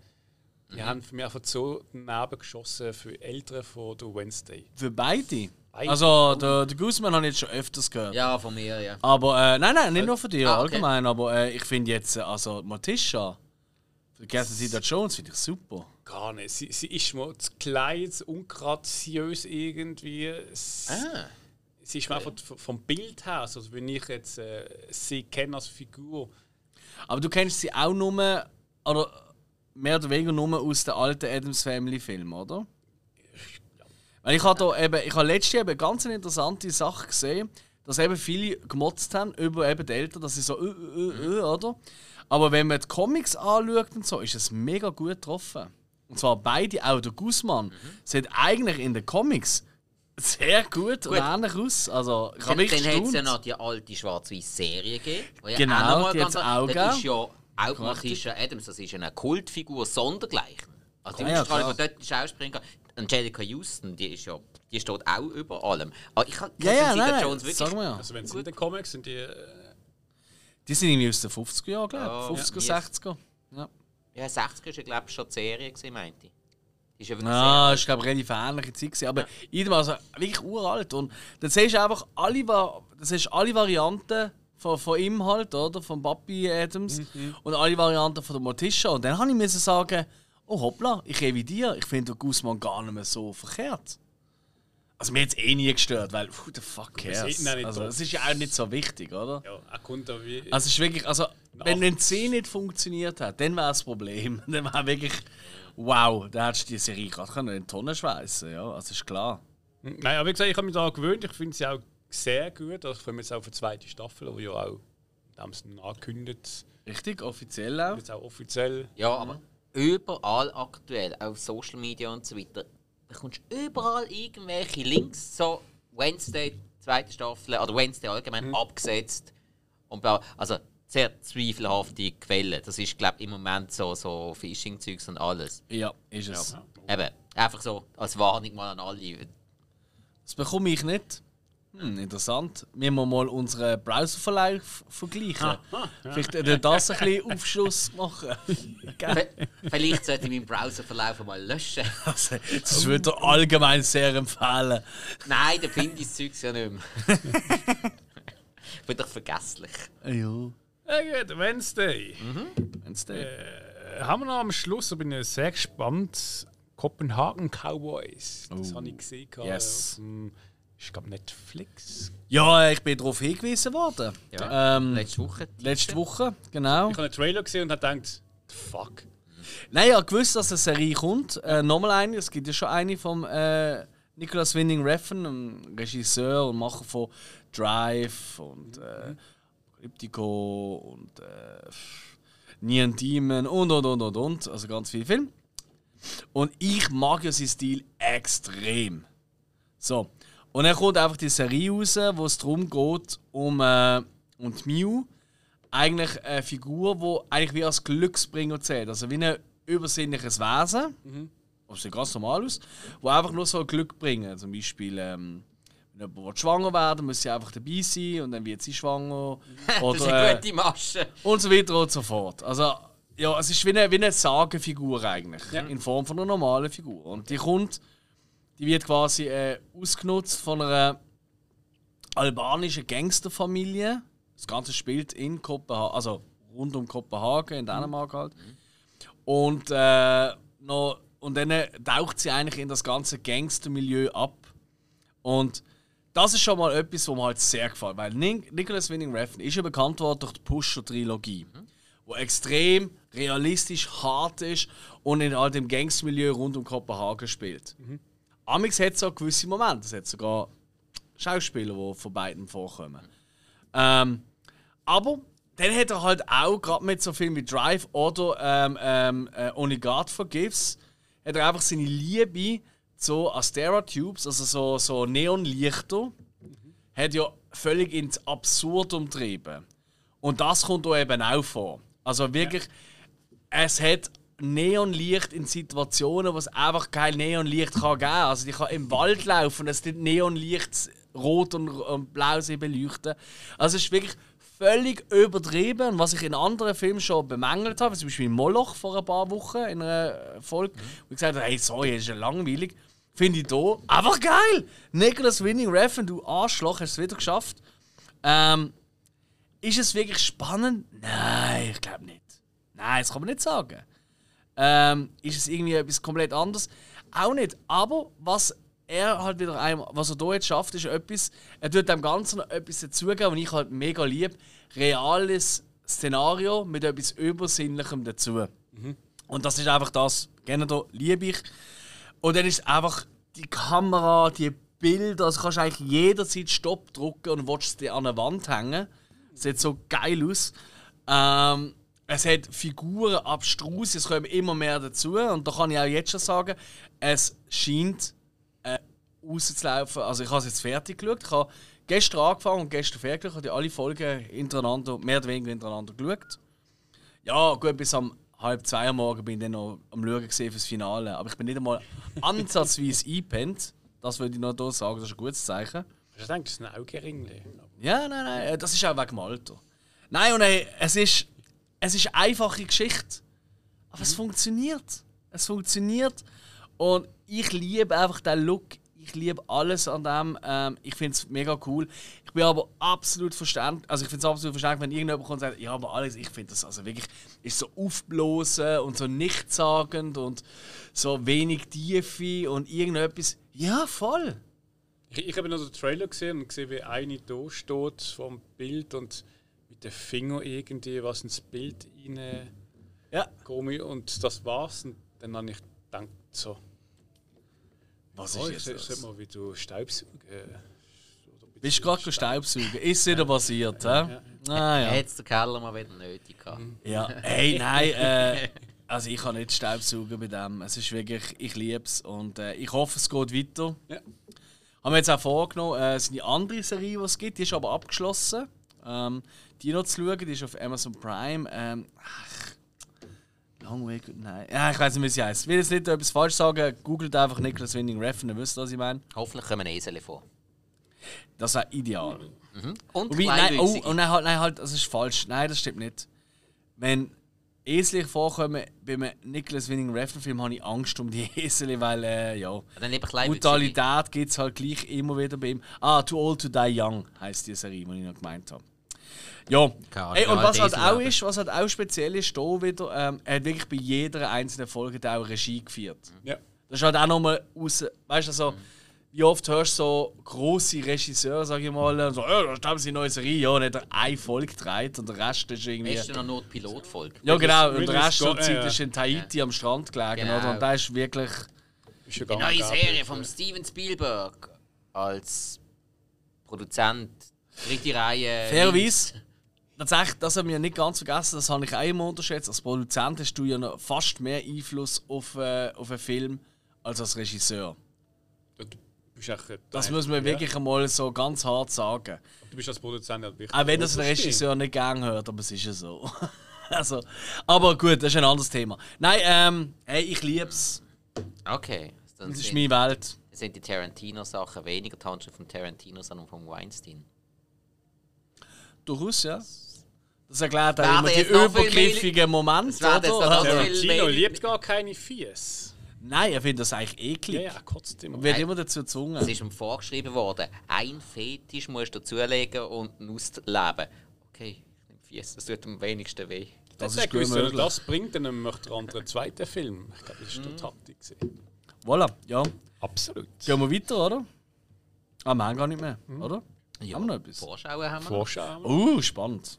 S1: Die haben für mich einfach so daneben geschossen für Ältere von der Wednesday.
S3: Für beide.
S1: Beide.
S3: Also, der, der Guzman habe ich jetzt schon öfters gehört.
S2: Ja, von mir, ja.
S3: Aber, äh, nein, nein, nicht nur von dir,
S2: Ah, okay.
S3: allgemein. Aber äh, ich finde jetzt, äh, also, Morticia, für Catherine Zeta-Jones finde ich super.
S1: Gar nicht. Sie, sie ist mir zu klein, zu ungraziös irgendwie. Es,
S2: Ah.
S1: Sie ist mir einfach vom Bild her, also wenn ich jetzt äh, sie kenne als Figur.
S3: Aber du kennst sie auch nur, oder mehr oder weniger nur aus den alten Adams Family Filmen, oder? Weil ich habe da eben, ich habe letztes Jahr eben eine ganz interessante Sache gesehen, dass eben viele gemotzt haben über eben die Eltern, dass sie so, äh, äh, äh, oder? Aber wenn man die Comics anschaut und so, ist es mega gut getroffen. Und zwar beide, auch der Guzman, sieht eigentlich in den Comics sehr gut, und ähnlich aus. Also, ich habe
S2: Dann,
S3: mich
S2: dann hat es ja noch die alte schwarz-weiß-Serie gegeben. die ja
S3: Genau,
S2: mal
S3: die hat's
S2: ganz-
S3: auch
S2: Das ist
S3: gegeben.
S2: ja auch Martisha Adams, das ist eine Kultfigur sondergleichen. Also die
S3: Ah ja,
S2: Ausstrahlung, die dort die Schauspielerin Angelica Houston, die ist ja, die steht auch über allem. Aber ich habe
S3: Ja, ja, nein,
S2: Jones wirklich
S3: sag mal ja.
S1: Also wenn sie in den Comics sind, die. Äh,
S3: Die sind irgendwie aus den 50er Jahren, glaube ich. 50er,
S2: ja.
S3: 60er. Ja.
S2: Ja, 60 ist ja, glaube ich, schon die Serie, gewesen, meinte ich. Ist ja wirklich
S3: Ja,
S2: sehr
S3: das war glaube ich relativ ähnliche Zeit. Gewesen. Aber ja. also wirklich uralt. Und dann siehst du einfach alle, siehst du alle Varianten von, von ihm halt, oder? Von Papi Adams. Und alle Varianten von der Morticia. Und dann habe ich müssen sagen, oh hoppla, ich revidiere. Ich finde Guzman gar nicht mehr so verkehrt. Also mir hat es eh nie gestört, weil who the fuck cares? Also es ist ja auch nicht so wichtig, oder?
S1: Ja, er kommt da wie.
S3: Also es ist wirklich, also wenn eine C nicht funktioniert hat, dann wäre das Problem. <laughs> Dann wäre wirklich, wow, da hättest du die Serie gerade können in die Tonne schweißen, ja, also ist klar.
S1: Nein, aber wie gesagt, ich habe mich daran gewöhnt. Ich finde sie auch sehr gut. Also, ich freue mich jetzt auch auf die zweite Staffel, die ja auch in dem Sinne angekündigt
S3: Richtig, offiziell auch.
S1: jetzt auch offiziell.
S2: Ja, aber überall aktuell, auf Social Media und so weiter, bekommst du überall irgendwelche Links, so Wednesday, zweite Staffel, oder Wednesday allgemein, abgesetzt. Und also sehr zweifelhafte Quellen. Das ist, glaube ich, im Moment so, so Phishing-Zeugs und alles.
S3: Ja, ist es.
S2: Eben, einfach so als Warnung mal an alle.
S3: Das bekomme ich nicht. Hm, interessant. Wir müssen mal unseren Browserverlauf vergleichen. Vielleicht äh, das ein bisschen Aufschluss machen. <laughs>
S2: Vielleicht sollte ich meinen Browserverlauf mal löschen. <laughs>
S3: also, das würde ich allgemein sehr empfehlen.
S2: Nein, dann finde ich das Zeugs ja nicht mehr. ich <laughs> bin doch vergesslich.
S3: Ja,
S1: Ja, gut, Wednesday.
S3: wenn's der.
S1: Äh, haben wir noch am Schluss, da bin ich sehr gespannt. Kopenhagen Cowboys. Das
S3: Oh.
S1: habe ich gesehen.
S3: Yes.
S1: Auf dem, ich glaube, Netflix.
S3: Ja, ich bin darauf hingewiesen worden.
S2: Ja,
S3: Ähm,
S2: letzte Woche.
S3: letzte Woche, genau.
S1: Ich habe einen Trailer gesehen und habe gedacht, fuck.
S3: Nein, ich habe gewusst, dass eine Serie kommt. Äh, Nochmal eine, es gibt ja schon eine vom äh, Nicholas Winding Refn, Regisseur und Macher von Drive und äh, Cryptico und äh, Neon Demon und und und und und. Also ganz viele Filme. Und ich mag ja seinen Stil extrem. So. Und dann kommt einfach die Serie raus, wo es darum geht, um, äh, um die Mew. Eigentlich eine Figur, die eigentlich wie als Glücksbringer zählt. Also wie ein übersinnliches Wesen. Das sieht ganz normal aus. Wo einfach nur so Glück bringen. Zum Beispiel, ähm, wenn jemand schwanger werden muss sie einfach dabei sein und dann wird sie schwanger. <laughs>
S2: Das ist
S3: Oder,
S2: eine
S3: äh,
S2: gute Masche.
S3: und so weiter und so fort. Also, ja, es ist wie eine, wie eine Sagenfigur eigentlich. In Form von einer normalen Figur. Und die kommt, die wird quasi äh, ausgenutzt von einer albanischen Gangsterfamilie. Das Ganze spielt in Kopenhagen, also rund um Kopenhagen, in Dänemark halt. Und, äh, noch, und dann äh, taucht sie eigentlich in das ganze Gangstermilieu ab. Und das ist schon mal etwas, was mir halt sehr gefällt. Weil Nicholas Winding Refn ist ja bekannt worden durch die Pusher-Trilogie, wo extrem realistisch, hart ist und in all dem Gangstermilieu rund um Kopenhagen spielt. Amix hat so gewisse Momente. Es hat sogar Schauspieler, die von beiden vorkommen. Ähm, aber dann hat er halt auch, gerade mit so Filmen wie Drive oder ähm, ähm, äh, Only God Forgives, hat er einfach seine Liebe zu Astera Tubes, also so, so Neonlichter, hat ja völlig ins Absurdum getrieben. Und das kommt hier eben auch vor. Also wirklich, es hat Neonlicht in Situationen, wo es einfach kein Neonlicht kann geben kann. Also ich kann im Wald laufen es tut Neonlicht rot und, und blau sie beleuchten. Also es ist wirklich völlig übertrieben. Und was ich in anderen Filmen schon bemängelt habe, zum Beispiel Moloch vor ein paar Wochen in einer Folge, wo ich gesagt habe, hey, sorry, das ist ja langweilig, finde ich hier einfach geil. Nicholas Winning Refn, du Arschloch, hast es wieder geschafft. Ähm, ist es wirklich spannend? Nein, ich glaube nicht. Nein, das kann man nicht sagen. Ähm, ist es irgendwie etwas komplett anderes? Auch nicht. Aber was er halt wieder einmal, was er hier jetzt schafft, ist etwas, er tut dem Ganzen noch etwas dazugeben, was ich halt mega liebe. Reales Szenario mit etwas Übersinnlichem dazu. Und das ist einfach das. Gerne da liebe ich. Und dann ist einfach die Kamera, die Bilder, also kannst du eigentlich jederzeit Stopp drücken und willst es dir an der Wand hängen. Sieht so geil aus. Ähm, es hat Figuren abstrus, es kommen immer mehr dazu. Und da kann ich auch jetzt schon sagen, es scheint äh, rauszulaufen. Also ich habe es jetzt fertig geschaut. Ich habe gestern angefangen und gestern fertig. Ich habe alle Folgen hintereinander, mehr oder weniger hintereinander geschaut. Ja, gut, bis am halb zwei am Morgen bin ich dann noch am Schauen fürs Finale. Aber ich bin nicht einmal <laughs> ansatzweise eingepennt. Das würde ich noch hier sagen, das ist ein gutes Zeichen.
S1: Ich denke, das sind auch Geringli.
S3: Ja, nein, nein, äh, das ist auch wegen dem Alter. Nein, und ey, es ist, es ist eine einfache Geschichte. Aber es funktioniert. Es funktioniert. Und ich liebe einfach den Look. Ich ich liebe alles an dem. Ähm, ich finde es mega cool. Ich bin aber absolut verständlich, also ich finde es absolut verständlich, wenn irgendjemand kommt und sagt, ja, aber alles, ich finde das also wirklich, ist so aufblosen und so nichtssagend und so wenig Tiefe und irgendetwas. Ja, voll.
S1: Ich, ich habe noch den Trailer gesehen und gesehen, wie eine da steht vom Bild und dem Finger irgendwie was ins Bild rein
S3: Ja.
S1: komisch und das war's. Und dann habe ich gedacht, so,
S3: Was
S1: oh,
S3: ist
S1: ich
S3: jetzt das?
S1: mal wie du Staubsaugen. äh,
S3: Bist du gerade Staubsaugen? Ist wieder passiert, hä? Ah, ja.
S2: Ja. Hätte der Keller mal wieder nötig gehabt.
S3: Ja, hey, nein, äh, also ich kann nicht Staubsaugen bei dem. Es ist wirklich, ich liebe es und äh, ich hoffe, es geht weiter.
S1: Ja.
S3: Haben wir jetzt auch vorgenommen, äh, es ist eine andere Serie, die es gibt, die ist aber abgeschlossen. Ähm, die noch zu schauen, die ist auf Amazon Prime. Ähm, ach, Long Way Good Night. Ja, ich weiß nicht, wie sie heißt. Ich will jetzt nicht etwas falsch sagen, googelt einfach Nicholas Winding Refn, dann wisst ihr, was ich meine.
S2: Hoffentlich kommen Esel vor.
S3: Das wäre ideal.
S2: Und
S3: Wobei, nein, oh, und nein, halt, nein, halt, das ist falsch. Nein, das stimmt nicht. Wenn Esel vorkommen bei einem Nicholas Winning Refn Film, habe ich Angst um die <laughs> Esel, weil äh, ja.
S2: Dann.
S3: Brutalität gibt es halt gleich immer wieder bei ihm. Ah, Too Old to Die Young heisst die Serie, die ich noch gemeint habe. Ja,
S2: Ahnung,
S3: Ey, und
S2: ja,
S3: was halt auch ist, was halt auch speziell ist, hier wieder, ähm, er hat wirklich bei jeder einzelnen Folge da auch Regie geführt.
S1: Ja.
S3: Das ist halt auch nochmal aus. Weißt du, so, wie oft hörst du so grosse Regisseure, sag ich mal, und so, ja, da haben sie eine neue Serie, ja, und hat er eine Folge gedreht und der Rest ist irgendwie.
S2: Weißt du noch nur die Pilotfolge?
S3: Ja, genau, und der Rest der Zeit
S1: ja, ja.
S3: ist in Tahiti am Strand gelegen,
S2: Genau.
S3: oder? Und da ist wirklich.
S1: Ist ja
S2: Die neue Serie von Steven Spielberg als Produzent, dritte Reihe.
S3: Fairerweise, tatsächlich, das haben wir nicht ganz vergessen, das habe ich auch immer unterschätzt. Als Produzent hast du ja noch fast mehr Einfluss auf, äh, auf einen Film als als Regisseur.
S1: Du bist echt,
S3: Das muss man wirklich einmal so ganz hart sagen.
S1: Du bist als Produzent halt wirklich.
S3: Auch wenn das der Regisseur nicht gern hört, aber es ist ja so. <laughs> also, aber gut, das ist ein anderes Thema. Nein, ähm, hey, ich liebe es.
S2: Okay. Dann
S3: Das ist meine Welt.
S2: sind die Tarantino-Sachen weniger die Handschrift von Tarantino, sondern von Weinstein.
S3: Durchaus, ja. Das erklärt auch immer die übergriffigen
S2: Es
S3: Momente, oder?
S1: Tarantino
S2: Mail-
S1: liebt gar keine Fies.
S3: nein, er findet das eigentlich eklig.
S1: Ja, ja, kotzt immer.
S3: Wird immer dazu
S2: Es
S3: gezwungen.
S2: ist ihm vorgeschrieben worden, ein Fetisch musst du dazulegen und ihn ausleben. Okay, ich nehme Fies, das tut am wenigsten weh.
S3: Das
S1: Das
S3: ist
S1: er
S3: möglich.
S1: das bringt, dann möchte er anderen zweiten Film. Ich glaube, das war der Taktik. gewesen.
S3: Voilà, ja.
S1: Absolut.
S3: Gehen wir weiter, oder? Ah, wir haben gar nicht mehr, oder?
S2: Ja,
S3: Haben wir noch etwas?
S2: Vorschauen haben wir.
S1: Vorschau.
S3: Uh, spannend.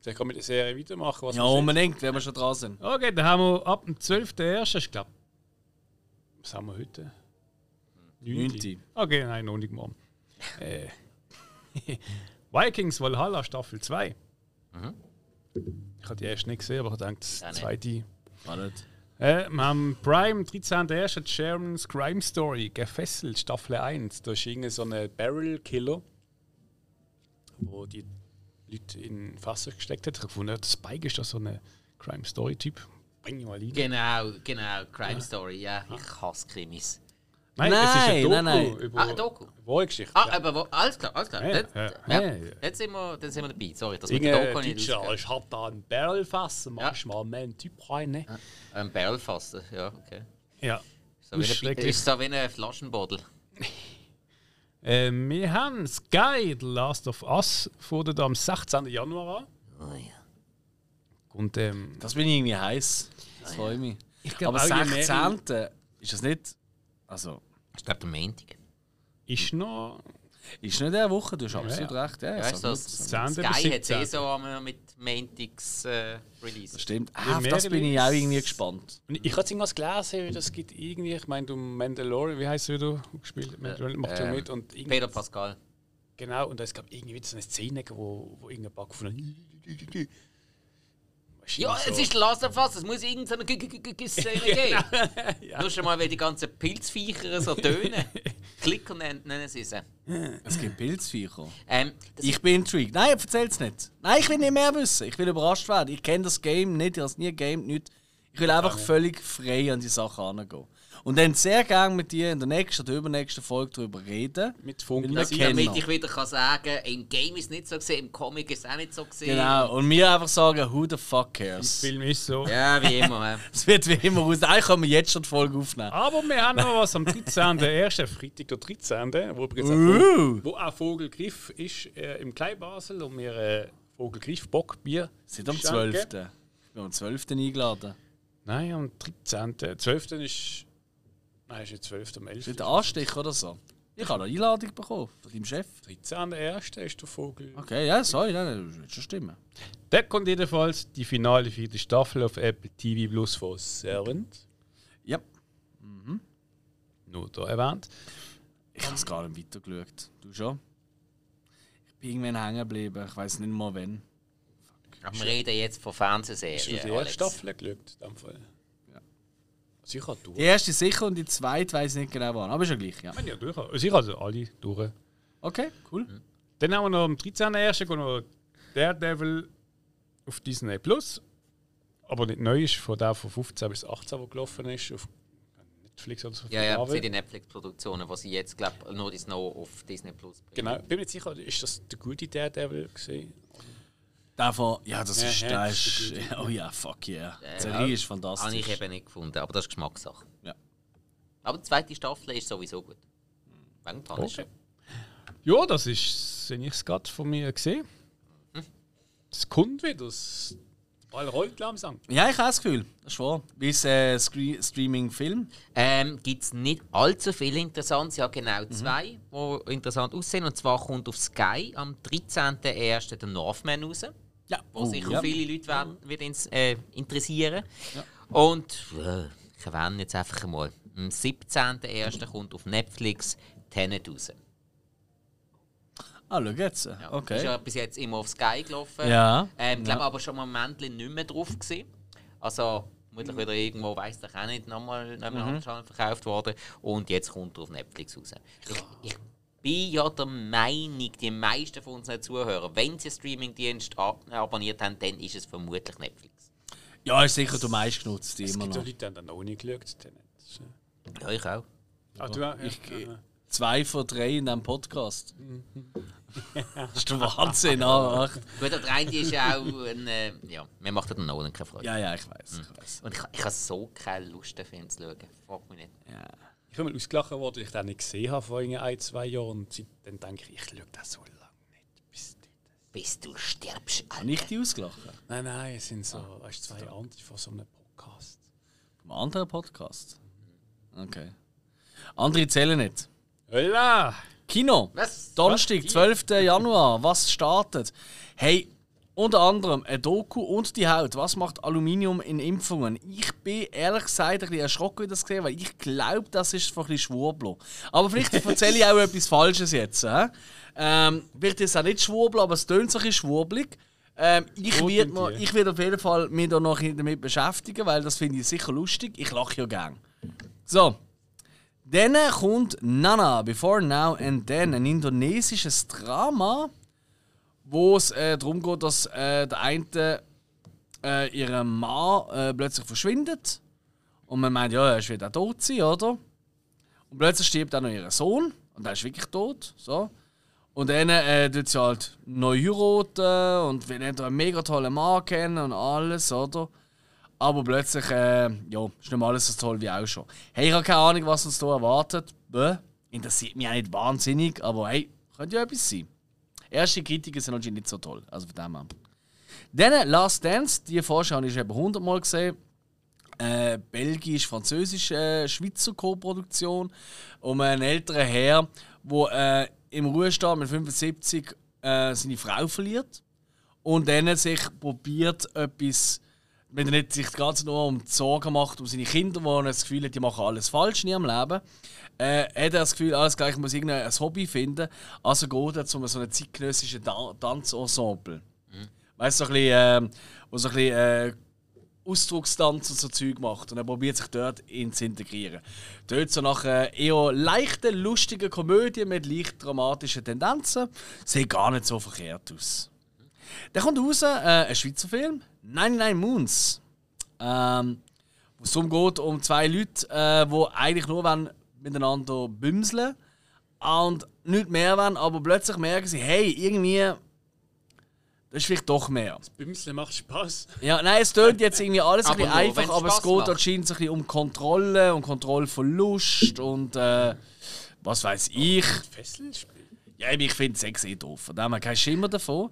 S1: Soll ich mit der Serie weitermachen? Was
S3: Ja, unbedingt, wenn wir schon dran sind.
S1: Okay, dann haben wir ab dem 12.01. Ich glaube. Was haben wir heute?
S3: 9.
S1: Okay, nein, noch nicht morgen. <laughs> äh, Vikings Valhalla Staffel 2. Ich habe die erste nicht gesehen, aber ich denke, das
S2: Ja, nicht.
S1: zweite.
S3: Warte.
S1: Äh, wir haben Prime 13.01. Sharon's Crime Story gefesselt, Staffel 1. Da ist irgendein so ein Barrel Killer, wo die Leute in Wasser gesteckt hat. Ich habe gefunden, der Spike ist da so ein Crime Story Typ. Bring ihn mal rein.
S2: Genau, genau, Crime Story, ja. Ich hasse Krimis.
S1: Nein, es ist ein Doku
S3: Nein, nein, nein.
S1: über
S2: Ah, ein Doku.
S1: wahre Geschichte.
S2: Ah,
S1: ja.
S2: aber wo, alles klar, alles klar.
S1: Ja,
S2: Dann-
S1: ja,
S2: ja,
S1: ja, ja.
S2: Jetzt sind wir, dann sind wir dabei. Sorry, das mit dem
S1: Irgendein
S2: Doku nicht
S1: Deutscher, ich hab da ein Barrelfass, manchmal mal einen Typ rein. ne?
S2: Ein Barrel fassen, ja, okay.
S1: Ja.
S2: So wie eine, ist so wie ein Flaschenbodel. <laughs>
S1: Äh, wir haben Sky, The Last of Us, fordert am 16. Januar an.
S2: Oh ja.
S1: Und ähm,
S3: Das bin ich irgendwie heiß. Das freue ich mich.
S1: ich
S3: Aber
S1: auch, je mehr
S3: 16. ist das nicht. Also,
S2: Ich glaube, der Montag.
S1: ist noch.
S3: ist nicht der Woche, du hast absolut
S1: ja.
S3: recht. Ja,
S2: Ja, das,
S1: Zehn
S2: Sky hat es eh
S1: 17.
S2: so einmal mit Montags äh, Release.
S3: Das stimmt. Ah, auf das bin ich auch irgendwie gespannt.
S1: Und Ich habe irgendwas gelesen, das gibt irgendwie, ich meine, du Mandalorian, wie heißt du wieder gespielt? Mandalorian macht ja
S2: ähm,
S1: mit. Und
S2: Peter Pascal.
S1: Genau, und es gab irgendwie so eine Szene, wo, wo irgendein Bug von.
S2: Ja, es ist Us, es muss irgendeine Szene <laughs> geben. Nur schon mal, wie die ganzen Pilzviecher so tönen. <laughs> Klicker nennen, nennen sie sie.
S3: Es gibt Pilzviecher.
S2: Ähm,
S3: Ich bin intrigued. Nein, erzähl's nicht. Nein, ich will nicht mehr wissen. Ich will überrascht werden. Ich kenne das Game nicht, ich habe es nie gegamed. Ich will einfach völlig frei an die Sache herangehen. Und dann sehr gerne mit dir in der nächsten oder übernächsten Folge darüber reden.
S1: Mit Funken.
S3: Wir
S2: ich, damit ich wieder kann sagen im Game ist es nicht so gesehen, im Comic ist es auch nicht so gesehen.
S3: Genau. Und wir einfach sagen, who the fuck cares?
S1: Film ist so.
S2: Ja, wie immer. hä. <laughs>
S3: Es wird wie immer aus. Eigentlich können wir jetzt schon die Folge aufnehmen.
S1: Aber wir haben noch was am 13. 1. Freitag der 13. Wo, übrigens auch
S3: Uh.
S1: Wo auch Vogelgriff ist äh, im Kleinbasel und wir äh, Vogelgriff Bockbier.
S3: Sind am
S1: schenken.
S3: 12. Ich bin am 12. eingeladen.
S1: Nein, am 13. 12. ist. Nein, ist jetzt 12. am 11.
S3: Ist der Anstich oder so? Ich habe eine Einladung bekommen von deinem Chef.
S1: 13. 1. ist der Vogel.
S3: Okay, ja, sorry, nein, das wird schon stimmen.
S1: Da kommt jedenfalls die finale vierte Staffel auf Apple TV Plus von Servant.
S3: Ja,
S1: Nur da erwähnt.
S3: ich habe es gar nicht weitergeschaut. Du schon? Ich bin irgendwann hängen geblieben. Ich weiß nicht mal wann.
S2: Aber wir reden jetzt von
S1: Hast du
S2: Fernsehserien.
S1: die erste. Staffel geschaut? In dem Fall?
S3: Ja.
S1: Ich habe durch.
S3: Die erste sicher und die zweite weiß ich nicht genau wann. Aber ist ja gleich, ja.
S1: Ich habe ja durch. Also ich also alle durch.
S3: Okay, cool.
S1: Dann haben wir noch am 13.01. kommt noch Daredevil auf Disney Plus. Aber nicht neu ist, von der von 15 bis 18, wo gelaufen ist. Auf Netflix oder so.
S2: Ja, ja,
S1: Marvel.
S2: sind die Netflix-Produktionen, die sie jetzt, glaube ich, nur die Snow auf Disney Plus bringen.
S1: Genau, bin mir nicht sicher, ist das der gute Daredevil gesehen?
S3: Davon, ja, das
S1: Ja,
S3: ist,
S1: ja,
S3: das
S1: ist
S3: ist,
S1: der
S3: oh ja, fuck yeah. Die. Serie ist
S2: Habe
S3: fantastisch.
S2: ich eben nicht gefunden, aber das ist Geschmackssache.
S3: Ja.
S2: Aber die zweite Staffel ist sowieso gut. Wegen Punisher.
S1: Okay. Ja, das ist, wenn ich es gerade von mir gesehen. Es kommt wieder. Das Ball rollt langsam.
S3: Ja, ich habe das Gefühl, das ist wahr. Wie es äh, Streaming-Film.
S2: Ähm, Gibt es nicht allzu viele interessante, ja genau
S3: Mhm.
S2: zwei, die interessant aussehen. Und zwar kommt auf Sky am 13.01. der Northman raus.
S3: Ja,
S2: wo
S3: Oh, ja.
S2: viele Leute werden, wird ins, äh, interessieren. Und äh, ich erwähne jetzt einfach einmal, am 17.01. kommt auf Netflix Tenet raus.
S3: Ah, schau jetzt.
S2: Ja. Ist ja
S3: Okay.
S2: bis jetzt immer auf Sky gelaufen.
S3: Ja.
S2: Ähm, glaube
S3: Ja.
S2: aber schon einen Moment nicht mehr drauf gewesen. Also vermutlich wieder irgendwo, weiß ich auch nicht, nochmal noch
S3: Mhm.
S2: mal verkauft worden. Und jetzt kommt er auf Netflix raus. Ich, ich bin ja der Meinung, die meisten von unseren Zuhörern, wenn sie einen Streamingdienst ab abonniert haben, dann ist es vermutlich Netflix.
S3: Ja, ist sicher der meistgenutzte
S1: Es
S3: immer
S1: gibt ja
S3: noch.
S1: Leute, die haben dann auch nicht geschaut.
S2: Ja, ich auch.
S1: Ah, du auch?
S3: Ich-
S1: ja.
S3: Zwei von drei in diesem Podcast. das ist der Wahnsinn. ah.
S2: Gut, der eine ist ja auch ein. Äh, ja, mir macht den Nolan keine Freude.
S3: Ja, ja, ich weiß. Ich weiß.
S2: Und ich, ich habe so keine Lust, den Film zu schauen. Frag mich nicht.
S3: Ja.
S1: Ich bin mal ausgelacht worden, weil ich den nicht gesehen habe vor irgendwie ein, zwei Jahren. Und seitdem denke ich, ich schaue das so lange nicht. Bis.
S2: Bis du stirbst, Alter.
S3: Habe ich die ausgelachen?
S1: Nein, nein, es sind so weißt, zwei andere von so einem Podcast.
S3: Vom anderen Podcast? Okay. Andere zählen nicht.
S1: Hola!
S3: Kino.
S2: Was?
S3: Donnerstag,
S2: Was?
S3: 12. Januar. Was startet? Hey, unter anderem ein Doku und die Haut. Was macht Aluminium in Impfungen? Ich bin ehrlich gesagt ein bisschen erschrocken, wie ich das gesehen weil ich glaube, das ist von ein bisschen Schwurblo. Aber vielleicht <laughs> erzähle ich auch etwas Falsches jetzt. Hä? Ähm, wird es auch nicht Schwurblo, aber es tönt so ein bisschen schwurblig. Ähm, ich werde ich werd auf jeden Fall mich da noch damit beschäftigen, weil das finde ich sicher lustig. Ich lache ja gern. So, dann kommt Nana, Before Now and Then, ein indonesisches Drama, wo es äh, darum geht, dass äh, der eine äh, ihren Mann äh, plötzlich verschwindet. Und man meint, ja, er ist wieder tot sein, oder? Und plötzlich stirbt auch noch ihr Sohn. Und er ist wirklich tot. So. Und dann äh, tut sie halt neu heiraten und wir lernen einen mega tollen Mann kennen und alles, oder? Aber plötzlich, äh, ja, ist nicht mehr alles so toll wie auch schon. Hey, ich habe keine Ahnung, was uns hier erwartet. Bäh, interessiert mich auch nicht wahnsinnig, aber hey, könnte ja etwas sein. Erste Kritiken sind anscheinend nicht so toll, also von dem her. Dann Last Dance, die Vorschau habe ich eben 100 Mal gesehen. Äh, Belgisch-Französisch-Schweizer Co-Produktion um einen älteren Herr, der äh, im Ruhestand mit 75 äh, seine Frau verliert und dann sich probiert, etwas, wenn er nicht sich Zeit nur um die Sorgen macht, um seine Kinder, wo er das Gefühl hat, die machen alles falsch in ihrem Leben, äh, hat er das Gefühl, alles gleich, ich muss irgendein Hobby finden. Also geht er zu so einem zeitgenössischen Ta Tanzensemble. Weißt du, so ein bisschen, äh, wo so ein bisschen äh, Ausdruckstanz und so Zeug macht. Und er probiert sich dort in zu integrieren. Dort so nach einer eher leichten, lustigen Komödie mit leicht dramatischen Tendenzen. Sieht gar nicht so verkehrt aus. Dann kommt raus äh, ein Schweizer Film, 99 Moons. Ähm, wo es darum geht, um zwei Leute, äh, die eigentlich nur wollen miteinander bümseln und nicht mehr wollen, aber plötzlich merken sie, hey, irgendwie, das ist vielleicht doch mehr.
S1: Bümsle macht Spaß.
S3: Ja, nein, es tönt jetzt irgendwie alles <laughs> ein
S2: Aber
S3: bisschen
S2: nur,
S3: einfach, aber es
S2: Spaß
S3: geht
S2: macht.
S3: anscheinend so ein bisschen um Kontrolle und Kontrollverlust und äh, was weiß ich.
S1: Fesselspiel.
S3: Ja, ich finde Sex eh doof. Da haben wir keinen Schimmer davon.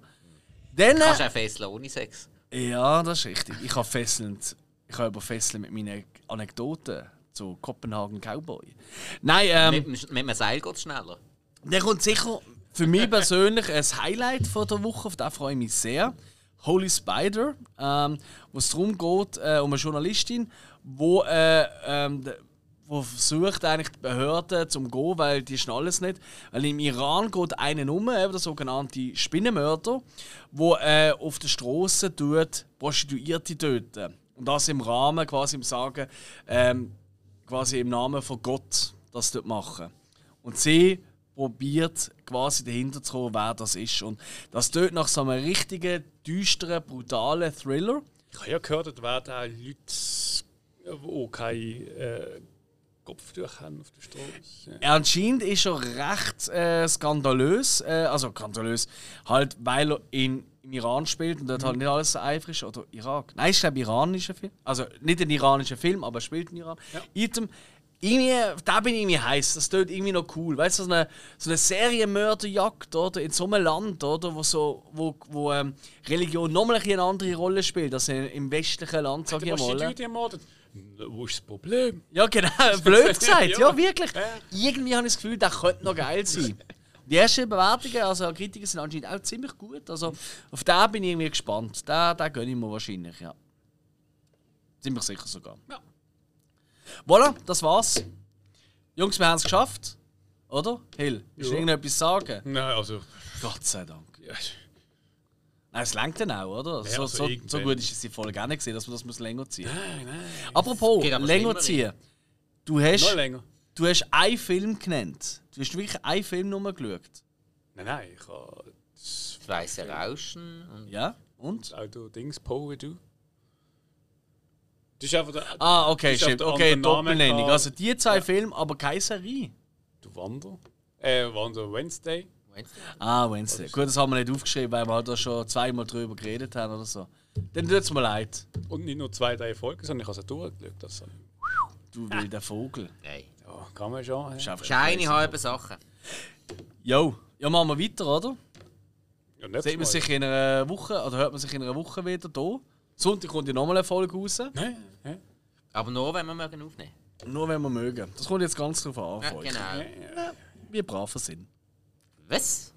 S3: Dann,
S2: Kannst du auch fesseln ohne Sex.
S3: ja, das ist richtig. Ich habe fesselnd, ich habe aber fesseln mit meinen Anekdoten zu Kopenhagen Cowboy. Nein, ähm,
S2: mit, dem- mit einem Seil geht es schneller.
S3: der kommt sicher für mich persönlich ein Highlight von der Woche, auf den freue ich mich sehr. Holy Spider, ähm, wo es darum geht, äh, um eine Journalistin, wo, äh, ähm, wo versucht eigentlich die Behörden zum gehen, weil die schnallen es nicht. Weil im Iran geht einer um, eben der sogenannte Spinnenmörder, wo äh, auf der Straße tut Prostituierte töten. Und das im Rahmen quasi im Sagen, ähm, quasi im Namen von Gott das dort machen. Und sie probiert quasi dahinter zu kommen, wer das ist. Und das tut nach so einem richtigen, düsteren, brutalen Thriller.
S1: Ich habe ja gehört, es werden auch Leute, die kein äh, Kopftuch haben auf der Straße. Ja.
S3: Anscheinend ist er recht äh, skandalös, äh, also skandalös, halt weil er in, im Iran spielt und dort halt nicht alles so einfach ist. Oder Irak. Nein, ich glaube iranischer Film. Also nicht ein iranischer Film, aber er spielt in Iran. Item, irgendwie, da bin ich irgendwie heiß. Das tut irgendwie noch cool. Weißt du, so eine, so eine Serienmörderjagd oder, in so einem Land, oder, wo, so, wo, wo ähm, Religion nochmal eine andere Rolle spielt als im westlichen Land, sag
S1: Du
S3: ich
S1: hast die
S3: mal.
S1: Leute ermordet. Wo ist das Problem?
S3: Ja, genau, <laughs> <laughs> blöd gesagt. Ja,
S1: Ja.
S3: wirklich. Irgendwie habe ich das Gefühl, das könnte noch geil sein. Die ersten Bewertungen, also Kritiker sind anscheinend auch ziemlich gut. Also auf den bin ich irgendwie gespannt. Den, den gönne ich mir wahrscheinlich, ja. Ziemlich sicher sogar.
S1: Ja.
S3: Voilà, das war's. Jungs, wir haben es geschafft. Oder? Hill, willst du irgendetwas sagen?
S1: Nein, also.
S3: Gott sei Dank.
S1: Ja,
S3: es langt dann auch, oder? so,
S1: also
S3: so, so gut ist es die Folge auch nicht gesehen, dass man das muss länger ziehen muss.
S1: nein, nein.
S3: Apropos,
S2: Geht aber
S3: länger ziehen. Du hast,
S1: länger.
S3: du hast einen Film genannt. Du hast wirklich einen Film nur geschaut.
S1: Nein, nein, ich habe das
S2: weiße Rauschen. Und
S3: Ja? Und?
S1: Auto-Dings, Poe, du. Das ist einfach der.
S3: Ah, okay, stimmt. Okay, Doppelnennung. Also die zwei Filme, aber keine Serie.
S1: Du Wander. Äh, Wander Wednesday.
S2: Wednesday.
S3: Ah, Wednesday. Gut, das haben wir nicht aufgeschrieben, weil wir halt da schon zweimal drüber geredet haben oder so. Dann tut es mir leid.
S1: Und nicht nur zwei, drei Folgen, sondern ich habe es durchgeschaut. Das so.
S3: Du wilder Vogel.
S2: Nein.
S1: ja, kann man schon.
S3: Ist
S1: Ja.
S3: einfach crazy.
S2: halben Sachen.
S3: Jo, ja, machen wir weiter, oder?
S1: Ja, nicht
S3: Sieht man
S1: mal.
S3: sich in einer Woche, oder hört man sich in einer Woche wieder hier? Sonntag kommt ja nochmal eine Folge raus.
S1: Nein, nein.
S2: Aber nur, wenn wir mögen aufnehmen.
S3: Nur wenn wir mögen. Das kommt jetzt ganz drauf an.
S2: Ja, genau.
S3: Wie brav wir sind.
S2: Was?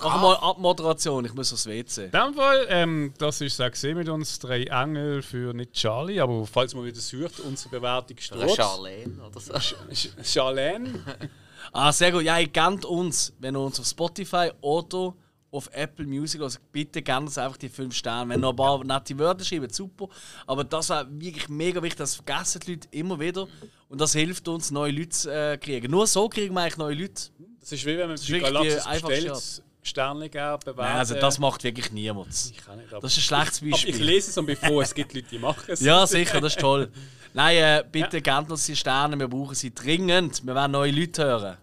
S3: Mach mal Abmoderation, ich muss aufs WC.
S1: In dem Fall, ähm, das ist es auch mit uns drei Engel für nicht Charlie, aber falls man wieder sucht, unsere Bewertung
S2: Oder
S1: steht.
S2: Charlene oder so.
S1: Sch- Charlene. <laughs>
S3: Ah, sehr gut. Ja, ihr kennt uns, wenn ihr uns auf Spotify oder auf Apple Music also bitte gerne uns einfach die 5 Sterne. Wenn ihr noch ein paar nette Wörter schreibt, super. Aber das war wirklich mega wichtig, das vergessen die Leute immer wieder. Und das hilft uns, neue Leute zu äh, kriegen. Nur so kriegen wir eigentlich neue Leute.
S1: Das ist wie wenn man
S3: die
S1: Galaxis bestellt, Sterne geben, bewerten.
S3: Nein, also das macht wirklich niemand.
S1: Ich kann nicht,
S3: Das ist ein schlechtes
S1: aber ich
S3: Beispiel.
S1: lese es und bevor es gibt Leute, die machen es.
S3: Ja, sicher, das ist toll. Nein, äh, bitte gebt uns die Sterne, wir brauchen sie dringend. Wir wollen neue Leute hören.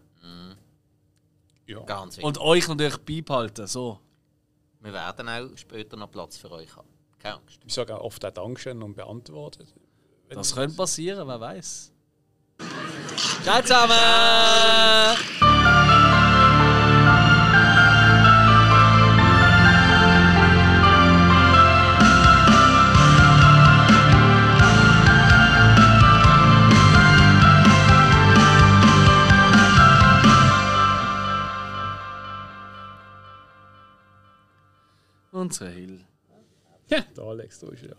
S1: Ja.
S2: Ganz wichtig.
S3: Und euch natürlich beibehalten. So.
S2: wir werden auch später noch Platz für euch haben. Keine Angst.
S1: Ich sage auch oft auch Dankeschön und beantwortet.
S3: Das könnte passieren, wer weiß. Ciao zusammen! Unsere Hill.
S1: Ja, der Alex, da ist er.